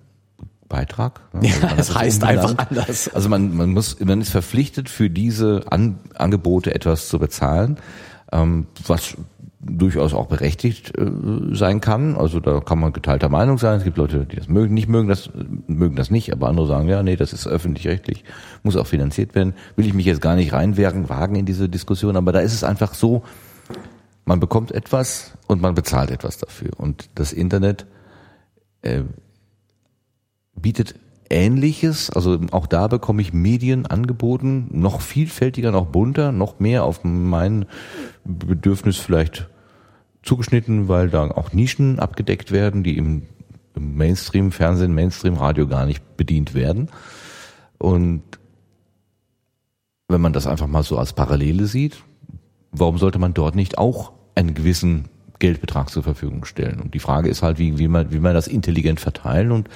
Beitrag. Ne? Also ja, es heißt einfach anders. Also man, man muss, man ist verpflichtet, für diese An Angebote etwas zu bezahlen, ähm, was durchaus auch berechtigt äh, sein kann. Also da kann man geteilter Meinung sein. Es gibt Leute, die das mögen, nicht mögen das, mögen das nicht, aber andere sagen, ja, nee, das ist öffentlich-rechtlich, muss auch finanziert werden. Will ich mich jetzt gar nicht reinwerken, wagen in diese Diskussion, aber da ist es einfach so, man bekommt etwas und man bezahlt etwas dafür. Und das Internet äh, bietet Ähnliches, also auch da bekomme ich Medien angeboten, noch vielfältiger, noch bunter, noch mehr auf mein Bedürfnis vielleicht zugeschnitten, weil da auch Nischen abgedeckt werden, die im, im Mainstream Fernsehen, Mainstream Radio gar nicht bedient werden. Und wenn man das einfach mal so als Parallele sieht, warum sollte man dort nicht auch einen gewissen Geldbetrag zur Verfügung stellen. Und die Frage ist halt, wie, wie, man, wie man das intelligent verteilen. Und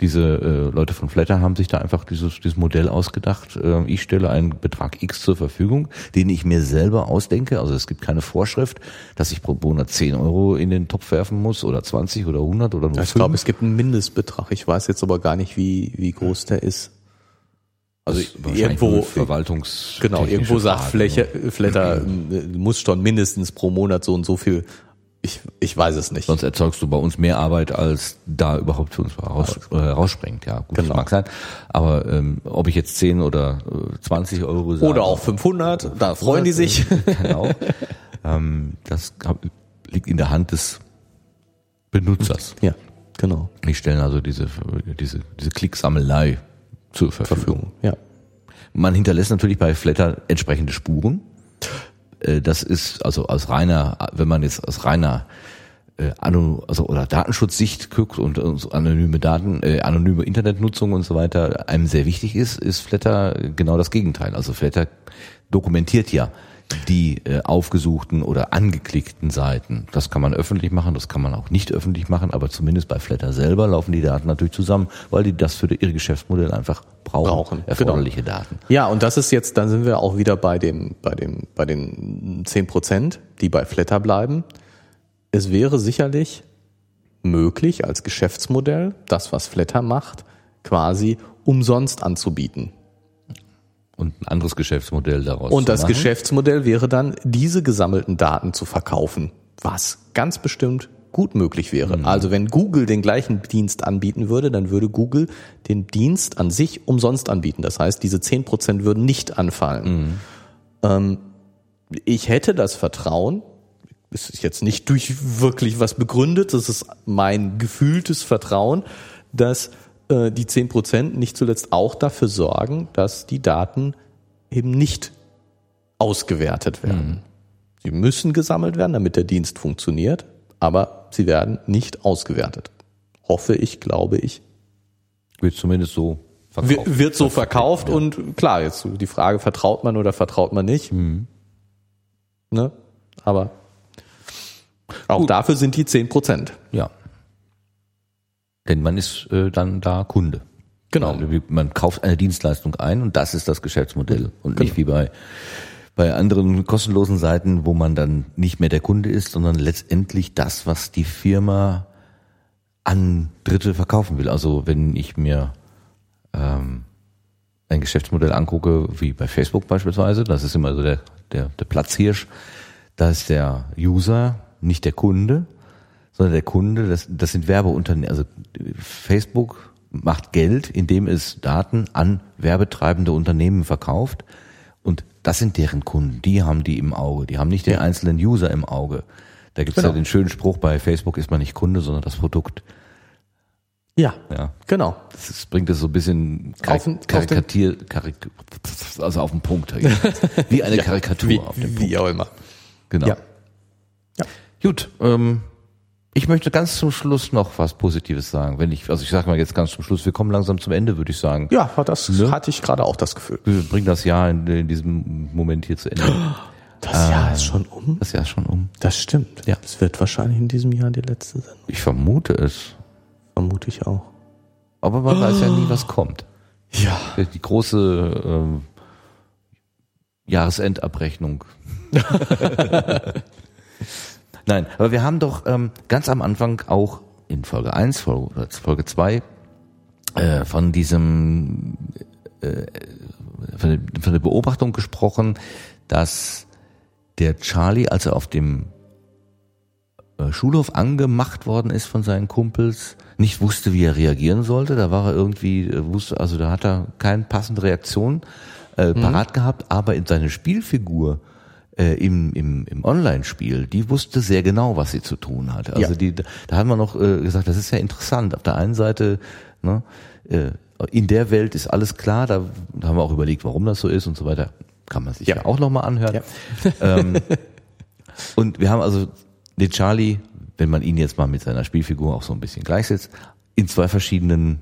diese äh, Leute von Flatter haben sich da einfach dieses, dieses Modell ausgedacht. Äh, ich stelle einen Betrag X zur Verfügung, den ich mir selber ausdenke. Also es gibt keine Vorschrift, dass ich pro Monat 10 Euro in den Topf werfen muss oder 20 oder 100 oder nur Ich glaube, es gibt einen Mindestbetrag. Ich weiß jetzt aber gar nicht, wie, wie groß der ist. Also irgendwo Verwaltungs genau irgendwo sagt Fläche, Flatter mhm. muss schon mindestens pro Monat so und so viel ich, ich weiß es nicht. Sonst erzeugst du bei uns mehr Arbeit, als da überhaupt für uns raus, äh, rausspringt. Ja, gut, genau. das mag sein. Aber ähm, ob ich jetzt 10 oder äh, 20 Euro sage, Oder auch 500, da freuen die sich. *laughs* genau. ähm, das liegt in der Hand des Benutzers. Ja, genau. Ich stelle also diese, diese, diese Klicksammelei zur Verfügung. Verfügung. Ja. Man hinterlässt natürlich bei Flatter entsprechende Spuren. Äh, das ist also aus reiner, wenn man jetzt aus reiner äh, also oder Datenschutzsicht guckt und, anonyme Daten, äh, anonyme Internetnutzung und so weiter einem sehr wichtig ist, ist Flatter genau das Gegenteil. Also Flatter dokumentiert ja die äh, aufgesuchten oder angeklickten Seiten. Das kann man öffentlich machen, das kann man auch nicht öffentlich machen, aber zumindest bei Flatter selber laufen die Daten natürlich zusammen, weil die das für ihr Geschäftsmodell einfach brauchen, brauchen genau. erforderliche genau. Daten. Ja, und das ist jetzt, dann sind wir auch wieder bei dem, bei dem, bei den zehn Prozent, die bei Flatter bleiben. Es wäre sicherlich möglich als Geschäftsmodell, das was Flatter macht, quasi umsonst anzubieten. Und ein anderes Geschäftsmodell daraus. Und das machen. Geschäftsmodell wäre dann, diese gesammelten Daten zu verkaufen, was ganz bestimmt gut möglich wäre. Mhm. Also wenn Google den gleichen Dienst anbieten würde, dann würde Google den Dienst an sich umsonst anbieten. Das heißt, diese zehn Prozent würden nicht anfallen. Mhm. Ähm, ich hätte das Vertrauen, ist jetzt nicht durch wirklich was begründet, das ist mein gefühltes Vertrauen, dass äh, die zehn Prozent nicht zuletzt auch dafür sorgen, dass die Daten eben nicht ausgewertet werden. Mhm. Sie müssen gesammelt werden, damit der Dienst funktioniert, aber sie werden nicht ausgewertet. Hoffe ich, glaube ich. Wird zumindest so verkauft. Wird, wird so verkauft ja. und klar, jetzt die Frage, vertraut man oder vertraut man nicht? Mhm. Ne? Aber auch Gut. dafür sind die zehn Prozent. Ja. Denn man ist äh, dann da Kunde. Genau. Man, man, kauft eine Dienstleistung ein und das ist das Geschäftsmodell. Und genau. nicht wie bei, bei anderen kostenlosen Seiten, wo man dann nicht mehr der Kunde ist, sondern letztendlich das, was die Firma an Dritte verkaufen will. Also wenn ich mir ähm, ein Geschäftsmodell angucke, wie bei Facebook beispielsweise, das ist immer so der, der, der Platzhirsch, da ist der User, nicht der Kunde, sondern der Kunde, das, das sind Werbeunternehmen. Also Facebook macht Geld, indem es Daten an werbetreibende Unternehmen verkauft. Und das sind deren Kunden. Die haben die im Auge. Die haben nicht den einzelnen User im Auge. Da gibt's genau. ja den schönen Spruch, bei Facebook ist man nicht Kunde, sondern das Produkt. Ja, ja, genau. Das, das bringt es so ein bisschen karik karikatier, karik also auf den Punkt. Wie eine *laughs* ja, Karikatur wie, auf den Punkt. Wie auch immer. Genau. Ja. ja. Gut, ähm, ich möchte ganz zum Schluss noch was Positives sagen. Wenn ich, also ich sage mal jetzt ganz zum Schluss, wir kommen langsam zum Ende, würde ich sagen. Ja, das ne? hatte ich gerade auch das Gefühl. Wir bringen das Jahr in, in diesem Moment hier zu Ende. Das Jahr äh, ist schon um? Das Jahr ist schon um. Das stimmt. Ja. Es wird wahrscheinlich in diesem Jahr die letzte sein. Ich vermute es. Vermute ich auch. Aber man weiß ja nie, was kommt. Ja. Die große ähm, Jahresendabrechnung. *laughs* Nein, aber wir haben doch ähm, ganz am Anfang auch in Folge 1, Folge, Folge 2 äh, von diesem äh, von, der Beobachtung gesprochen, dass der Charlie, als er auf dem äh, Schulhof angemacht worden ist von seinen Kumpels, nicht wusste, wie er reagieren sollte. Da war er irgendwie, äh, wusste, also da hat er keine passende Reaktion äh, parat mhm. gehabt, aber in seine Spielfigur äh, im, im, im Online-Spiel, die wusste sehr genau, was sie zu tun hatte. Also ja. die, da haben wir noch äh, gesagt, das ist ja interessant. Auf der einen Seite, ne, äh, in der Welt ist alles klar, da, da haben wir auch überlegt, warum das so ist und so weiter. Kann man sich ja, ja auch nochmal anhören. Ja. *laughs* Ähm, und wir haben also den Charlie, wenn man ihn jetzt mal mit seiner Spielfigur auch so ein bisschen gleichsetzt, in zwei verschiedenen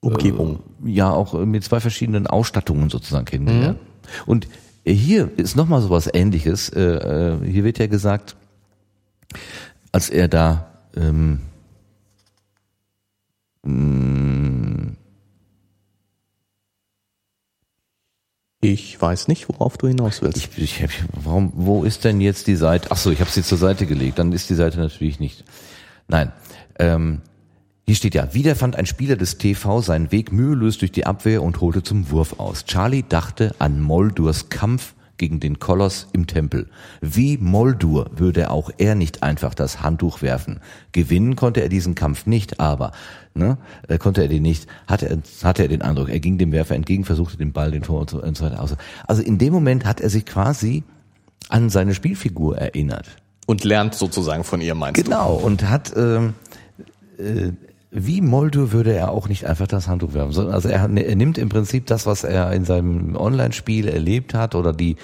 Umgebungen. Äh, ja, auch mit zwei verschiedenen Ausstattungen sozusagen kennengelernt. Mhm. Und hier ist nochmal sowas ähnliches. Äh, äh, hier wird ja gesagt, als er da ähm, mh, Ich weiß nicht, worauf du hinaus willst. Ich, ich warum, wo ist denn jetzt die Seite? Ach so, ich habe sie zur Seite gelegt. Dann ist die Seite natürlich nicht. Nein. Ähm, hier steht ja, wieder fand ein Spieler des TV seinen Weg mühelos durch die Abwehr und holte zum Wurf aus. Charlie dachte an Moldurs Kampf gegen den Koloss im Tempel. Wie Moldur würde auch er nicht einfach das Handtuch werfen. Gewinnen konnte er diesen Kampf nicht, aber ne, äh, konnte er den nicht, hatte er, hatte er den Eindruck, er ging dem Werfer entgegen, versuchte den Ball, den Tor und so, und so weiter aus. Also in dem Moment hat er sich quasi an seine Spielfigur erinnert. Und lernt sozusagen von ihr, meinst genau, du? Genau, und hat ähm, äh, wie Moldo würde er auch nicht einfach das Handtuch werfen, sondern also er, er nimmt im Prinzip das, was er in seinem Online-Spiel erlebt hat oder die,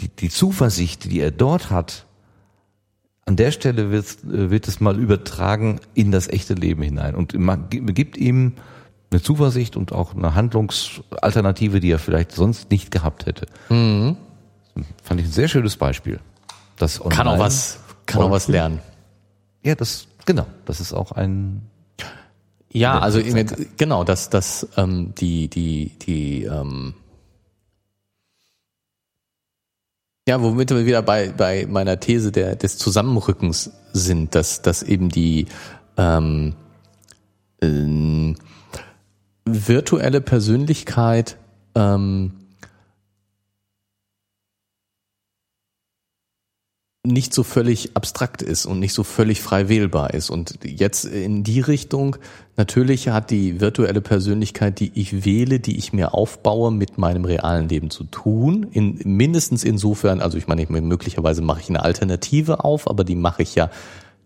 die, die Zuversicht, die er dort hat, an der Stelle wird, wird es mal übertragen in das echte Leben hinein und man gibt ihm eine Zuversicht und auch eine Handlungsalternative, die er vielleicht sonst nicht gehabt hätte. Mhm. Fand ich ein sehr schönes Beispiel. Das kann auch was, kann auch was lernen. Ja, das genau. Das ist auch ein ja, also genau, dass dass ähm, die die die ähm, ja, womit wir wieder bei bei meiner These der des Zusammenrückens sind, dass dass eben die ähm, äh, virtuelle Persönlichkeit ähm, nicht so völlig abstrakt ist und nicht so völlig frei wählbar ist. Und jetzt in die Richtung, natürlich hat die virtuelle Persönlichkeit, die ich wähle, die ich mir aufbaue, mit meinem realen Leben zu tun. In, mindestens insofern, also ich meine, möglicherweise mache ich eine Alternative auf, aber die mache ich ja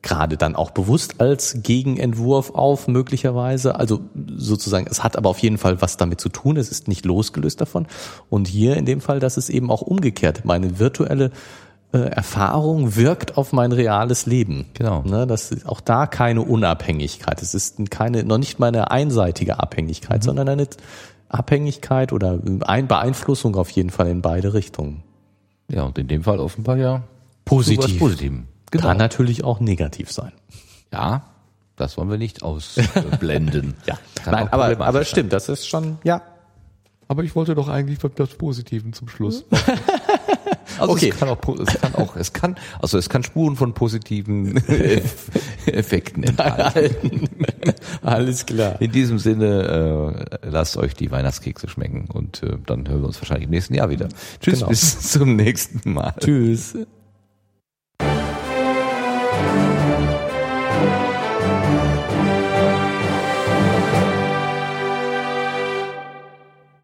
gerade dann auch bewusst als Gegenentwurf auf, möglicherweise. Also sozusagen, es hat aber auf jeden Fall was damit zu tun. Es ist nicht losgelöst davon. Und hier in dem Fall, dass es eben auch umgekehrt meine virtuelle Erfahrung wirkt auf mein reales Leben. Genau. Ne, das ist auch da keine Unabhängigkeit. Es ist keine, noch nicht mal eine einseitige Abhängigkeit, mhm. sondern eine Abhängigkeit oder eine Beeinflussung auf jeden Fall in beide Richtungen. Ja, und in dem Fall offenbar ja positiv. Positivem. Genau. Kann natürlich auch negativ sein. Ja, das wollen wir nicht ausblenden. *laughs* ja, Nein, aber, aber stimmt, das ist schon, ja. Aber ich wollte doch eigentlich das Positiven zum Schluss. *laughs* Also okay. es kann auch, es kann auch, es kann, also es kann Spuren von positiven *laughs* Effekten enthalten. *laughs* Alles klar. In diesem Sinne, äh, lasst euch die Weihnachtskekse schmecken und äh, dann hören wir uns wahrscheinlich im nächsten Jahr wieder. Tschüss, genau. bis zum nächsten Mal. Tschüss.